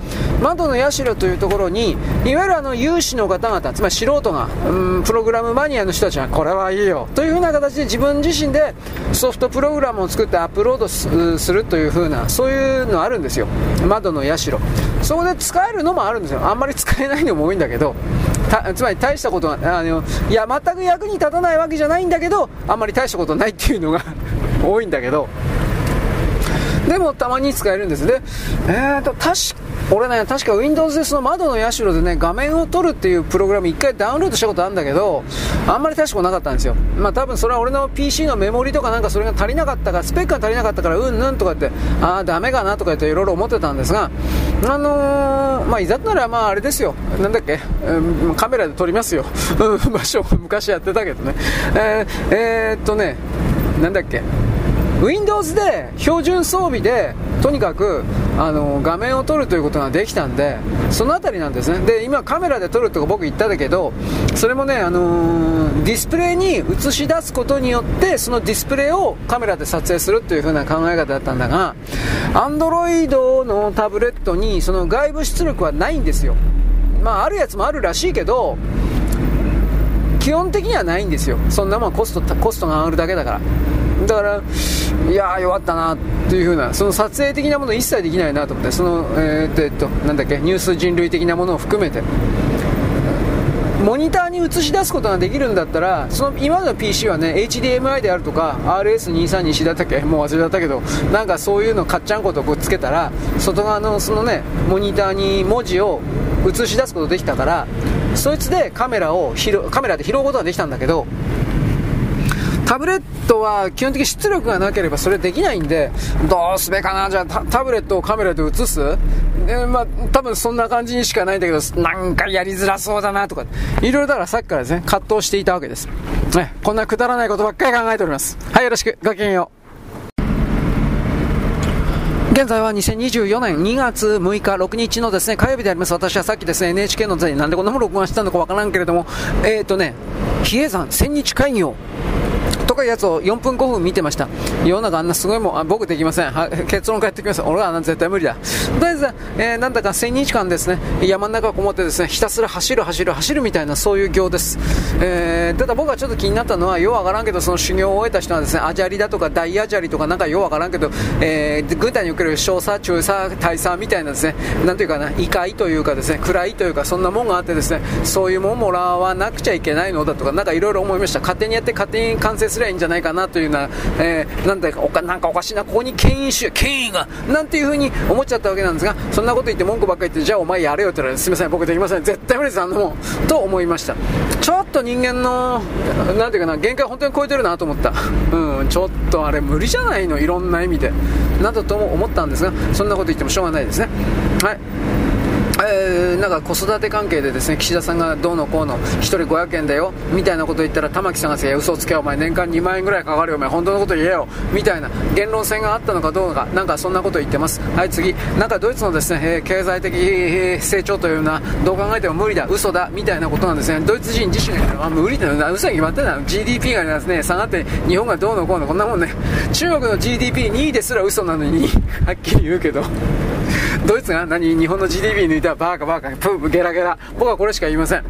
窓の社というところにいわゆるあの有志の方々つまり素人がうんプログラムマニアの人たちがこれはいいよ。というふうな形で自分自身でソフトプログラムを作ってアップロードするというふうなそういうのあるんですよ。窓の社。そこで使えるのもあるんですよ。あんまり使えないのも多いんだけどつまり大したことはあのいや全く役に立たないわけじゃないんだけどあんまり大したことないっていうのが多いんだけどでもたまに使えるんですで、えーと、確俺ね、確か Windows でその窓の社でね、画面を撮るっていうプログラム1回ダウンロードしたことあるんだけど、あんまり大したことなかったんですよ。まあ多分それは俺の PC のメモリとかなんかそれが足りなかったから、スペックが足りなかったから、うんぬんとかって、ああ、ダメかなとか言っていろいろ思ってたんですが、あのー、まあいざとならまああれですよ、なんだっけ、うん、カメラで撮りますよ。場所昔やってたけどね。えー、えー、っとね、なんだっけ、Windows で標準装備でとにかくあの画面を撮るということができたんでその辺りなんですね。で今カメラで撮るとか僕言っただけどそれもね、あのー、ディスプレイに映し出すことによってそのディスプレイをカメラで撮影するという風な考え方だったんだが Android のタブレットにその外部出力はないんですよ。まああるやつもあるらしいけど基本的にはないんですよ。そんなもんコストコストが上がるだけだから。だから、いやー、弱ったなっていう風な、その撮影的なもの一切できないなと思って、その、えー、っと、えっと、なんだっけ、ニュース人類的なものを含めて、モニターに映し出すことができるんだったら、その今の PC はね、HDMI であるとか、RS232 だったっけもう忘れちゃったけど、なんかそういうのかっちゃんことこうつけたら、外側のそのね、モニターに文字を映し出すことできたから、そいつでカメラをカメラで拾うことができたんだけど、タブレットは基本的に出力がなければそれできないんで、どうすべかな、じゃあタブレットをカメラで映す？えまあ、多分そんな感じにしかないんだけど、なんかやりづらそうだなとか、いろいろだからさっきからですね、葛藤していたわけです。ね、こんなくだらないことばっかり考えております。はい、よろしく、ごきげんよう。現在は2024年2月6日、6日のですね、火曜日であります。私はさっきですね、NHK の前になんでこんなもの録画したのかわからんけれども、えっ、ー、とね、比叡山千日会議をいやつを4分5分見てました。世の中あんなすごいもん、あ僕できません。は 結論返ってきます。俺は絶対無理だ。とりあえず、えー、なんだか1000日間ですね、山の中こもってですね、ひたすら走る走る走るみたいなそういう行です。えー、ただ僕はちょっと気になったのは、ようわからんけど、その修行を終えた人はですね、アジャリだとか大アジャリとかなんかようわからんけど、えー、軍隊における少佐、中佐、大佐みたいなですね、なんていうかな、異界というかですね、暗いというか、そんなもんがあってですね、そういうもんもらわなくちゃいけないのだとか、なんかいろいろ思いました。勝手にやって勝手に完成すればいんじゃないかなというような、えー、なんだかおかなんかおかしいな、ここに権威主義権威が、なんていう風に思っちゃったわけなんですが、そんなこと言って文句ばっかり言って、じゃあお前やれよって言われて、すみません、僕できません、絶対無理です、あんなもん、と思いました。ちょっと人間の、なんていうかな、限界本当に超えてるなと思った。うん、ちょっとあれ無理じゃないの、いろんな意味で。などとも思ったんですが、そんなこと言ってもしょうがないですね。はい。えー、なんか子育て関係でですね岸田さんがどうのこうの1人500円だよみたいなこと言ったら玉木さんがいや嘘つけお前年間2万円ぐらいかかるよお前本当のこと言えよみたいな言論戦があったのかどうかなんかそんなこと言ってます。はい次。なんかドイツのですね、えー、経済的成長というのはどう考えても無理だ嘘だみたいなことなんですね。ドイツ人自身が、あ、無理だよな嘘に決まってんだ GDP がですね下がって日本がどうのこうのこんなもんね。中国の GDP2 位ですら嘘なのにはっきり言うけど。ドイツが何日本の GDP 抜いたらバーカバーカ、プープゲラゲラ。僕はこれしか言いません。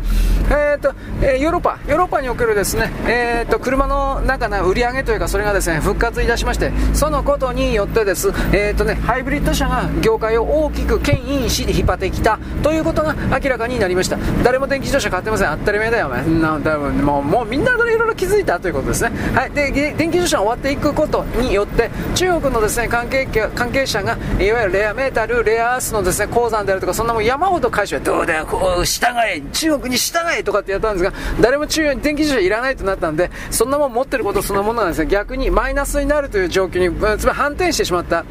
えっ、ー、と、えー、ヨーロッパ、ヨーロッパにおけるですね、えっ、ー、と、車の中の売り上げというか、それがですね、復活いたしまして、そのことによってです、えっ、とね、ハイブリッド車が業界を大きく牽引し、引っ張ってきたということが明らかになりました。誰も電気自動車買ってません。当たり前だよ、お前。なもう、もうみんないろいろ気づいたということですね。はい。で、電気自動車が終わっていくことによって、中国のですね、関係関係者が、いわゆるレアメタル、レアアースのですね、鉱山であるとか、そんなもん山ほど回収は、どうだよ、こう、従え、中国に従えとかってやったんですが、誰も中国に電気自動車いらないとなったんで、そんなもん持ってることそのものなんですね、逆にマイナスになるという状況に、つまり反転してしまった、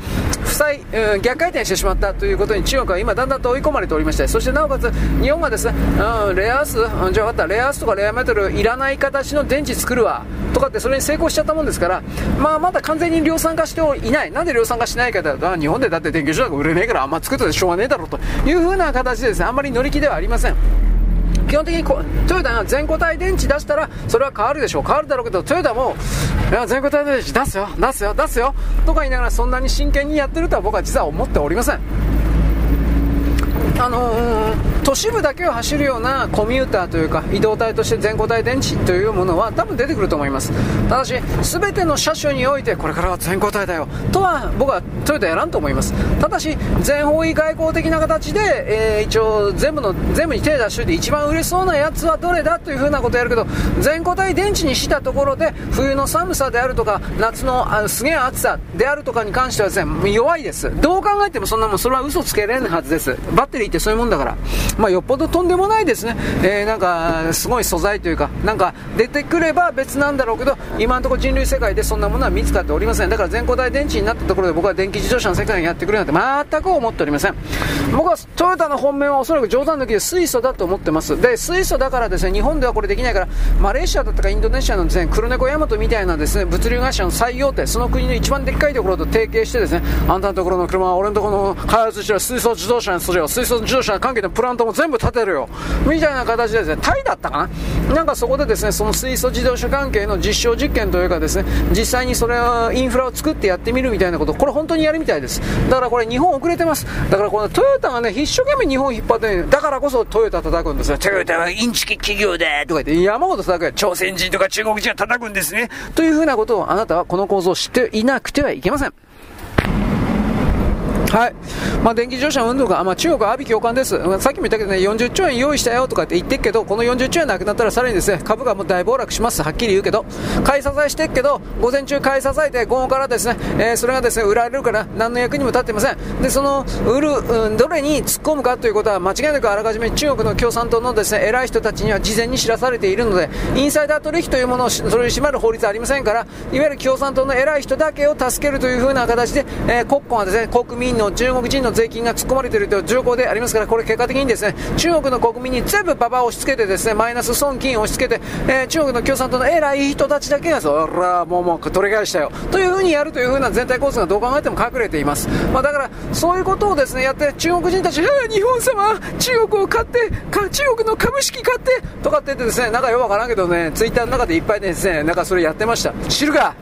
負債、うん、逆回転してしまった。ということに中国は今だんだんと追い込まれておりまして、そしてなおかつ、日本がですね、うん、レアアース、うん、じゃあ分かった、レアアースとかレアメタルいらない形の電池作るわ、とかってそれに成功しちゃったもんですから、まあまだ完全に量産化していない。なんで量産化しないかというと、日本でだって電気自動車が売れねえからあんま作ったでしょうがねえだろうというふうな形でですね、あんまり乗り気ではありません。基本的にこトヨタが全固体電池出したらそれは変わるでしょう変わるだろうけどトヨタもいや全固体電池出すよ出すよ出すよとか言いながらそんなに真剣にやってるとは僕は実は思っておりませんあのー、都市部だけを走るようなコミューターというか移動体として全固体電池というものは多分出てくると思います。ただし全ての車種においてこれからは全固体だよ。とは僕はトヨタやらんと思います。ただし全方位外交的な形で、えー、一応全部の全部に手出しといて一番売れそうなやつはどれだというふうなことをやるけど全固体電池にしたところで冬の寒さであるとか夏のあのすげえ暑さであるとかに関してはですね弱いです。どう考えてもそんなもんそれは嘘つけれんはずです。バッテリーってそういうもんだから、まあ、よっぽどとんでもないですね、えー、なんかすごい素材というか、なんか出てくれば別なんだろうけど、今のところ人類世界でそんなものは見つかっておりません、だから全固体電池になったところで僕は電気自動車の世界にやってくれなんて全く思っておりません、僕はトヨタの本命はおそらく冗談抜きで水素だと思ってます、で水素だからですね日本ではこれできないから、マレーシアだったかインドネシアのですね黒猫ヤマトみたいなですね物流会社の最大手、その国の一番でっかいところと提携してですねあんたのところの車は俺のところの開発してる水素自動車にするよ、水素自動車関係のプラントも全部建てるよ。みたいな形でですねタイだったかな。なんかそこでですねその水素自動車関係の実証実験というかですね実際にそれはインフラを作ってやってみるみたいなことこれ本当にやるみたいです。だからこれ日本遅れてます。だからこのトヨタがね一生懸命日本引っ張って、ね、だからこそトヨタ叩くんですよ。トヨタはインチキ企業だとか言って山ほど叩くよ朝鮮人とか中国人は叩くんですね。というふうなことをあなたはこの構造を知っていなくてはいけませんはい。まあ、電気自動車運動が、まあ、中国は阿鼻共感です。さっきも言ったけどね、40兆円用意したよとかって言ってるけど、この40兆円なくなったらさらにですね、株がもう大暴落します。はっきり言うけど。買い支えしてるけど、午前中買い支えて、午後からですね、えー、それがですね、売られるから、何の役にも立ってません。で、その、売る、うん、どれに突っ込むかということは、間違いなくあらかじめ中国の共産党のですね、偉い人たちには事前に知らされているので、インサイダー取引というものを、それに縛る法律はありませんから、いわゆる共産党の偉い人だけを助けるというふうな形で、えー、国家はですね、国民の中国人の税金が突っ込まれているという状況でありますから、これ結果的にですね、中国の国民に全部ババを押し付けてですね、マイナス損金を押し付けて、えー、中国の共産党の偉い人たちだけが、そら、もうもう取り返したよ。というふうにやるというふうな全体構図がどう考えても隠れています。まあ、だから、そういうことをですね、やって、中国人たち、日本様、中国を買って、中国の株式買って、とかって言ってですね、なんかよくわからんけどね、ツイッターの中でいっぱいですね、なんかそれやってました。知るか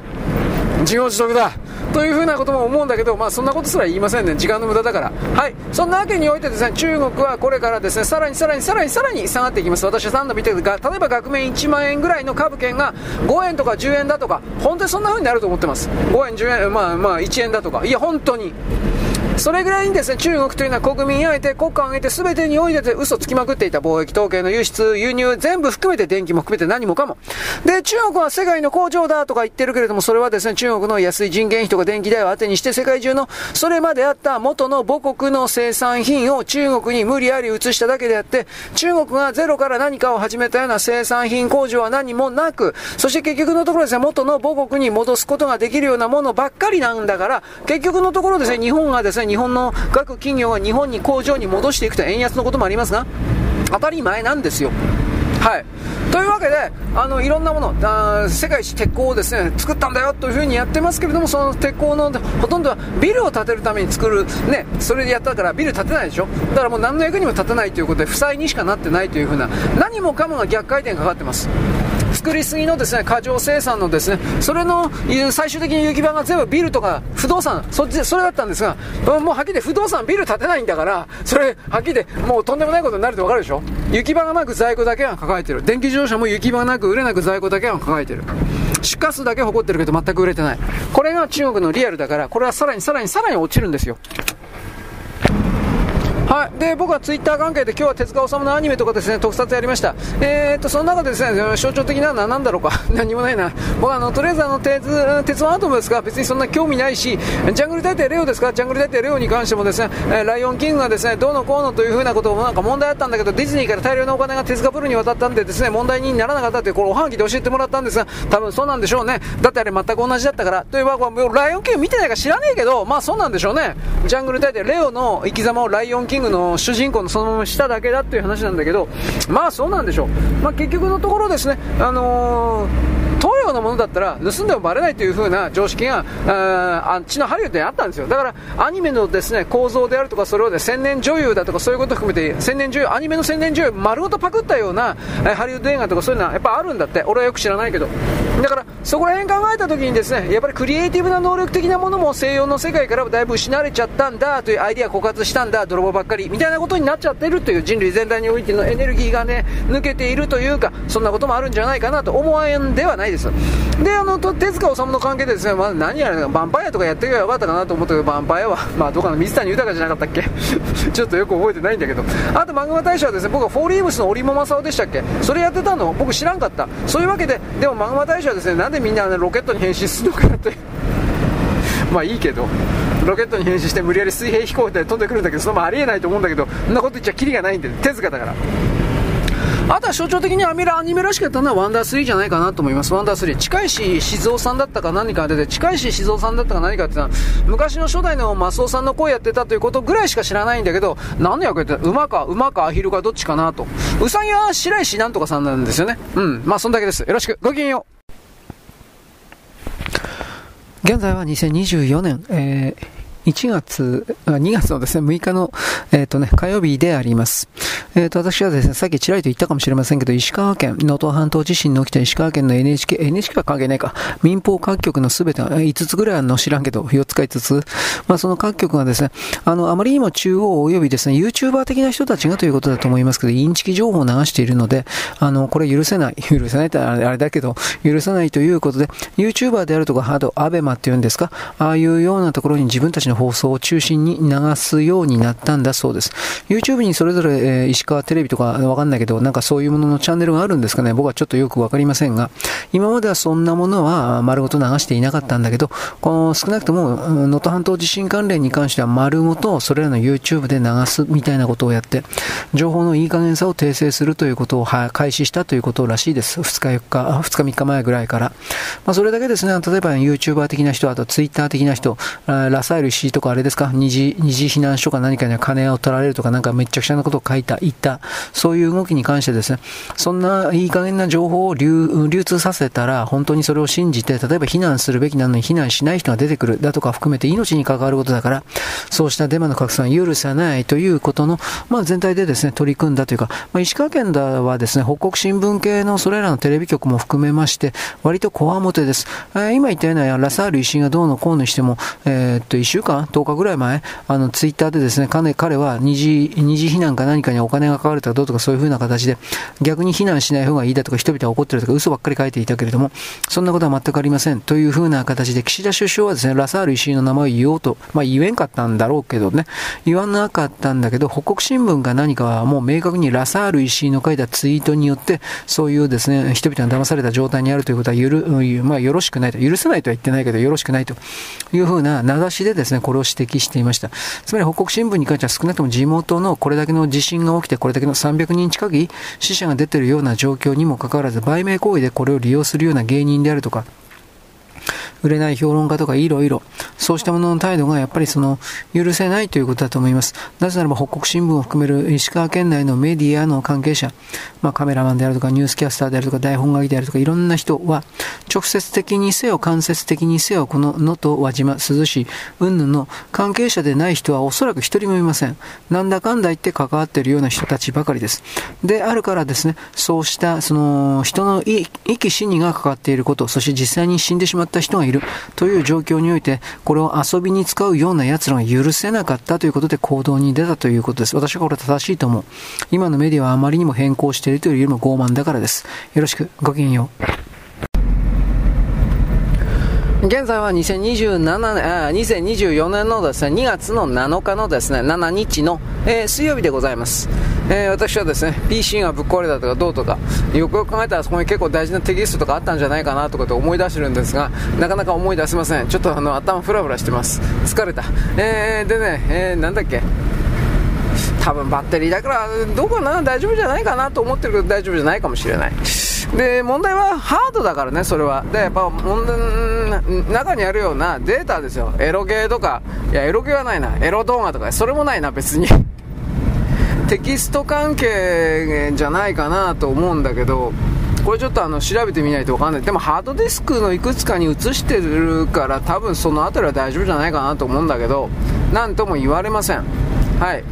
自業自得だ。というふうなことも思うんだけど、まあ、そんなことすら言いませんね、時間の無駄だから、はい、そんなわけにおいてですね中国はこれからですねさらにさらにさらにさらに下がっていきます、私は3度見てるが、例えば額面1万円ぐらいの株券が5円とか10円だとか、本当にそんなふうになると思ってます、5円、10円、まあ、まあ1円だとか、いや、本当に。それぐらいにですね、中国というのは国民を挙げて、国家を挙げて、全てにおいて嘘つきまくっていた貿易統計の輸出、輸入、全部含めて電気も含めて何もかも。で、中国は世界の工場だとか言ってるけれども、それはですね、中国の安い人件費とか電気代を当てにして、世界中の、それまであった元の母国の生産品を中国に無理やり移しただけであって、中国がゼロから何かを始めたような生産品工場は何もなく、そして結局のところですね、元の母国に戻すことができるようなものばっかりなんだから、結局のところですね、日本がですね、日本の各企業が日本に工場に戻していくと円安のこともありますが、当たり前なんですよ。はい。というわけで、あの、いろんなもの、あ世界一鉄鋼をですね、作ったんだよというふうにやってますけれども、その鉄鋼のほとんどはビルを建てるために作る、ね、それでやったからビル建てないでしょだからもう何の役にも立たないということで、負債にしかなってないというふうな、何もかもが逆回転かかってます。作りすぎのですね過剰生産のですねそれの最終的に行き場が全部ビルとか不動産そっちそれだったんですがもうはっきり不動産ビル建てないんだからそれはっきりもうとんでもないことになるって分かるでしょ？行き場がなく在庫だけが抱えてる。電気自動車も行き場がなく売れなく在庫だけが抱えてる。出荷数だけ誇ってるけど全く売れてない。これが中国のリアルだからこれはさらにさらにさらに落ちるんですよ。はい、で僕はツイッター関係で今日は手塚治虫のアニメとかですね特撮やりました、えー、とその中でですね象徴的なのは何だろうか、何もないな、僕あのとりあえずあの鉄鉄腕アトムですが別にそんな興味ないし、ジャングル大帝レオですか、ジャングル大帝レオに関してもですね、えライオンキングがですねどうのこうのというふうなこともなんか問題あったんだけど、ディズニーから大量のお金が手塚プロに渡ったんでですね問題にならなかったってこれおはがきで教えてもらったんですが、多分そうなんでしょうね、だってあれ全く同じだったから、というわライオンキング見てないか知らねえけど、まあそうなんでしょうね、ジャングル大帝レオの生き様をライオンキングキングの主人公のそのまま下だけだっていう話なんだけど、まあそうなんでしょう。まあ結局のところですね、あのー東洋のものだったら盗んでもバレないという風な常識がああっちのハリウッドにあったんですよ。だからアニメのですね構造であるとかそれをで千年女優だとかそういうこと含めて千年女優アニメの千年女優丸ごとパクったような、えハリウッド映画とかそういうのはやっぱあるんだって。俺はよく知らないけど。だからそこら辺考えた時にですねやっぱりクリエイティブな能力的なものも西洋の世界からだいぶ失われちゃったんだというアイディア枯渇したんだ泥棒ばっかりみたいなことになっちゃってるという人類全体においてのエネルギーがね抜けているというかそんなこともあるんじゃないかなと思わんではない。ですであの手塚治虫の関係でですね、まあ、何やらヴァンパイアとかやっていけばよかったかなと思ったけどヴァンパイアは まあどうかな水谷豊じゃなかったっけ？ちょっとよく覚えてないんだけど。あとマグマ大賞はですね僕はフォーリーブスの織茂正夫でしたっけ？それやってたの？僕知らんかった。そういうわけででもマグマ大賞はですねなんでみんな、ね、ロケットに変身するのかなって。まあいいけど。ロケットに変身して無理やり水平飛行で飛んでくるんだけどそのままありえないと思うんだけどそんなこと言っちゃきりがないんで手塚だから。あとは象徴的にアメラアニメらしかったのはワンダー3じゃないかなと思います。ワンダー3。近いし静雄さんだったか何か出て、近いし静雄さんだったか何かってのは、昔の初代のマスオさんの声やってたということぐらいしか知らないんだけど、何の役やってた？馬か、馬かアヒルかどっちかなと。ウサギは白石なんとかさんなんですよね。うん。まあ、そんだけです。よろしく。ごきげんよう。現在は2024年、えー1月、2月のですね、6日の、えっ、ー、とね、火曜日であります。えっ、ー、と、私はですね、さっきちらりと言ったかもしれませんけど、石川県、能登半島地震の起きた石川県の NHK、NHK は関係ないか、民放各局のすべて、5つぐらいあるの知らんけど、4つか5つ。まあ、その各局がですね、あの、あまりにも中央及びですね、YouTuber 的な人たちがということだと思いますけど、インチキ情報を流しているので、あの、これ許せない。許せないってあれだけど、許さないということで、YouTuber であるとか、ハード、アベマっていうんですか、ああいうようなところに自分たちの放送を中心に流すようになったんだそうです。YouTube にそれぞれ、えー、石川テレビとかわかんないけど、なんかそういうもののチャンネルがあるんですかね。僕はちょっとよくわかりませんが、今まではそんなものは丸ごと流していなかったんだけど、この少なくとも能登半島地震関連に関しては丸ごとそれらの YouTube で流すみたいなことをやって、情報のいい加減さを訂正するということを開始したということらしいです。2日4日、2日3日前ぐらいから。まあ、それだけですね、例えば YouTuber 的な人、あと Twitter 的な人、ラサール石井とかあれですか、二次、二次避難所か何かには金を取られるとか、なんかめちゃくちゃなことを書いた、言った、そういう動きに関してですね、そんないい加減な情報を流通させたら、本当にそれを信じて、例えば避難するべきなのに避難しない人が出てくる、だとか含めて命に関わることだから、そうしたデマの拡散を許さないということの、まあ、全体でですね、取り組んだというか、まあ、石川県だはですね、北国新聞系のそれらのテレビ局も含めまして、割とこわもてです。えー、今言ったようなラサール石井がどうのこうのしても、えー、っと、1週 ?10 日ぐらい前、あの、ツイッターでですね、彼彼は二次、二次避難か何かにお金がかかるとかどうとかそういう風な形で、逆に避難しない方がいいだとか人々は怒ってるとか嘘ばっかり書いていたけれども、そんなことは全くありません。という風な形で、岸田首相はですね、ラサール石井の名前を言おうと、まあ言えんかったんだろうけどね、言わなかったんだけど、北国新聞が何かはもう明確にラサール石井の書いたツイートによって、そういうですね、人々が騙された状態にあるということはゆる、まあよろしくないと、許せないとは言ってないけど、よろしくないという風な名指しでですね、これを指摘していました。つまり北国新聞に関しては少なくとも地元のこれだけの地震が起きて、これだけの300人近い死者が出ているような状況にもかかわらず、売名行為でこれを利用するような芸人であるとか、売れない評論家とかいろいろ、そうしたものの態度がやっぱりその許せないということだと思います。なぜならば北国新聞を含める石川県内のメディアの関係者、まあ、カメラマンであるとかニュースキャスターであるとか台本書きであるとかいろんな人は直接的にせよ間接的にせよこの能登輪島珠洲市云々の関係者でない人はおそらく一人もいません。なんだかんだ言って関わっているような人たちばかりです。であるからですね、そうしたその人の意気死にがかかっていること、そして実際に死んでしまった人がいるという状況において、これを遊びに使うような奴らが許せなかったということで行動に出たということです。私はこれ正しいと思う。今のメディアはあまりにも変更しているというよりも傲慢だからです。よろしく、ごきげんよう。現在は2027年、あ2024年のですね、2月の7日のですね、7日の、えー、水曜日でございます。えー、私はですね、PC がぶっ壊れたとかどうとか、よくよく考えたらそこに結構大事なテキストとかあったんじゃないかなとかって思い出してるんですが、なかなか思い出せません。ちょっとあの、頭フラフラしてます。疲れた。えー、でね、えー、なんだっけ。多分バッテリーだから、どうかな？大丈夫じゃないかなと思ってるけど大丈夫じゃないかもしれない。で、問題はハードだからね、それは。で、やっぱ、中にあるようなデータですよ。エロゲーとか、いや、エロゲーはないな。エロ動画とか、それもないな、別に。テキスト関係じゃないかなと思うんだけど、これちょっとあの調べてみないとわかんないでもハードディスクのいくつかに移してるから多分その辺りは大丈夫じゃないかなと思うんだけど何とも言われませんはい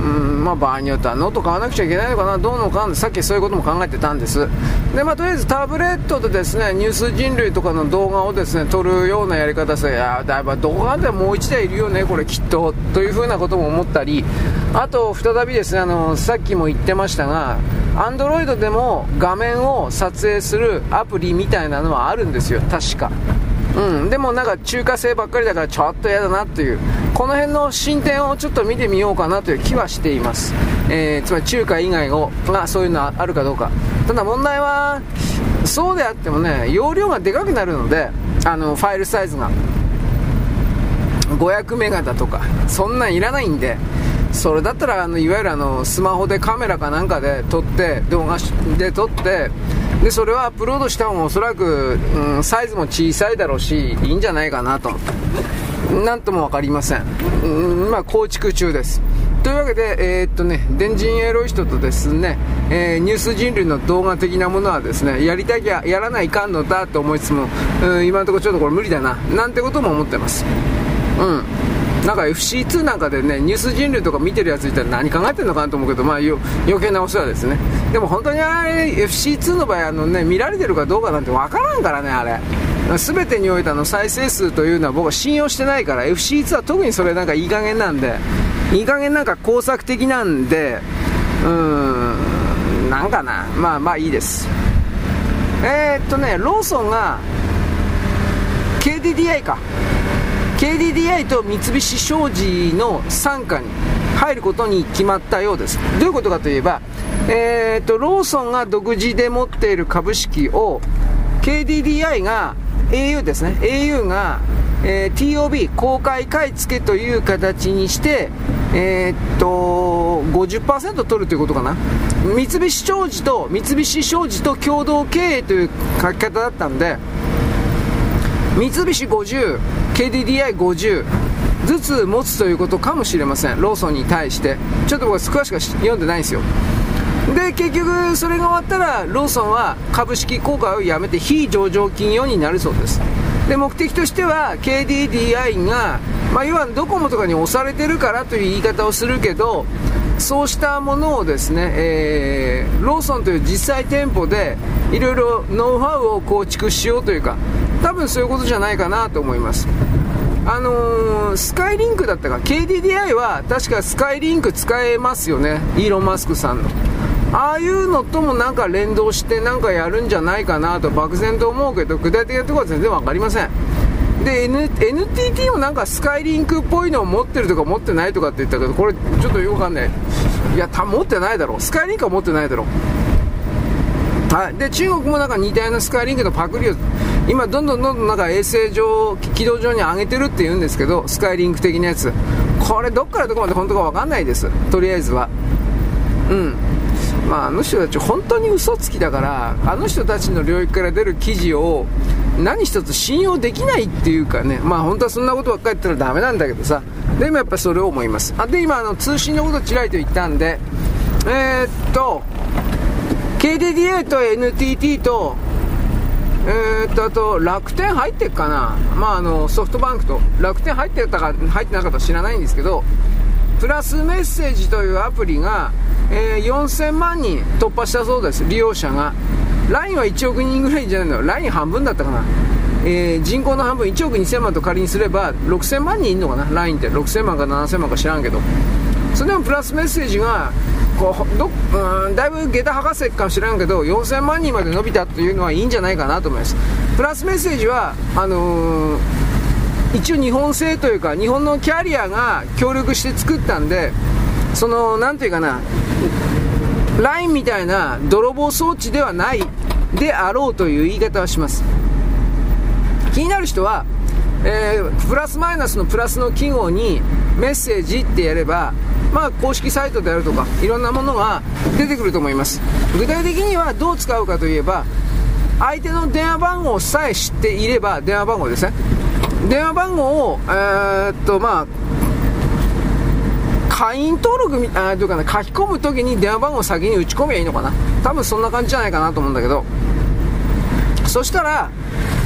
うんまあ、場合によってはノート買わなくちゃいけないのかな、どうのかな、さっきそういうことも考えてたんです。で、まあ、とりあえずタブレットでですね、ニュース人類とかの動画をですね、撮るようなやり方ですいや、だいぶ動画でもう1台いるよね、これきっと、というふうなことも思ったり、あと、再びですね、あの、さっきも言ってましたが、アンドロイドでも画面を撮影するアプリみたいなのはあるんですよ、確か。うん、でもなんか中華製ばっかりだからちょっと嫌だなっていうこの辺の進展をちょっと見てみようかなという気はしています、えー、つまり中華以外をがそういうのあるかどうか。ただ問題はそうであってもね容量がでかくなるのであのファイルサイズが500メガだとかそんなんいらないんでそれだったらあのいわゆるあのスマホでカメラかなんかで撮って動画で撮ってでそれはアップロードした方がおそらく、うん、サイズも小さいだろうしいいんじゃないかなと。なんとも分かりません、うん、まあ構築中ですというわけで、えー、っとね、電人エロい人とですね、えー、ニュース人類の動画的なものはですね、やりたきゃやらないかんのだと思いつつも、うん、今のところちょっとこれ無理だな、なんてことも思ってます。うん。なんか FC2 なんかでね、ニュース人類とか見てるやついたら何考えてるのかなと思うけど、まあ余計なお世話ですね。でも本当にあれ、FC2 の場合、あのね、見られてるかどうかなんてわからんからね、あれ。全てにおいての再生数というのは僕は信用してないから FC2 は特にそれなんかいい加減なんでいい加減なんか工作的なんでうーんなんかな。まあまあいいです。えー、っとねローソンが KDDI か。KDDI と三菱商事の傘下に入ることに決まったようです。どういうことかといえば、えーと、ローソンが独自で持っている株式を KDDI が au ですね。au が、えー、TOB 公開買い付けという形にしてえー、っと50%取るということかな。三菱商事と三菱商事と共同経営という書き方だったんで三菱50、KDDI50 ずつ持つということかもしれません、ローソンに対して、ちょっと僕は詳しくは読んでないんですよ。で結局それが終わったらローソンは株式公開をやめて非上場企業になるそうです。で目的としては KDDI が、まあ、要はドコモとかに押されてるからという言い方をするけどそうしたものをですね、えー、ローソンという実際店舗でいろいろノウハウを構築しようというか多分そういうことじゃないかなと思います。あのー、スカイリンクだったか。KDDI は確かスカイリンク使えますよね。イーロン・マスクさんの。ああいうのともなんか連動してなんかやるんじゃないかなと漠然と思うけど具体的なところは全然分かりません。で、N、NTT もなんかスカイリンクっぽいのを持ってるとか持ってないとかって言ったけどこれちょっとよくわかんない。いやた持ってないだろ。スカイリンクは持ってないだろ。はい、で中国もなんか似たようなスカイリンクのパクリを今どんどんどんどんなんか衛星上軌道上に上げてるって言うんですけどスカイリンク的なやつ。これどっからどこまで本当か分かんないです。とりあえずは。うん。まあ、あの人たち本当に嘘つきだからあの人たちの領域から出る記事を何一つ信用できないっていうかねまあ本当はそんなことばっかり言ったらダメなんだけどさ。でもやっぱそれを思います。あで今あの通信のことちらりと言ったんでえー、っと KDDA と NTT とえー、っとあと楽天入ってっかな、まあ、あのソフトバンクと楽天入ってたか入ってなかったか知らないんですけどプラスメッセージというアプリが、えー、4000万人突破したそうです。利用者が。LINE は1億人ぐらいじゃないの。LINE 半分だったかな、えー、人口の半分。1億2000万と仮にすれば6000万人いるのかな。LINE って。6000万か7000万か知らんけど。それでもプラスメッセージがこうどうんだいぶ下駄博士かもしれんけど4000万人まで伸びたというのはいいんじゃないかなと思います。プラスメッセージはあのー一応日本製というか日本のキャリアが協力して作ったんでその何ていうかな LINE みたいな泥棒装置ではないであろうという言い方はします。気になる人は、えー、プラスマイナスのプラスの記号にメッセージってやればまあ、公式サイトであるとかいろんなものが出てくると思います。具体的にはどう使うかといえば相手の電話番号さえ知っていれば電話番号ですね。電話番号を、えー、っとまあ、会員登録みあというかね、書き込むときに電話番号を先に打ち込めばいいのかな。多分そんな感じじゃないかなと思うんだけど。そしたら、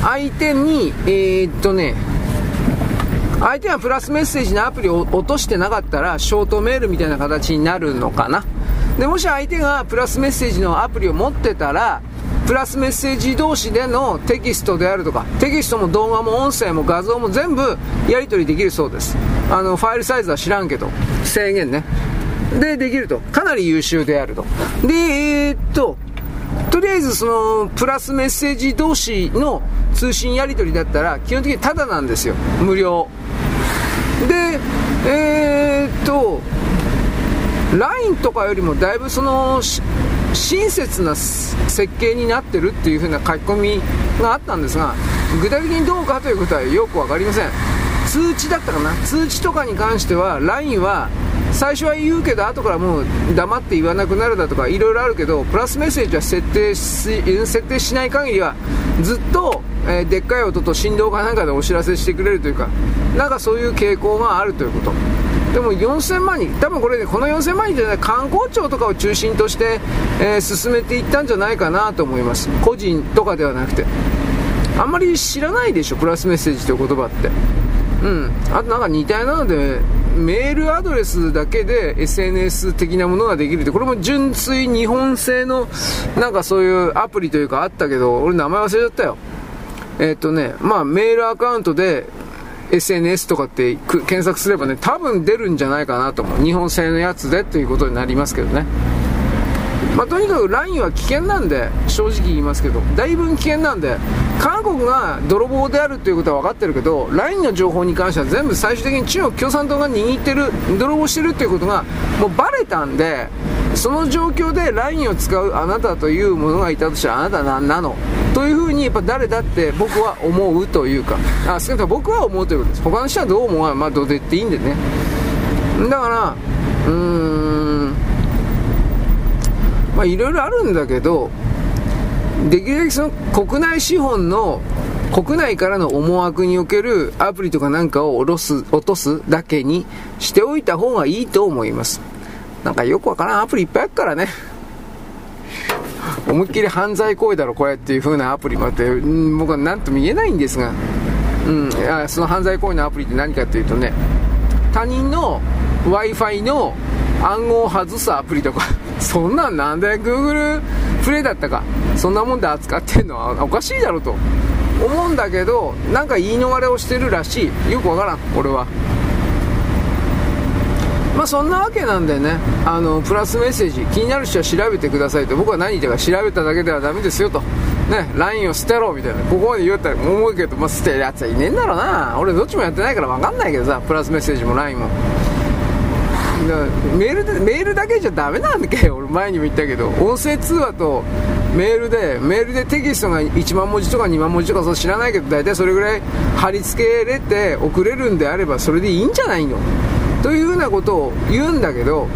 相手に、えー、っとね、相手がプラスメッセージのアプリを落としてなかったら、ショートメールみたいな形になるのかな。で、もし相手がプラスメッセージのアプリを持ってたら、プラスメッセージ同士でのテキストであるとか、テキストも動画も音声も画像も全部やり取りできるそうです。あの、ファイルサイズは知らんけど、制限ね。で、できると。かなり優秀であると。で、えー、っと、とりあえずその、プラスメッセージ同士の通信やり取りだったら、基本的にタダなんですよ。無料。で、えー、っと、LINE とかよりもだいぶその、親切な設計になってるっていう風な書き込みがあったんですが具体的にどうかということはよく分かりません。通知だったかな。通知とかに関しては LINE は最初は言うけど後からもう黙って言わなくなるだとかいろいろあるけどプラスメッセージは設定し設定しない限りはずっと、えー、でっかい音と振動かなんかでお知らせしてくれるというかなんかそういう傾向があるということ。でも4000万人、多分これね、この4000万人じゃない、観光庁とかを中心として、えー、進めていったんじゃないかなと思います。個人とかではなくて。あんまり知らないでしょ、プラスメッセージという言葉って。うん。あとなんか似たようなので、メールアドレスだけで SNS 的なものができるって、これも純粋日本製の、なんかそういうアプリというかあったけど、俺名前忘れちゃったよ。えっ、とね、まあメールアカウントで SNS とかって検索すればね、多分出るんじゃないかなと思う。日本製のやつでということになりますけどね。まあ、とにかく LINE は危険なんで、正直言いますけど、だいぶ危険なんで、韓国が泥棒であるということは分かってるけど、LINE の情報に関しては全部最終的に中国共産党が握ってる、泥棒してるっていうことがもうバレたんで、その状況で LINE を使うあなたというものがいたとしたらあなたは何なの。というふうにやっぱ誰だって僕は思うというか。あ少なくとも僕は思うということです。他の人はどう思うまあどうでっていいんでね。だからうーんまあいろいろあるんだけどできるだけその国内資本の国内からの思惑におけるアプリとかなんかを下ろす落とすだけにしておいた方がいいと思います。なんかよくわからん。アプリいっぱいあるからね。思いっきり犯罪行為だろ、これっていう風なアプリもあって、僕は何とも言えないんですが、うん、その犯罪行為のアプリって何かっていうとね、他人の Wi-Fi の暗号を外すアプリとか、そんなんなんで Google プレイだったか、そんなもんで扱ってんのはおかしいだろと思うんだけど、なんか言い逃れをしてるらしい。よくわからん、俺は。まあそんなわけなんでね、あの、プラスメッセージ、気になる人は調べてくださいと、僕は何言ってか調べただけではダメですよと。ね、LINE を捨てろみたいな、ここまで言ったら思うけど、まあ、捨てるやつはいねえんだろうな。俺どっちもやってないから分かんないけどさ、プラスメッセージも LINE も。メールでメールだけじゃダメなんだっけ俺前にも言ったけど。音声通話とメールでメールでテキストが1万文字とか2万文字とかそう知らないけど大体それぐらい貼り付けれて送れるんであればそれでいいんじゃないの？というふうなことを言うんだけど、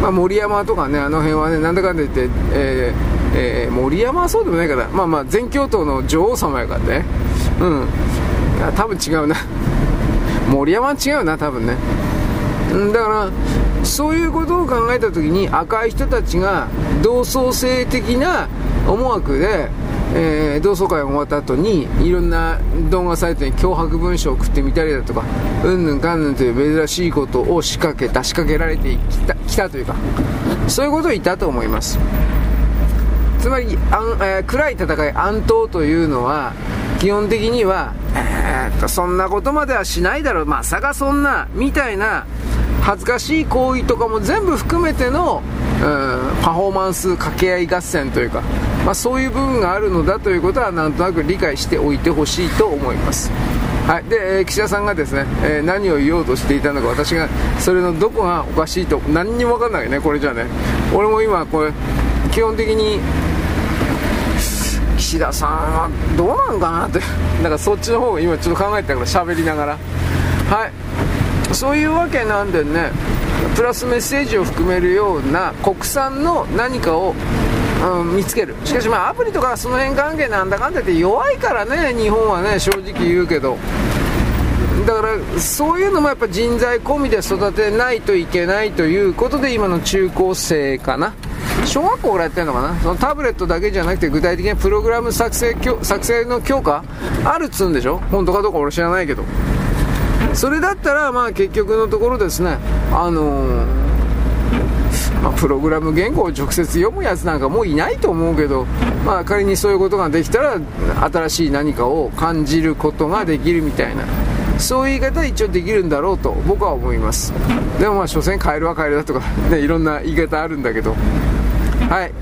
まあ、森山とかね、あの辺はね、なんだかんだ言って、えーえー、森山はそうでもないから、まあまあ、全教頭の女王様やからね、うん、多分違うな、森山は違うな、多分ね。だからそういうことを考えた時に赤い人たちが同窓生的な思惑でえー、同窓会が終わった後にいろんな動画サイトに脅迫文書を送ってみたりだとかうんぬんかんぬんという珍しいことを仕掛けた仕掛けられてきたきたというかそういうことを言ったと思います。つまりあん、えー、暗い戦い暗闘というのは基本的には、えー、っとそんなことまではしないだろう。まさかそんなみたいな恥ずかしい行為とかも全部含めての、うん、パフォーマンス掛け合い合戦というかまあ、そういう部分があるのだということはなんとなく理解しておいてほしいと思います。はい、で、えー、岸田さんがですね、えー、何を言おうとしていたのか私がそれのどこがおかしいと何にも分かんないねこれじゃね。俺も今これ基本的に岸田さんはどうなんかなってなんかそっちの方を今ちょっと考えてたから喋りながら。はい。そういうわけなんでねプラスメッセージを含めるような国産の何かをうん、見つける。しかしまあアプリとかその辺関係なんだかんだって弱いからね日本はね正直言うけど。だからそういうのもやっぱ人材込みで育てないといけないということで今の中高生かな。小学校からいやってるのかな。そのタブレットだけじゃなくて具体的なプログラム作成作成の強化あるっつうんでしょ。本当かどうか俺知らないけど。それだったらまあ結局のところですね。あのーまあ、プログラム言語を直接読むやつなんかもういないと思うけど、まあ、仮にそういうことができたら新しい何かを感じることができるみたいな。そういう言い方は一応できるんだろうと僕は思います。でもまあ所詮カエルはカエルだとか、ね、いろんな言い方あるんだけど。はい。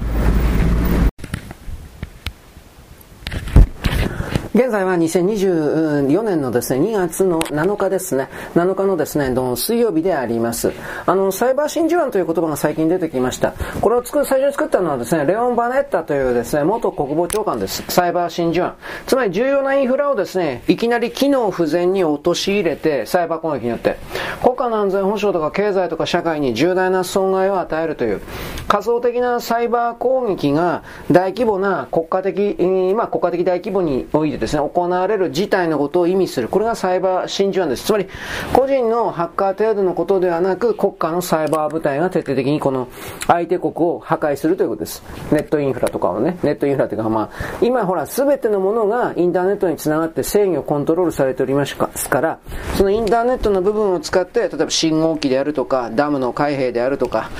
現在は2024年のですね、2月の7日ですね、7日のですね、水曜日であります。あの、サイバー真珠湾という言葉が最近出てきました。これを作る、最初に作ったのはですね、レオン・バネッタというですね、元国防長官です。サイバー真珠湾。つまり重要なインフラをですね、いきなり機能不全に陥れて、サイバー攻撃によって、国家の安全保障とか経済とか社会に重大な損害を与えるという、仮想的なサイバー攻撃が大規模な国家的、今国家的大規模においてですね、行われる事態のことを意味する。これがサイバー真珠湾です。つまり、個人のハッカー程度のことではなく、国家のサイバー部隊が徹底的にこの相手国を破壊するということです。ネットインフラとかをね、ネットインフラというか、まあ、今ほら、すべてのものがインターネットにつながって制御、コントロールされておりますから、そのインターネットの部分を使って、例えば信号機であるとか、ダムの開閉であるとか、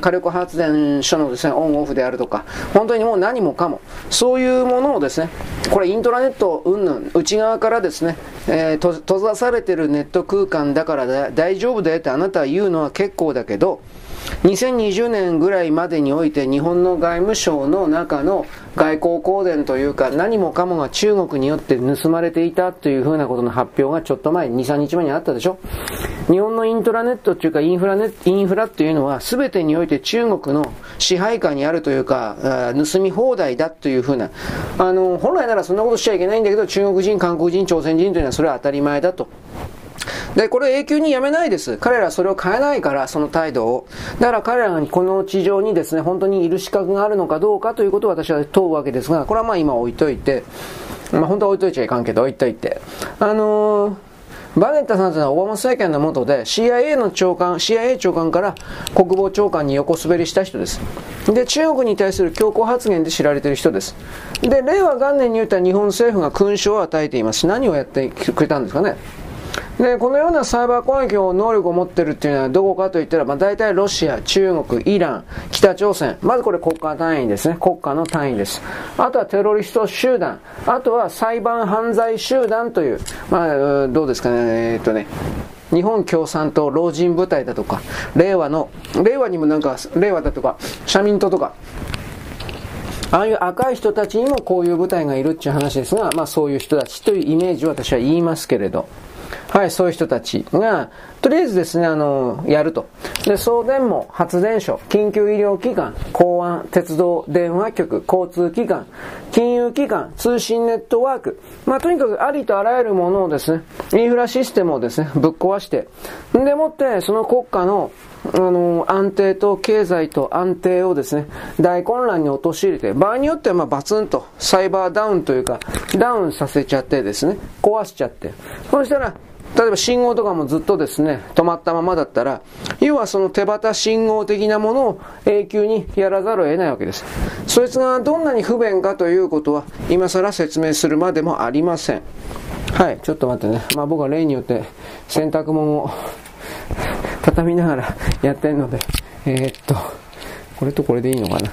火力発電所のですね、オンオフであるとか、本当にもう何もかも、そういうものをですね、これイントラネット云々、内側からですね、えー、閉ざされてるネット空間だから大丈夫だよってあなたは言うのは結構だけど、2020年ぐらいまでにおいて日本の外務省の中の外交公電というか何もかもが中国によって盗まれていたというふうなことの発表がちょっと前、2、3日前にあったでしょ？日本のイントラネットっていうかインフラネインフラっていうのは全てにおいて中国の支配下にあるというか、盗み放題だというふうな、あの、本来ならそんなことしちゃいけないんだけど中国人、韓国人、朝鮮人というのはそれは当たり前だと。で、これ永久にやめないです。彼らはそれを変えないから、その態度を。だから彼らがこの地上にですね、本当にいる資格があるのかどうかということを私は問うわけですが、これはまあ今置いといて、まあ本当は置いといちゃいかんけど、置いといて。あのーバネッタさんというのはオバマ政権の下で CIA の長官、CIA 長官から国防長官に横滑りした人です。で、中国に対する強硬発言で知られている人です。で、令和元年に言った日本政府が勲章を与えています。何をやってくれたんですかねで、このようなサイバー攻撃を能力を持っているっていうのはどこかといったら、まあ、大体ロシア、中国、イラン、北朝鮮。まずこれ国家単位ですね。国家の単位です。あとはテロリスト集団。あとは裁判犯罪集団という、まあ、どうですかね、えー、っとね、日本共産党老人部隊だとか、令和の、令和にもなんか、令和だとか、社民党とか、ああいう赤い人たちにもこういう部隊がいるっていう話ですが、まあそういう人たちというイメージを私は言いますけれど、はい、そういう人たちが、とりあえずですね、あの、やると。で、送電網、発電所、緊急医療機関、公安、鉄道、電話局、交通機関、金融機関、通信ネットワーク。まあ、とにかくありとあらゆるものをですね、インフラシステムをですね、ぶっ壊して、でもって、その国家のあの、安定と経済と安定をですね、大混乱に陥れて、場合によってはまあバツンとサイバーダウンというか、ダウンさせちゃってですね、壊しちゃって。そしたら、例えば信号とかもずっとですね、止まったままだったら、要はその手旗信号的なものを永久にやらざるを得ないわけです。そいつがどんなに不便かということは、今更説明するまでもありません。はい、ちょっと待ってね。まあ僕は例によって洗濯物を畳みながらやってるので、えー、っと、これとこれでいいのかな。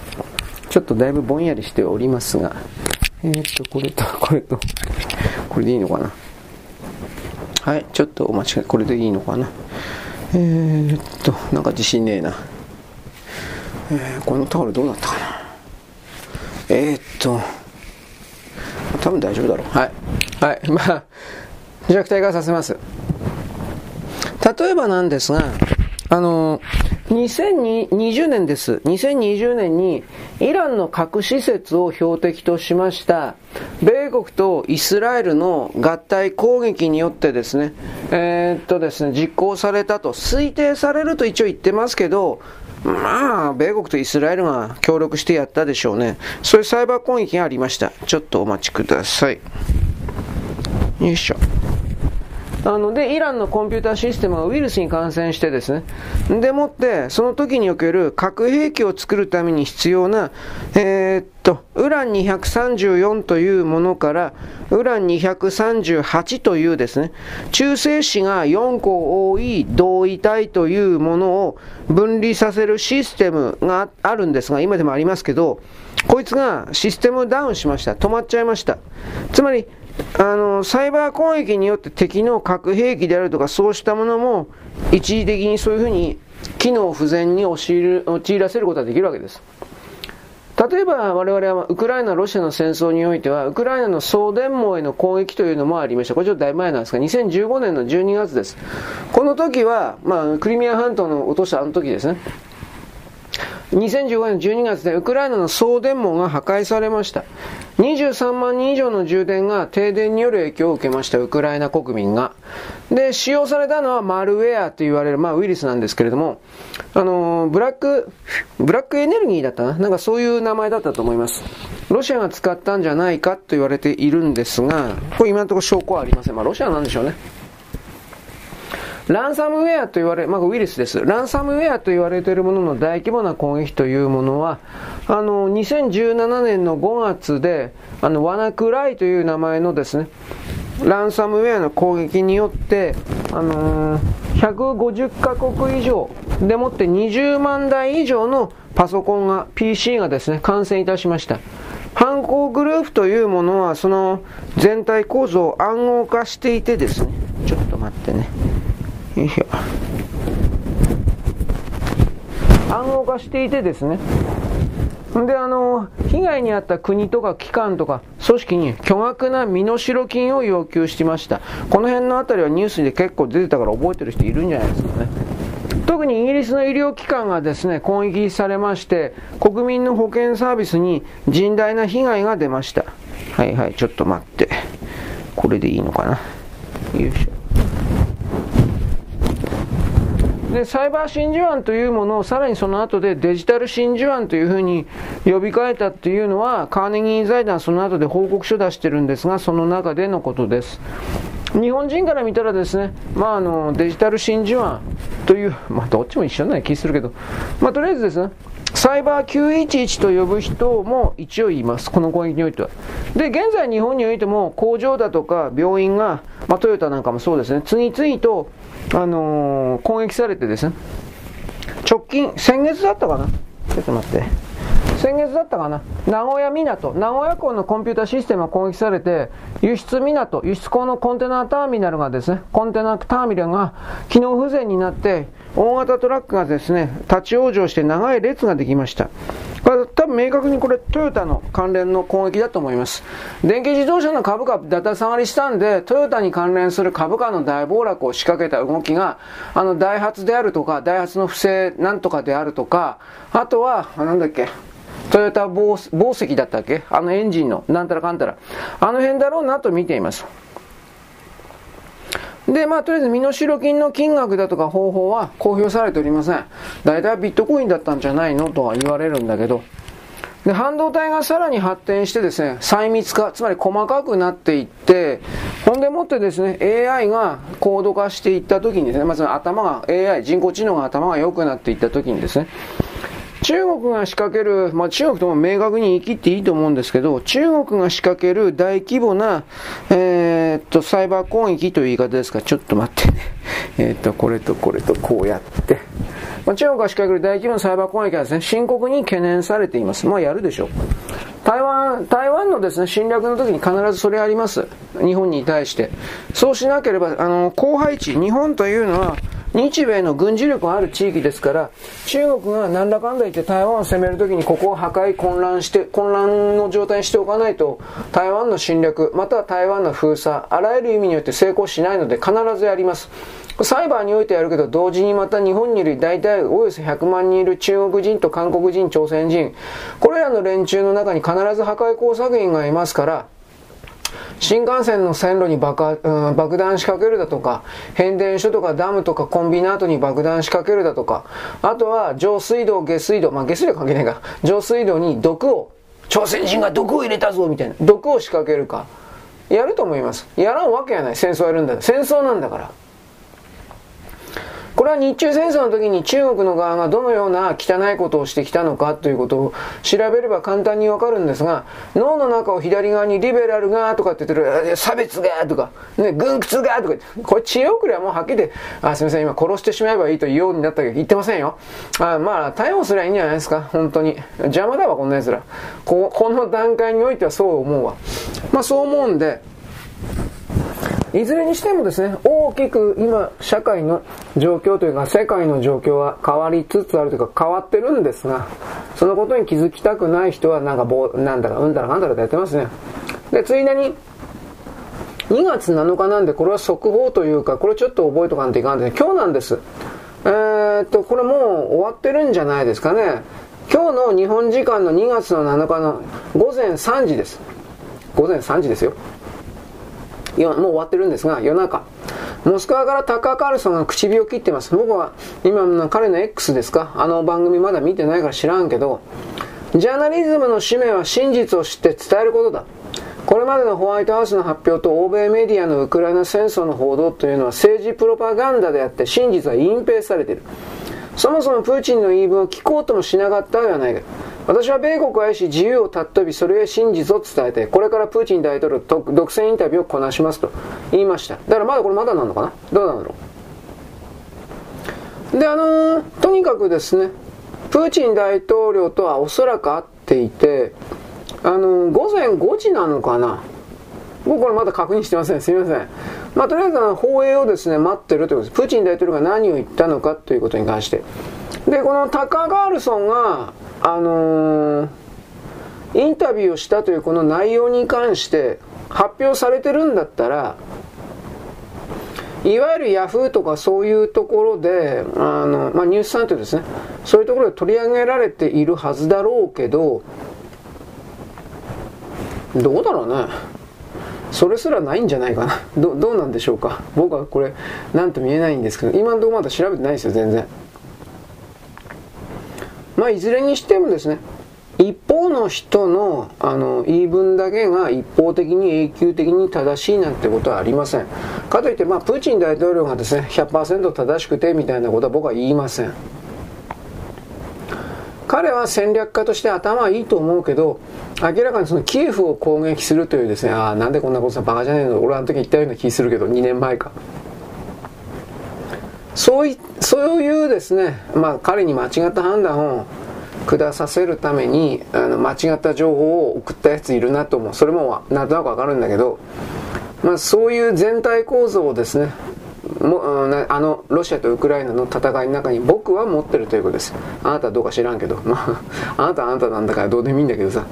ちょっとだいぶぼんやりしておりますが、えー、っと、これとこれと、これでいいのかな。はい、ちょっとお待ちこれでいいのかな？えー、っと、なんか自信ねえな。えー、このタオルどうなったかな？えー、っと、多分大丈夫だろう。はい。はい。まあ、弱体化させます。例えばなんですが、あの、2020年です。2020年にイランの核施設を標的としました米国とイスラエルの合体攻撃によってですね、えー、っとですね、実行されたと推定されると一応言ってますけど、まあ、米国とイスラエルが協力してやったでしょうね。そういうサイバー攻撃がありました。ちょっとお待ちください。よいしょ。あの、で、イランのコンピューターシステムがウイルスに感染してですね。でもって、その時における核兵器を作るために必要な、えー、っと、ウラン234というものから、ウラン238というですね、中性子が4個多い同位体というものを分離させるシステムがあるんですが、今でもありますけど、こいつがシステムダウンしました。止まっちゃいました。つまり、あの、サイバー攻撃によって敵の核兵器であるとかそうしたものも一時的にそういうふうに機能不全に陥らせることができるわけです。例えば我々はウクライナ、ロシアの戦争においては、ウクライナの送電網への攻撃というのもありました。これちょっとだいぶ前なんですが、2015年の12月です。この時は、まあ、クリミア半島の落としたあの時ですね。2015年12月でウクライナの送電網が破壊されました。23万人以上の充電が停電による影響を受けました、ウクライナ国民が。で、使用されたのはマルウェアと言われる、まあウイルスなんですけれども、あの、ブラック、ブラックエネルギーだったな？なんかそういう名前だったと思います。ロシアが使ったんじゃないかと言われているんですが、これ今のところ証拠はありません。まあロシアなんでしょうね。ランサムウェアと言われ、まあ、ウイルスです。ランサムウェアと言われているものの大規模な攻撃というものは、あの、2017年の5月で、あの、ワナクライという名前のですね、ランサムウェアの攻撃によって、あのー、150カ国以上でもって20万台以上のパソコンが、PC がですね、感染いたしました。犯行グループというものは、その全体構造を暗号化していてですね、ちょっと待ってね。よいしょ暗号化していてですね。であの被害に遭った国とか機関とか組織に巨額な身代金を要求してました。この辺のあたりはニュースで結構出てたから覚えてる人いるんじゃないですかね。特にイギリスの医療機関がですね攻撃されまして国民の保健サービスに甚大な被害が出ました。はいはいちょっと待って。これでいいのかな。よいしょ。で、サイバー真珠湾というものをさらにその後でデジタル真珠湾というふうに呼び替えたっていうのは、カーネギー財団その後で報告書出してるんですが、その中でのことです。日本人から見たらですね、まあ、あのデジタル真珠湾という、まあ、どっちも一緒な気するけど、まあ、とりあえずですね、サイバー911と呼ぶ人も一応言います。この攻撃においては。で、現在日本においても工場だとか病院が、まあ、トヨタなんかもそうですね、次々とあのー、攻撃されてですね、直近、先月だったかな？ちょっと待って。先月だったかな？名古屋港、名古屋港のコンピュータシステムが攻撃されて、輸出港、輸出港のコンテナターミナルがですね、コンテナターミナルが機能不全になって、大型トラックがですね、立ち往生して長い列ができました。これ多分明確にこれトヨタの関連の攻撃だと思います。電気自動車の株価だた下がりしたんで、トヨタに関連する株価の大暴落を仕掛けた動きが、あの、ダイハツであるとか、ダイハツの不正なんとかであるとか、あとは、なんだっけ、トヨタ紡績だったっけあのエンジンの、なんたらかんたら。あの辺だろうなと見ています。で、まあ、とりあえず身代金の金額だとか方法は公表されておりません。大体ビットコインだったんじゃないのとは言われるんだけど、で、半導体がさらに発展してですね、細密化、つまり細かくなっていって、ほんでもってですね、AI が高度化していった時にですね、まず頭が、AI、人工知能が頭が良くなっていった時にですね、中国が仕掛ける、まあ、中国とも明確に生きっていいと思うんですけど、中国が仕掛ける大規模な、え、っと、サイバー攻撃という言い方ですか、ちょっと待ってね。え、っと、これとこれとこうやって。まあ、中国が仕掛ける大規模なサイバー攻撃はですね、深刻に懸念されています。まあ、やるでしょう。台湾、台湾のですね、侵略の時に必ずそれあります。日本に対して。そうしなければ、あの、後配置、日本というのは、日米の軍事力がある地域ですから、中国がなんだかんだ言って台湾を攻めるときにここを破壊、混乱して、混乱の状態にしておかないと、台湾の侵略、または台湾の封鎖、あらゆる意味によって成功しないので必ずやります。サイバーにおいてやるけど、同時にまた日本にいる大体およそ100万人いる中国人と韓国人、朝鮮人、これらの連中の中に必ず破壊工作員がいますから、新幹線の線路に爆,、うん、爆弾仕掛けるだとか、変電所とかダムとかコンビナートに爆弾仕掛けるだとか、あとは上水道、下水道、まあ下水道関係ないか、上水道に毒を、朝鮮人が毒を入れたぞみたいな、毒を仕掛けるか。やると思います。やらんわけやない。戦争やるんだ戦争なんだから。これは日中戦争の時に中国の側がどのような汚いことをしてきたのかということを調べれば簡単にわかるんですが、脳の中を左側にリベラルがとかって言ってる、差別がとか、ね、軍屈がとかこれ知恵遅れはもうはっきりで、あ、すみません、今殺してしまえばいいと言うようになったけど言ってませんよ。あまあ、逮捕すりゃいいんじゃないですか、本当に。邪魔だわ、こんな奴ら。ここの段階においてはそう思うわ。まあそう思うんで、いずれにしてもですね、大きく今、社会の状況というか、世界の状況は変わりつつあるというか、変わってるんですが、そのことに気づきたくない人は、なんかぼ、なんだか、うんだらかんだらとやってますね。で、ついでに、2月7日なんで、これは速報というか、これちょっと覚えとかんといかんで、今日なんです。えー、っと、これもう終わってるんじゃないですかね。今日の日本時間の2月の7日の午前3時です。午前3時ですよ。もう終わってるんですが、夜中。モスクワからタッカー・カールソンが唇を切ってます。僕は今の彼の X ですか？あの番組まだ見てないから知らんけど、ジャーナリズムの使命は真実を知って伝えることだ。これまでのホワイトハウスの発表と欧米メディアのウクライナ戦争の報道というのは政治プロパガンダであって真実は隠蔽されている。そもそもプーチンの言い分を聞こうともしなかったではないか。私は米国を愛し自由を尊びそれへ真実を伝えてこれからプーチン大統領と独占インタビューをこなしますと言いました。だからまだこれまだなのかな？どうなんだろうであのー、とにかくですねプーチン大統領とはおそらく会っていてあのー、午前5時なのかな？僕これまだ確認してません。すみません。まあとりあえず放映をですね待ってるということです。プーチン大統領が何を言ったのかということに関して。でこのタカ・ガールソンがあのー、インタビューをしたというこの内容に関して発表されてるんだったらいわゆるヤフーとかそういうところで、あの、まあ、ニュースサイトですね。そういうところで取り上げられているはずだろうけど、どうだろうね。それすらないんじゃないかな。ど、どうなんでしょうか。僕はこれ、なんとも言えないんですけど、今のところまだ調べてないですよ、全然。まあ、いずれにしてもですね、一方の人のあの言い分だけが一方的に永久的に正しいなんてことはありません。かといって、まあ、プーチン大統領がですね、100%正しくてみたいなことは僕は言いません。彼は戦略家として頭はいいと思うけど、明らかにそのキエフを攻撃するというですね、ああ、なんでこんなことさ、バカじゃねえの俺あの時言ったような気するけど、2年前か。そういそういうですね、まあ、彼に間違った判断を下させるためにあの間違った情報を送ったやついるなと思うそれもなんとなくわかるんだけど、まあ、そういう全体構造をですねもあのロシアとウクライナの戦いの中に僕は持ってるということです。あなたはどうか知らんけど、まあ、あなたはあなたなんだからどうでもいいんだけどさ。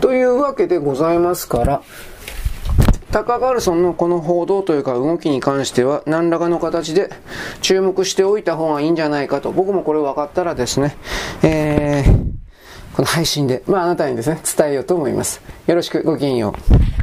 というわけでございますからタカ・カルソンのこの報道というか動きに関しては何らかの形で注目しておいた方がいいんじゃないかと。僕もこれ分かったらですね、えー、この配信で、まあ、あなたにですね伝えようと思います。よろしくごきげんよう。